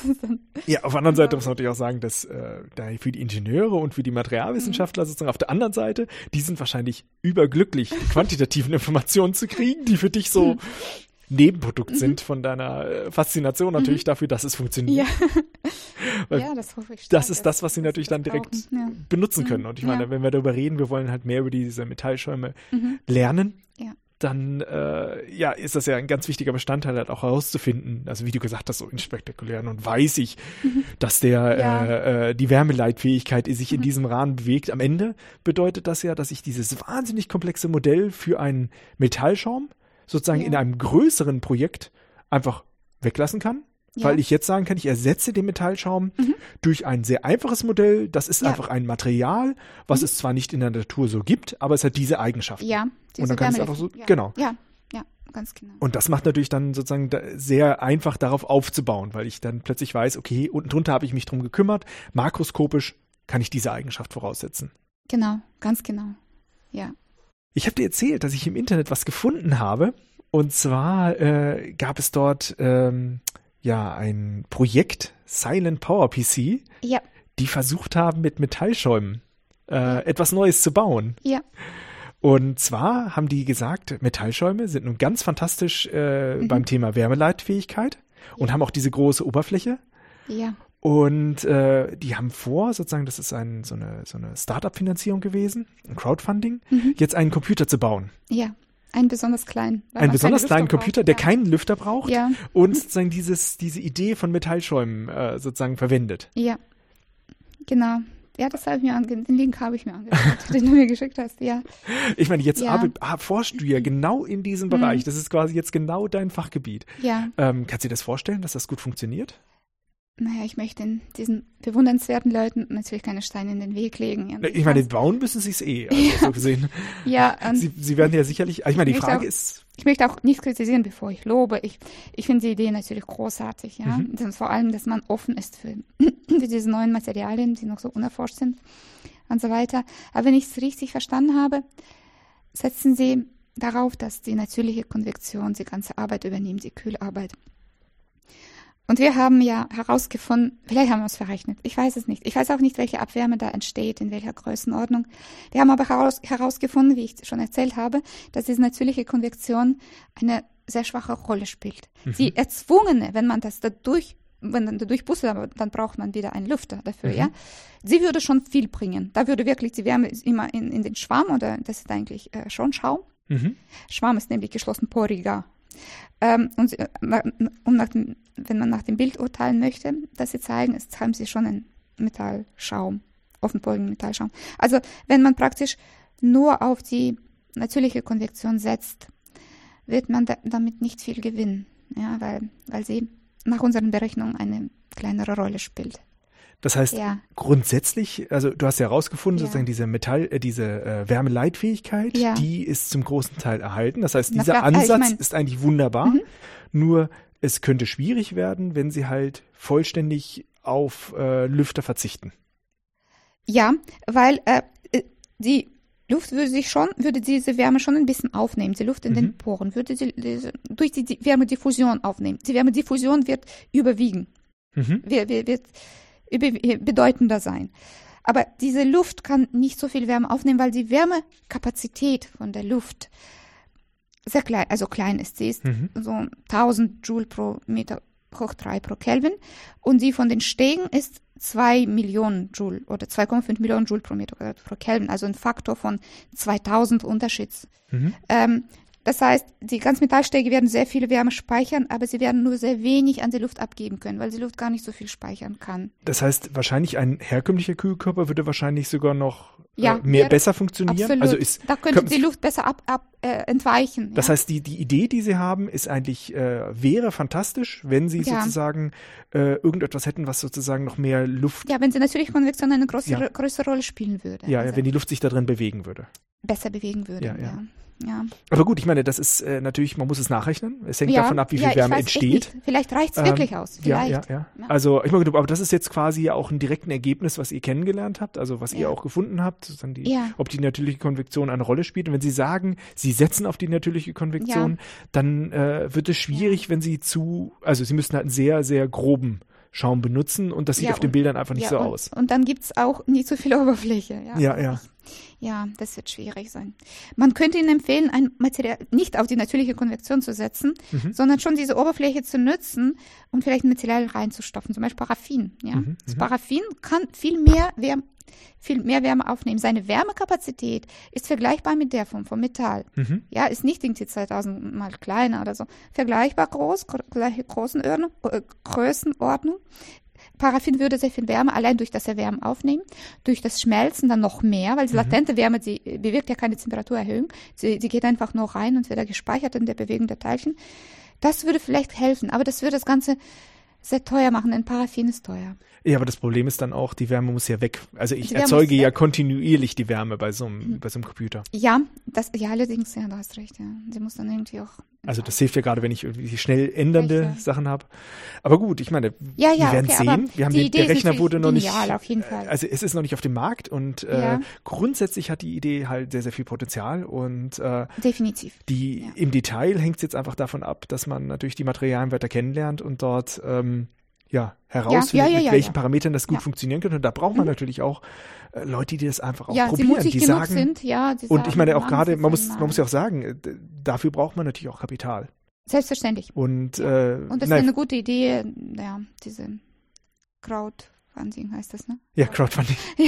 [laughs] ja, auf der anderen Seite muss man natürlich auch sagen, dass äh, da für die Ingenieure und für die Materialwissenschaftler mhm. sozusagen auf der anderen Seite, die sind wahrscheinlich überglücklich, die quantitativen [laughs] Informationen zu kriegen, die für dich so mhm. Nebenprodukt mhm. sind von deiner äh, Faszination natürlich mhm. dafür, dass es funktioniert. Ja. [laughs] ja, das hoffe ich. Das ist das, was sie natürlich dann direkt ja. benutzen können. Und ich meine, ja. wenn wir darüber reden, wir wollen halt mehr über diese Metallschäume mhm. lernen. Ja dann äh, ja, ist das ja ein ganz wichtiger Bestandteil, halt auch herauszufinden, also wie du gesagt hast, so in spektakulären und weiß ich, mhm. dass der ja. äh, äh, die Wärmeleitfähigkeit sich in mhm. diesem Rahmen bewegt. Am Ende bedeutet das ja, dass ich dieses wahnsinnig komplexe Modell für einen Metallschaum sozusagen ja. in einem größeren Projekt einfach weglassen kann ja. Weil ich jetzt sagen kann, ich ersetze den Metallschaum mhm. durch ein sehr einfaches Modell. Das ist ja. einfach ein Material, was mhm. es zwar nicht in der Natur so gibt, aber es hat diese Eigenschaft. Ja. Diese Und dann kann es einfach so, ja. genau. Ja, ja, ganz genau. Und das macht natürlich dann sozusagen sehr einfach darauf aufzubauen, weil ich dann plötzlich weiß, okay, unten drunter habe ich mich drum gekümmert. Makroskopisch kann ich diese Eigenschaft voraussetzen. Genau, ganz genau. Ja. Ich habe dir erzählt, dass ich im Internet was gefunden habe. Und zwar äh, gab es dort ähm, ja ein Projekt, Silent Power PC, ja. die versucht haben, mit Metallschäumen äh, etwas Neues zu bauen. Ja. Und zwar haben die gesagt, Metallschäume sind nun ganz fantastisch äh, mhm. beim Thema Wärmeleitfähigkeit und ja. haben auch diese große Oberfläche. Ja. Und äh, die haben vor, sozusagen, das ist ein, so eine, so eine Startup-Finanzierung gewesen, ein Crowdfunding, mhm. jetzt einen Computer zu bauen. Ja. Einen besonders kleinen. Einen besonders kleinen Computer, braucht. der ja. keinen Lüfter braucht ja. und sozusagen dieses, diese Idee von Metallschäumen äh, sozusagen verwendet. Ja, genau. Ja, das habe ich mir angeschaut. Den Link habe ich mir angeschaut, [laughs] den du mir geschickt hast, ja. Ich meine, jetzt ja. forschst du ja genau in diesem Bereich. Mhm. Das ist quasi jetzt genau dein Fachgebiet. Ja. Ähm, kannst du dir das vorstellen, dass das gut funktioniert? Naja, ich möchte diesen bewundernswerten Leuten natürlich keine Steine in den Weg legen. Ja, ich meine, bauen müssen sie es eh, also ja. so gesehen. [laughs] Ja, sie, sie werden ja sicherlich, ich meine, die Frage auch, ist. Ich möchte auch nicht kritisieren, bevor ich lobe. Ich, ich finde die Idee natürlich großartig, ja. Mhm. Vor allem, dass man offen ist für, [clears throat] für diese neuen Materialien, die noch so unerforscht sind und so weiter. Aber wenn ich es richtig verstanden habe, setzen sie darauf, dass die natürliche Konvektion die ganze Arbeit übernimmt, die Kühlarbeit. Und wir haben ja herausgefunden, vielleicht haben wir es verrechnet, ich weiß es nicht. Ich weiß auch nicht, welche Abwärme da entsteht, in welcher Größenordnung. Wir haben aber heraus, herausgefunden, wie ich schon erzählt habe, dass diese natürliche Konvektion eine sehr schwache Rolle spielt. Mhm. Die erzwungene, wenn man das dadurch wenn man dadurch pustet, dann braucht man wieder einen Lüfter dafür, mhm. ja. Sie würde schon viel bringen. Da würde wirklich die Wärme immer in, in den Schwamm oder das ist eigentlich äh, schon Schaum. Mhm. Schwamm ist nämlich geschlossen poriger ähm, und, um nach dem, wenn man nach dem Bild urteilen möchte, das sie zeigen, ist, haben sie schon einen Metallschaum, offenporigen Metallschaum. Also wenn man praktisch nur auf die natürliche Konvektion setzt, wird man da, damit nicht viel gewinnen, ja, weil, weil sie nach unseren Berechnungen eine kleinere Rolle spielt. Das heißt, Ja. grundsätzlich, also du hast ja herausgefunden, Ja. sozusagen diese Metall, äh, diese äh, Wärmeleitfähigkeit, Ja. die ist zum großen Teil erhalten. Das heißt, dieser klar, also ich Ansatz mein- ist eigentlich wunderbar. Mhm. Nur es könnte schwierig werden, wenn sie halt vollständig auf äh, Lüfter verzichten. Ja, weil äh, äh, die Luft würde sich schon, würde diese Wärme schon ein bisschen aufnehmen. Die Luft in Mhm. den Poren würde sie diese, durch die, die Wärmediffusion aufnehmen. Die Wärmediffusion wird überwiegen, Mhm. wird, wird, über, bedeutender sein. Aber diese Luft kann nicht so viel Wärme aufnehmen, weil die Wärmekapazität von der Luft sehr klein, also klein ist. Sie ist Mhm. so 1000 Joule pro Meter hoch 3 pro Kelvin und die von den Stegen ist 2 Millionen Joule oder 2,5 Millionen Joule pro Meter Quadrat pro Kelvin, also ein Faktor von 2000 Unterschieds. Mhm. Ähm, das heißt, die Ganzmetallstege werden sehr viel Wärme speichern, aber sie werden nur sehr wenig an die Luft abgeben können, weil die Luft gar nicht so viel speichern kann. Das heißt, wahrscheinlich ein herkömmlicher Kühlkörper würde wahrscheinlich sogar noch Ja, äh, mehr besser funktionieren. Absolut. Also ist, da könnte die Luft besser ab, ab, äh, entweichen. Das ja. heißt, die, die Idee, die sie haben, ist eigentlich, äh, wäre fantastisch, wenn sie sozusagen äh, irgendetwas hätten, was sozusagen noch mehr Luft, ja, wenn sie natürlich Konvektion eine größere, größere Rolle spielen würde. ja, also wenn die Luft sich da drin bewegen würde. besser bewegen würde. Ja, Ja. Aber gut, ich meine, das ist äh, natürlich, man muss es nachrechnen. Es hängt ja, davon ab, wie viel ja, Wärme weiß entsteht. Vielleicht reicht es Ähm, wirklich aus. Vielleicht. ja, ja, Ja. Also, ich meine, aber das ist jetzt quasi auch ein direkten Ergebnis, was ihr kennengelernt habt, also was ihr auch gefunden habt, sozusagen die, ob die natürliche Konvektion eine Rolle spielt. Und wenn Sie sagen, Sie setzen auf die natürliche Konvektion, dann äh, wird es schwierig, wenn Sie zu, also Sie müssten halt einen sehr, sehr groben Schaum benutzen und das sieht auf den und- Bildern einfach nicht so und, aus. Und dann gibt es auch nicht so viel [laughs] Oberfläche. Ja, Ja, ja. das wird schwierig sein. Man könnte Ihnen empfehlen, ein Material nicht auf die natürliche Konvektion zu setzen, Mhm. sondern schon diese Oberfläche zu nutzen und vielleicht ein Material reinzustopfen, zum Beispiel Paraffin. Ja? Mhm, Das mhm. Paraffin kann viel mehr Wärme, viel mehr Wärme aufnehmen. Seine Wärmekapazität ist vergleichbar mit der vom, vom Metall. Mhm. Ja, ist nicht irgendwie 2000 mal kleiner oder so. Vergleichbar groß, gr- gleiche Größenordnung, äh, Größenordnung. Paraffin würde sehr viel Wärme allein durch das Erwärmen aufnehmen, durch das Schmelzen dann noch mehr, weil die latente Wärme, sie äh, bewirkt ja keine Temperaturerhöhung, sie, sie geht einfach nur rein und wird da gespeichert in der Bewegung der Teilchen. Das würde vielleicht helfen, aber das würde das Ganze sehr teuer machen, denn Paraffin ist teuer. Ja, aber das Problem ist dann auch, die Wärme muss ja weg. Also ich Die erzeuge ja kontinuierlich die Wärme bei so einem, bei so einem Computer. Ja, das, ja, allerdings, ja, du hast recht, ja. Sie muss dann irgendwie auch. Also das hilft ja gerade, wenn ich irgendwie schnell ändernde Richtig. Sachen habe. Aber gut, ich meine, Ja, ja, wir werden okay, sehen. Wir haben die den, der Rechner wurde noch nicht. auf jeden Fall. Also es ist noch nicht auf dem Markt und äh, Ja. grundsätzlich hat die Idee halt sehr, sehr viel Potenzial und äh, Definitiv. die im Detail hängt es jetzt einfach davon ab, dass man natürlich die Materialien weiter kennenlernt und dort ähm, ja, herausfindet, ja, ja, mit ja, welchen ja. Parametern das gut. Mhm. funktionieren könnte. Und da braucht man natürlich auch äh, Leute, die das einfach auch probieren, die genug sagen. sind, ja. Die und sagen, ich meine auch gerade, man muss, man muss ja auch sagen, äh, dafür braucht man natürlich auch Kapital. Selbstverständlich. Und, äh, Und das nein, ist eine gute Idee, ja, diese Crowdfunding heißt das, ne? ja, Crowdfunding. [laughs]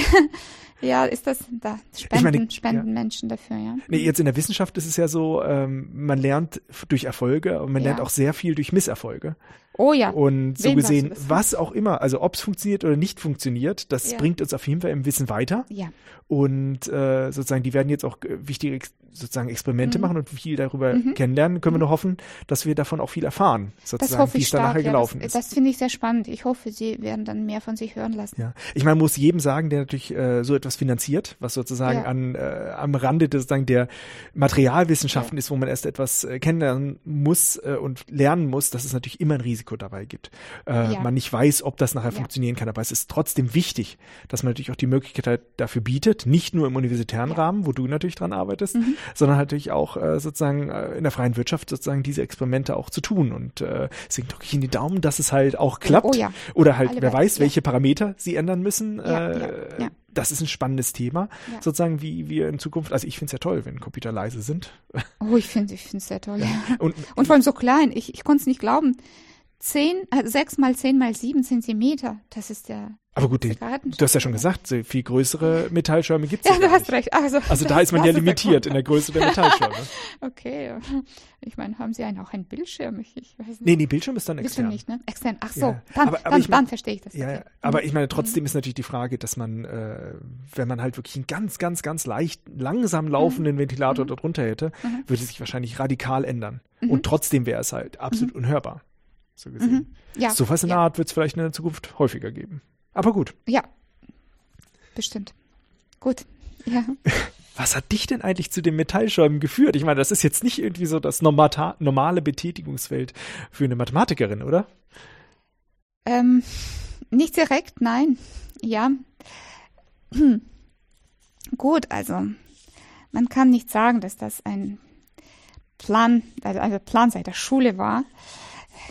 Ja, ist das da? Spenden, meine, spenden Menschen dafür, ja. Nee, jetzt in der Wissenschaft ist es ja so, ähm, man lernt durch Erfolge und man lernt auch sehr viel durch Misserfolge. Oh ja. Und so Wen gesehen, das? was auch immer, also ob es funktioniert oder nicht funktioniert, das Ja. bringt uns auf jeden Fall im Wissen weiter. Ja. Und äh, sozusagen, die werden jetzt auch äh, wichtige sozusagen Experimente Mhm. machen und viel darüber Mhm. kennenlernen. Können wir nur hoffen, dass wir davon auch viel erfahren, Das sozusagen, wie es da nachher Ja, gelaufen das ist. das finde ich sehr spannend. Ich hoffe, Sie werden dann mehr von sich hören lassen. Ja, ich meine, muss jedem sagen, der natürlich äh, so etwas finanziert, was sozusagen Ja. an äh, am Rande des, sozusagen der Materialwissenschaften ist, wo man erst etwas äh, kennenlernen muss äh, und lernen muss, dass es natürlich immer ein Risiko dabei gibt. Äh, Ja. Man nicht weiß, ob das nachher Ja. funktionieren kann, aber es ist trotzdem wichtig, dass man natürlich auch die Möglichkeit dafür bietet, nicht nur im universitären Ja. Rahmen, wo du natürlich dran arbeitest, Mhm. sondern natürlich auch äh, sozusagen äh, in der freien Wirtschaft sozusagen diese Experimente auch zu tun. Und äh, deswegen drücke ich in die Daumen, dass es halt auch klappt. Oh ja. Oder halt, Alle wer weiß, welche Parameter sie ändern müssen. Äh. Das ist ein spannendes Thema, Ja. sozusagen, wie wir in Zukunft, also ich finde es ja toll, wenn Computer leise sind. Oh, ich finde ich es sehr toll. Ja. Und, Und vor allem so klein. Ich, ich konnte es nicht glauben. Zehn, äh, sechs mal zehn mal sieben Zentimeter. Das ist ja, Aber gut, die, du hast ja schon gesagt, so viel größere Metallschirme gibt es ja, ja du hast recht. Also, Also da ist man ja der limitiert in der Größe der Metallschirme. [laughs] Okay, ich meine, haben Sie einen, auch einen Bildschirm? Ich, ich weiß nicht. Nee, nee, Bildschirm ist dann Bildschirm extern. nicht, ne? Extern. Ach so, Ja. dann, Aber- aber dann, ich mein- dann verstehe ich das. Ja, okay. aber Mhm. ich meine, trotzdem ist natürlich die Frage, dass man, äh, wenn man halt wirklich einen ganz, ganz, ganz leicht, langsam laufenden Ventilator darunter hätte, Mhm. würde sich wahrscheinlich radikal ändern. Mhm. Und trotzdem wäre es halt absolut unhörbar. So gesehen. Mhm. Ja, So was in ja. der Art wird es vielleicht in der Zukunft häufiger geben. Aber gut. ja, bestimmt. Gut, [laughs] ja. Was hat dich denn eigentlich zu den Metallschäumen geführt? Ich meine, das ist jetzt nicht irgendwie so das normale Betätigungsfeld für eine Mathematikerin, oder? Ähm, nicht direkt, nein. Ja. Hm. Gut, also man kann nicht sagen, dass das ein Plan, also also Plan seit der Schule war.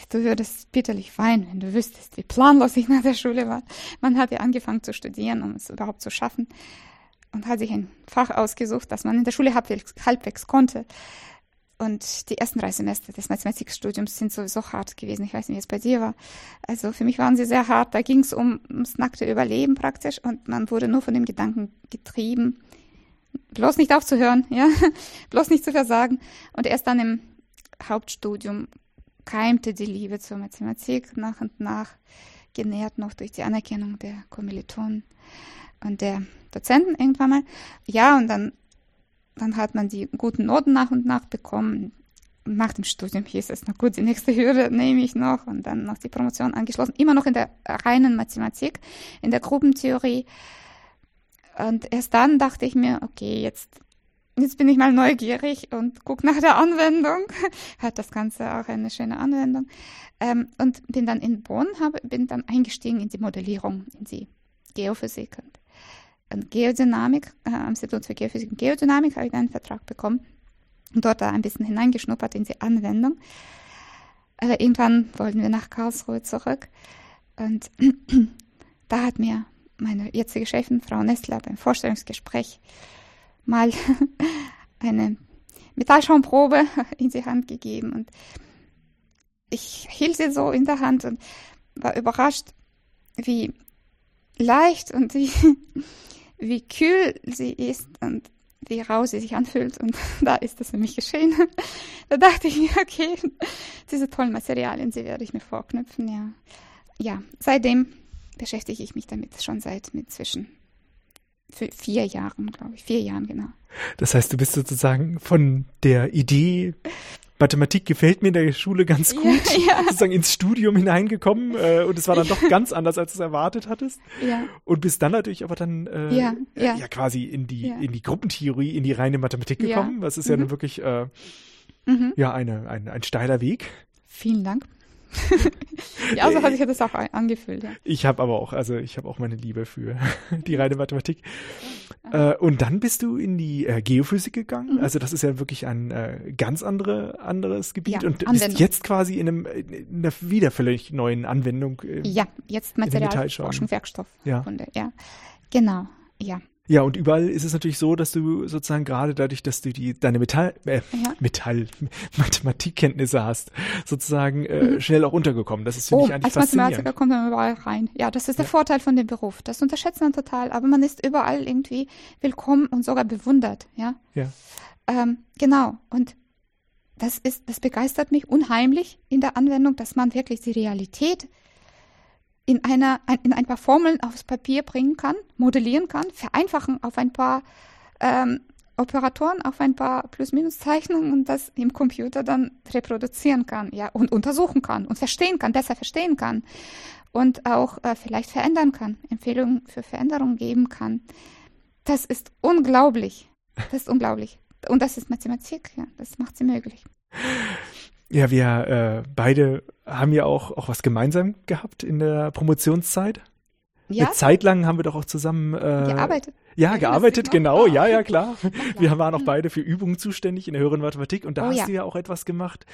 Du würdest bitterlich weinen, wenn du wüsstest, wie planlos ich nach der Schule war. Man hat ja angefangen zu studieren, um es überhaupt zu schaffen und hat sich ein Fach ausgesucht, das man in der Schule halbwegs, halbwegs konnte. Und die ersten drei Semester des Mathematikstudiums sind sowieso hart gewesen. Ich weiß nicht, wie es bei dir war. Also für mich waren sie sehr hart. Da ging es um, ums nackte Überleben praktisch und man wurde nur von dem Gedanken getrieben, bloß nicht aufzuhören, ja, [laughs] bloß nicht zu versagen. Und erst dann im Hauptstudium keimte die Liebe zur Mathematik nach und nach, genährt noch durch die Anerkennung der Kommilitonen und der Dozenten irgendwann mal. Ja, und dann, dann hat man die guten Noten nach und nach bekommen. Nach dem Studium hieß es, na gut, die nächste Hürde nehme ich noch und dann noch die Promotion angeschlossen. Immer noch in der reinen Mathematik, in der Gruppentheorie. Und erst dann dachte ich mir, okay, jetzt, jetzt bin ich mal neugierig und guck nach der Anwendung. [laughs] Hat das Ganze auch eine schöne Anwendung. Ähm, und bin dann in Bonn, habe, bin dann eingestiegen in die Modellierung, in die Geophysik und, und Geodynamik. Äh, am Institut für Geophysik und Geodynamik habe ich einen Vertrag bekommen und dort da ein bisschen hineingeschnuppert in die Anwendung. Aber irgendwann wollten wir nach Karlsruhe zurück und [clears throat] da hat mir meine jetzige Chefin, Frau Nestler, beim Vorstellungsgespräch mal [laughs] eine Metallschaumprobe [laughs] in die Hand gegeben und ich hielt sie so in der Hand und war überrascht, wie leicht und wie, [laughs] wie kühl sie ist und wie rau sie sich anfühlt. Und da ist das für mich geschehen. Da dachte ich mir, okay, diese tollen Materialien, sie werde ich mir vorknüpfen, ja. Ja, seitdem beschäftige ich mich damit schon seit mit zwischen vier Jahren, glaube ich. Vier Jahren, genau. Das heißt, du bist sozusagen von der Idee, Mathematik gefällt mir in der Schule ganz gut, [laughs] Ja, sozusagen ins Studium hineingekommen äh, und es war dann doch [laughs] ganz anders, als du es erwartet hattest. ja, Und bist dann natürlich aber dann äh, Ja, äh, ja. ja quasi in die, Ja. in die Gruppentheorie, in die reine Mathematik Ja. gekommen. Das ist ja Mhm. nun wirklich äh, mhm. ja eine, ein, ein steiler Weg. Vielen Dank. [laughs] ja, so hat sich das auch angefühlt, ja. Ich habe aber auch, also ich habe auch meine Liebe für [laughs] die reine Mathematik. Äh, und dann bist du in die äh, Geophysik gegangen. Mhm. Also das ist ja wirklich ein äh, ganz andere, anderes Gebiet Ja, und bist Anwendung. jetzt quasi in, einem, in einer wieder völlig neuen Anwendung. äh, Ja, jetzt. Materialforschung, Ja. Werkstoffkunde, ja. Genau, ja. Ja, und überall ist es natürlich so, dass du sozusagen gerade dadurch, dass du die deine Metall, äh, Ja. Metall, [laughs] Mathematikkenntnisse hast, sozusagen äh, schnell auch untergekommen. Das ist finde Oh, ich eigentlich als. Mathematiker kommt man überall rein. Ja, das ist der Ja. Vorteil von dem Beruf. Das unterschätzt man total, aber man ist überall irgendwie willkommen und sogar bewundert, ja. Ja. Ähm, genau. Und das ist, das begeistert mich unheimlich in der Anwendung, dass man wirklich die Realität in einer, ein- in ein paar Formeln aufs Papier bringen kann, modellieren kann, vereinfachen auf ein paar ähm, Operatoren, auf ein paar Plus-Minus-Zeichnungen und das im Computer dann reproduzieren kann, ja, und untersuchen kann und verstehen kann, besser verstehen kann und auch äh, vielleicht verändern kann, Empfehlungen für Veränderungen geben kann. Das ist unglaublich. Das ist unglaublich. Und das ist Mathematik, ja, das macht sie möglich. Ja, wir äh, beide haben ja auch, auch was gemeinsam gehabt in der Promotionszeit. Ja, Eine Zeit lang haben wir doch auch zusammen äh, gearbeitet. Ja, gearbeitet, genau, ja, [laughs] ja, klar. Wir waren auch beide für Übungen zuständig in der höheren Mathematik und da Oh, hast ja. du ja auch etwas gemacht,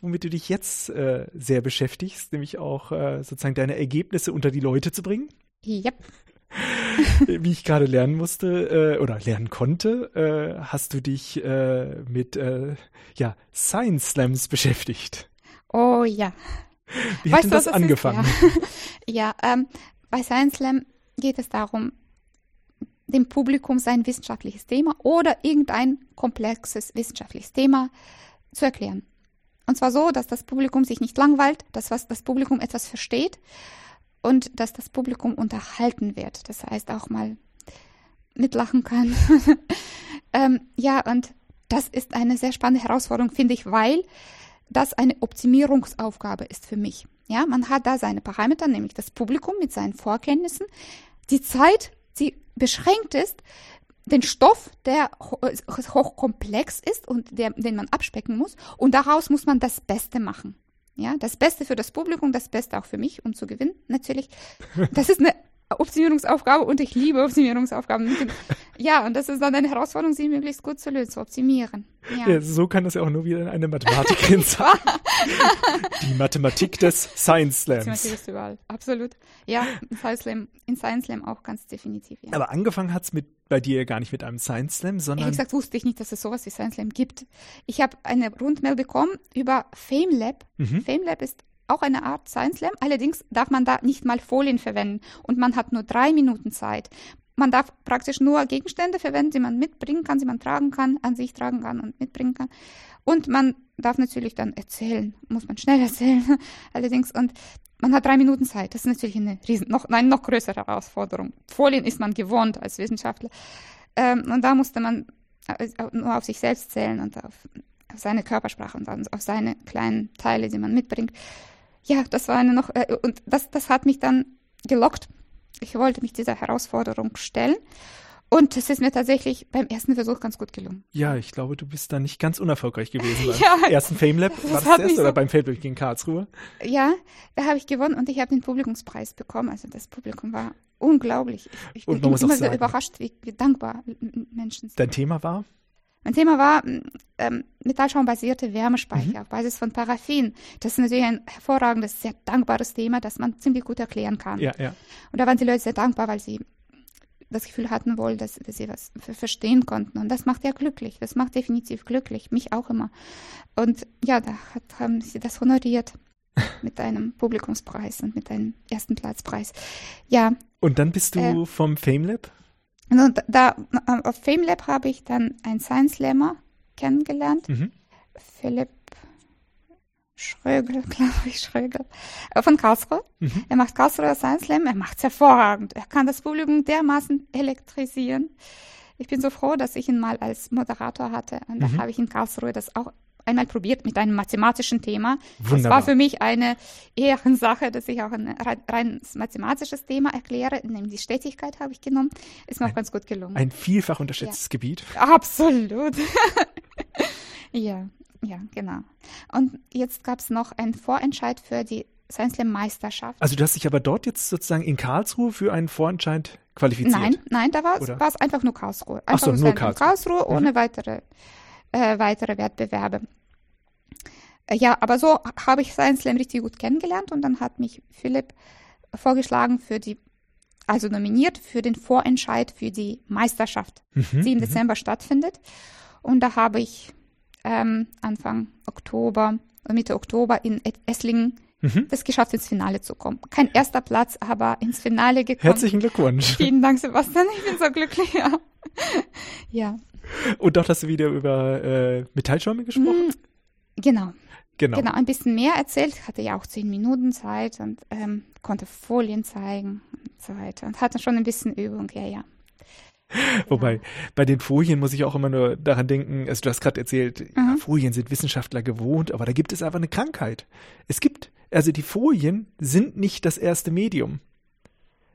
womit du dich jetzt äh, sehr beschäftigst, nämlich auch äh, sozusagen deine Ergebnisse unter die Leute zu bringen. Ja, Wie ich gerade lernen musste äh, oder lernen konnte, äh, hast du dich äh, mit äh, ja, Science Slams beschäftigt. oh ja. Wie Weißt hat denn du, das angefangen? Ja, [laughs] ja ähm, bei Science Slam geht es darum, dem Publikum sein wissenschaftliches Thema oder irgendein komplexes wissenschaftliches Thema zu erklären. Und zwar so, dass das Publikum sich nicht langweilt, dass was das Publikum etwas versteht und dass das Publikum unterhalten wird. Das heißt auch mal mitlachen kann. [laughs] ähm, ja, und das ist eine sehr spannende Herausforderung, finde ich, weil das eine Optimierungsaufgabe ist für mich. Ja, man hat da seine Parameter, nämlich das Publikum mit seinen Vorkenntnissen, die Zeit, die beschränkt ist, den Stoff, der hochkomplex ist und der, den man abspecken muss. Und daraus muss man das Beste machen. Ja, das Beste für das Publikum, das Beste auch für mich, um zu gewinnen, natürlich. Das ist eine Optimierungsaufgabe und ich liebe Optimierungsaufgaben. [laughs] Ja, und das ist dann eine Herausforderung, sie möglichst gut zu lösen, zu optimieren. Ja. ja so kann das ja auch nur wieder eine Mathematikerin [laughs] sein. Die Mathematik des Science Slams. Mathematik ist überall, absolut. Ja, in Science Slam, in Science Slam auch ganz definitiv. Ja. Aber angefangen hat es mit bei dir gar nicht mit einem Science Slam, sondern. Ehrlich gesagt wusste ich nicht, dass es sowas wie Science Slam gibt. Ich habe eine Rundmail bekommen über FameLab. Mhm. FameLab ist auch eine Art Science Slam. Allerdings darf man da nicht mal Folien verwenden und man hat nur drei Minuten Zeit. Man darf praktisch nur Gegenstände verwenden, die man mitbringen kann, die man tragen kann, an sich tragen kann und mitbringen kann. Und man darf natürlich dann erzählen, muss man schnell [laughs] erzählen, allerdings. Und man hat drei Minuten Zeit. Das ist natürlich eine riesen, noch, eine noch größere Herausforderung. Folien ist man gewohnt als Wissenschaftler. Ähm, und da musste man äh, nur auf sich selbst zählen und auf, auf seine Körpersprache und auf seine kleinen Teile, die man mitbringt ja, das war eine noch, äh, und das, das hat mich dann gelockt. Ich wollte mich dieser Herausforderung stellen. Und es ist mir tatsächlich beim ersten Versuch ganz gut gelungen. Ja, ich glaube, du bist da nicht ganz unerfolgreich gewesen beim [laughs] ja, ersten FameLab. War das, das erst so oder beim FameLab gegen Karlsruhe? Ja, da habe ich gewonnen und ich habe den Publikumspreis bekommen. Also das Publikum war unglaublich. Ich, ich bin immer so überrascht, wie, wie dankbar Menschen sind. Dein Thema war? Mein Thema war ähm, metallschaumbasierte Wärmespeicher mhm. auf Basis von Paraffin. Das ist natürlich ein hervorragendes, sehr dankbares Thema, das man ziemlich gut erklären kann. Ja, ja. Und da waren die Leute sehr dankbar, weil sie das Gefühl hatten wohl, dass, dass sie was verstehen konnten. Und das macht ja glücklich. Das macht definitiv glücklich. Mich auch immer. Und ja, da hat, haben sie das honoriert [laughs] mit einem Publikumspreis und mit einem ersten Platzpreis. Ja. Und dann bist du äh, vom FameLab und da, auf FameLab habe ich dann einen Science Slammer kennengelernt. Mhm. Philipp Schrögel, [laughs] glaube ich, Schrögel, äh, von Karlsruhe. Mhm. Er macht Karlsruhe Science Slam, er macht es hervorragend. Er kann das Publikum dermaßen elektrisieren. Ich bin so froh, dass ich ihn mal als Moderator hatte. Und mhm. da habe ich in Karlsruhe das auch einmal probiert mit einem mathematischen Thema. Wunderbar. Das war für mich eine Ehrensache, dass ich auch ein rein mathematisches Thema erkläre, nämlich die Stetigkeit habe ich genommen. Ist mir ein, auch ganz gut gelungen. Ein vielfach unterschätztes ja. Gebiet. Absolut. [laughs] ja, ja, genau. Und jetzt gab es noch einen Vorentscheid für die Science Slam Meisterschaft. Also du hast dich aber dort jetzt sozusagen in Karlsruhe für einen Vorentscheid qualifiziert? Nein, nein, da war es einfach nur Karlsruhe. Einfach Ach so, nur Karlsruhe. Karlsruhe ohne mhm. weitere äh, weitere Wettbewerbe. Äh, ja, aber so habe ich Science Slam richtig gut kennengelernt und dann hat mich Philipp vorgeschlagen für die, also nominiert für den Vorentscheid für die Meisterschaft, mhm, die im mhm. Dezember stattfindet. Und da habe ich ähm, Anfang Oktober, Mitte Oktober in Esslingen mhm. es geschafft, ins Finale zu kommen. Kein erster Platz, aber ins Finale gekommen. Herzlichen Glückwunsch. Vielen Dank, Sebastian. Ich bin so glücklich. Ja. ja. Und dort hast du wieder über äh, Metallschäume gesprochen? Mm, genau. Genau. Genau, ein bisschen mehr erzählt. Ich hatte ja auch zehn Minuten Zeit und ähm, konnte Folien zeigen und so weiter. Und hatte schon ein bisschen Übung, ja, ja. Wobei, bei den Folien muss ich auch immer nur daran denken, also du hast gerade erzählt, mhm. Folien sind Wissenschaftler gewohnt, aber da gibt es einfach eine Krankheit. Es gibt, also die Folien sind nicht das erste Medium.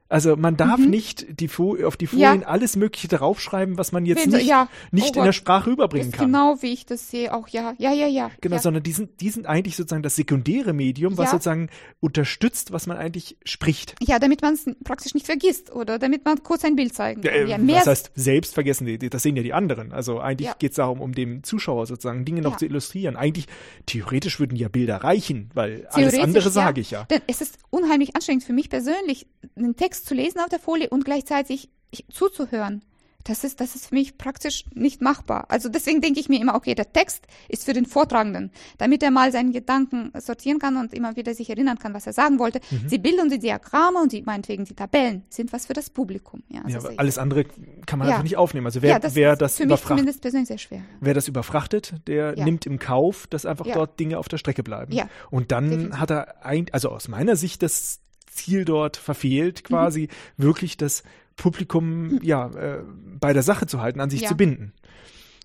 Also man darf mhm. nicht die auf die Folien ja. alles Mögliche draufschreiben, was man jetzt nicht, ja. nicht oh in der Sprache überbringen kann. Genau wie ich das sehe, auch ja, ja, ja, ja. Genau, ja. sondern die sind, die sind eigentlich sozusagen das sekundäre Medium, was sozusagen unterstützt, was man eigentlich spricht. Ja, damit man es praktisch nicht vergisst oder damit man kurz ein Bild zeigen kann. Ja, mehr das heißt, selbst vergessen, das sehen ja die anderen. Also eigentlich geht es darum, um dem Zuschauer sozusagen Dinge noch zu illustrieren. Eigentlich, theoretisch würden ja Bilder reichen, weil alles andere sage ich ja. Denn es ist unheimlich anstrengend für mich persönlich, einen Text Text zu lesen auf der Folie und gleichzeitig zuzuhören. Das ist, das ist für mich praktisch nicht machbar. Also deswegen denke ich mir immer, okay, der Text ist für den Vortragenden, damit er mal seinen Gedanken sortieren kann und immer wieder sich erinnern kann, was er sagen wollte. Mhm. Die Bilder und die Diagramme und die, meinetwegen die Tabellen sind was für das Publikum. Ja, ja aber alles andere kann man ja. einfach nicht aufnehmen. Also wer, ja, das wer das für mich zumindest persönlich sehr schwer. Wer das überfrachtet, der ja. nimmt im Kauf, dass einfach dort Dinge auf der Strecke bleiben. Ja. Und dann Definitiv. hat er ein, also aus meiner Sicht das Ziel dort verfehlt, quasi mhm. wirklich das Publikum mhm. ja äh, bei der Sache zu halten, an sich ja. zu binden.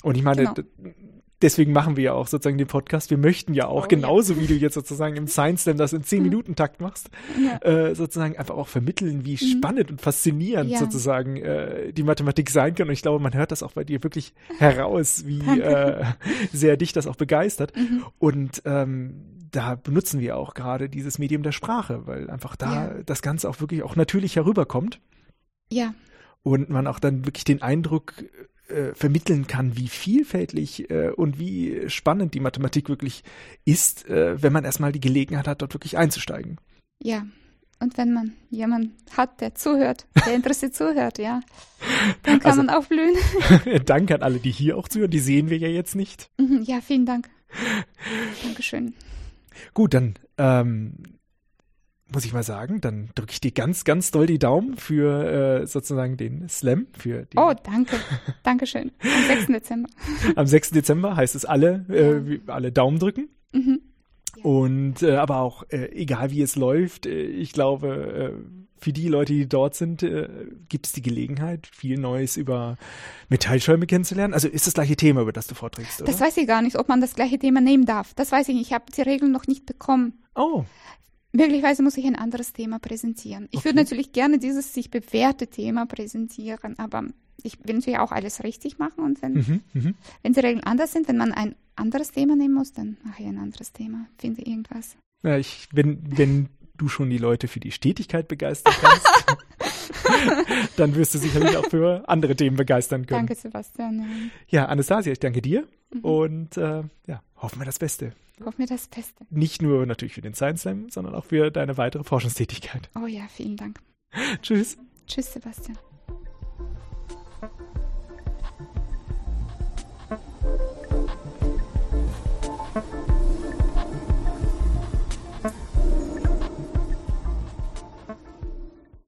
Und ich meine, genau. Deswegen machen wir ja auch sozusagen den Podcast. Wir möchten ja auch, oh, genauso ja. wie du jetzt sozusagen im Science Slam das in zehn mhm. Minuten Takt machst, ja. äh, sozusagen einfach auch vermitteln, wie mhm. spannend und faszinierend ja. sozusagen äh, die Mathematik sein kann. Und ich glaube, man hört das auch bei dir wirklich heraus, wie äh, sehr dich das auch begeistert. Mhm. Und ähm, da benutzen wir auch gerade dieses Medium der Sprache, weil einfach da das Ganze auch wirklich auch natürlich herüberkommt. Ja. Und man auch dann wirklich den Eindruck äh, vermitteln kann, wie vielfältig äh, und wie spannend die Mathematik wirklich ist, äh, wenn man erstmal die Gelegenheit hat, dort wirklich einzusteigen. Ja. Und wenn man jemanden hat, der zuhört, der [laughs] interessiert zuhört, ja, [laughs] dann kann also, man aufblühen. [laughs] Danke an alle, die hier auch zuhören. Die sehen wir ja jetzt nicht. Mhm, ja, vielen Dank. Dankeschön. Gut, dann ähm, muss ich mal sagen, dann drücke ich dir ganz, ganz doll die Daumen für äh, sozusagen den Slam. Für oh, danke. Dankeschön. Am 6. Dezember. [laughs] Am 6. Dezember heißt es alle, äh, alle Daumen drücken. Mhm. Und äh, aber auch, äh, egal wie es läuft, äh, ich glaube, äh, für die Leute, die dort sind, äh, gibt es die Gelegenheit, viel Neues über Metallschäume kennenzulernen. Also ist das gleiche Thema, über das du vorträgst, oder? Das weiß ich gar nicht, ob man das gleiche Thema nehmen darf. Das weiß ich nicht. Ich habe die Regeln noch nicht bekommen. Oh. Möglicherweise muss ich ein anderes Thema präsentieren. Ich okay. würde natürlich gerne dieses sich bewährte Thema präsentieren, aber ich will natürlich auch alles richtig machen und wenn, mhm, mhm. wenn die Regeln anders sind, wenn man ein anderes Thema nehmen muss, dann mache ich ein anderes Thema, finde irgendwas. Ja, ich, wenn, wenn du schon die Leute für die Stetigkeit begeistern kannst, [laughs] dann wirst du sicherlich auch für andere Themen begeistern können. Danke, Sebastian. Ja, ja Anastasia, ich danke dir mhm. und äh, ja, hoffen wir das Beste. Hoffen wir das Beste. Nicht nur natürlich für den Science Slam, sondern auch für deine weitere Forschungstätigkeit. Oh ja, vielen Dank. [laughs] Tschüss. Tschüss, Sebastian.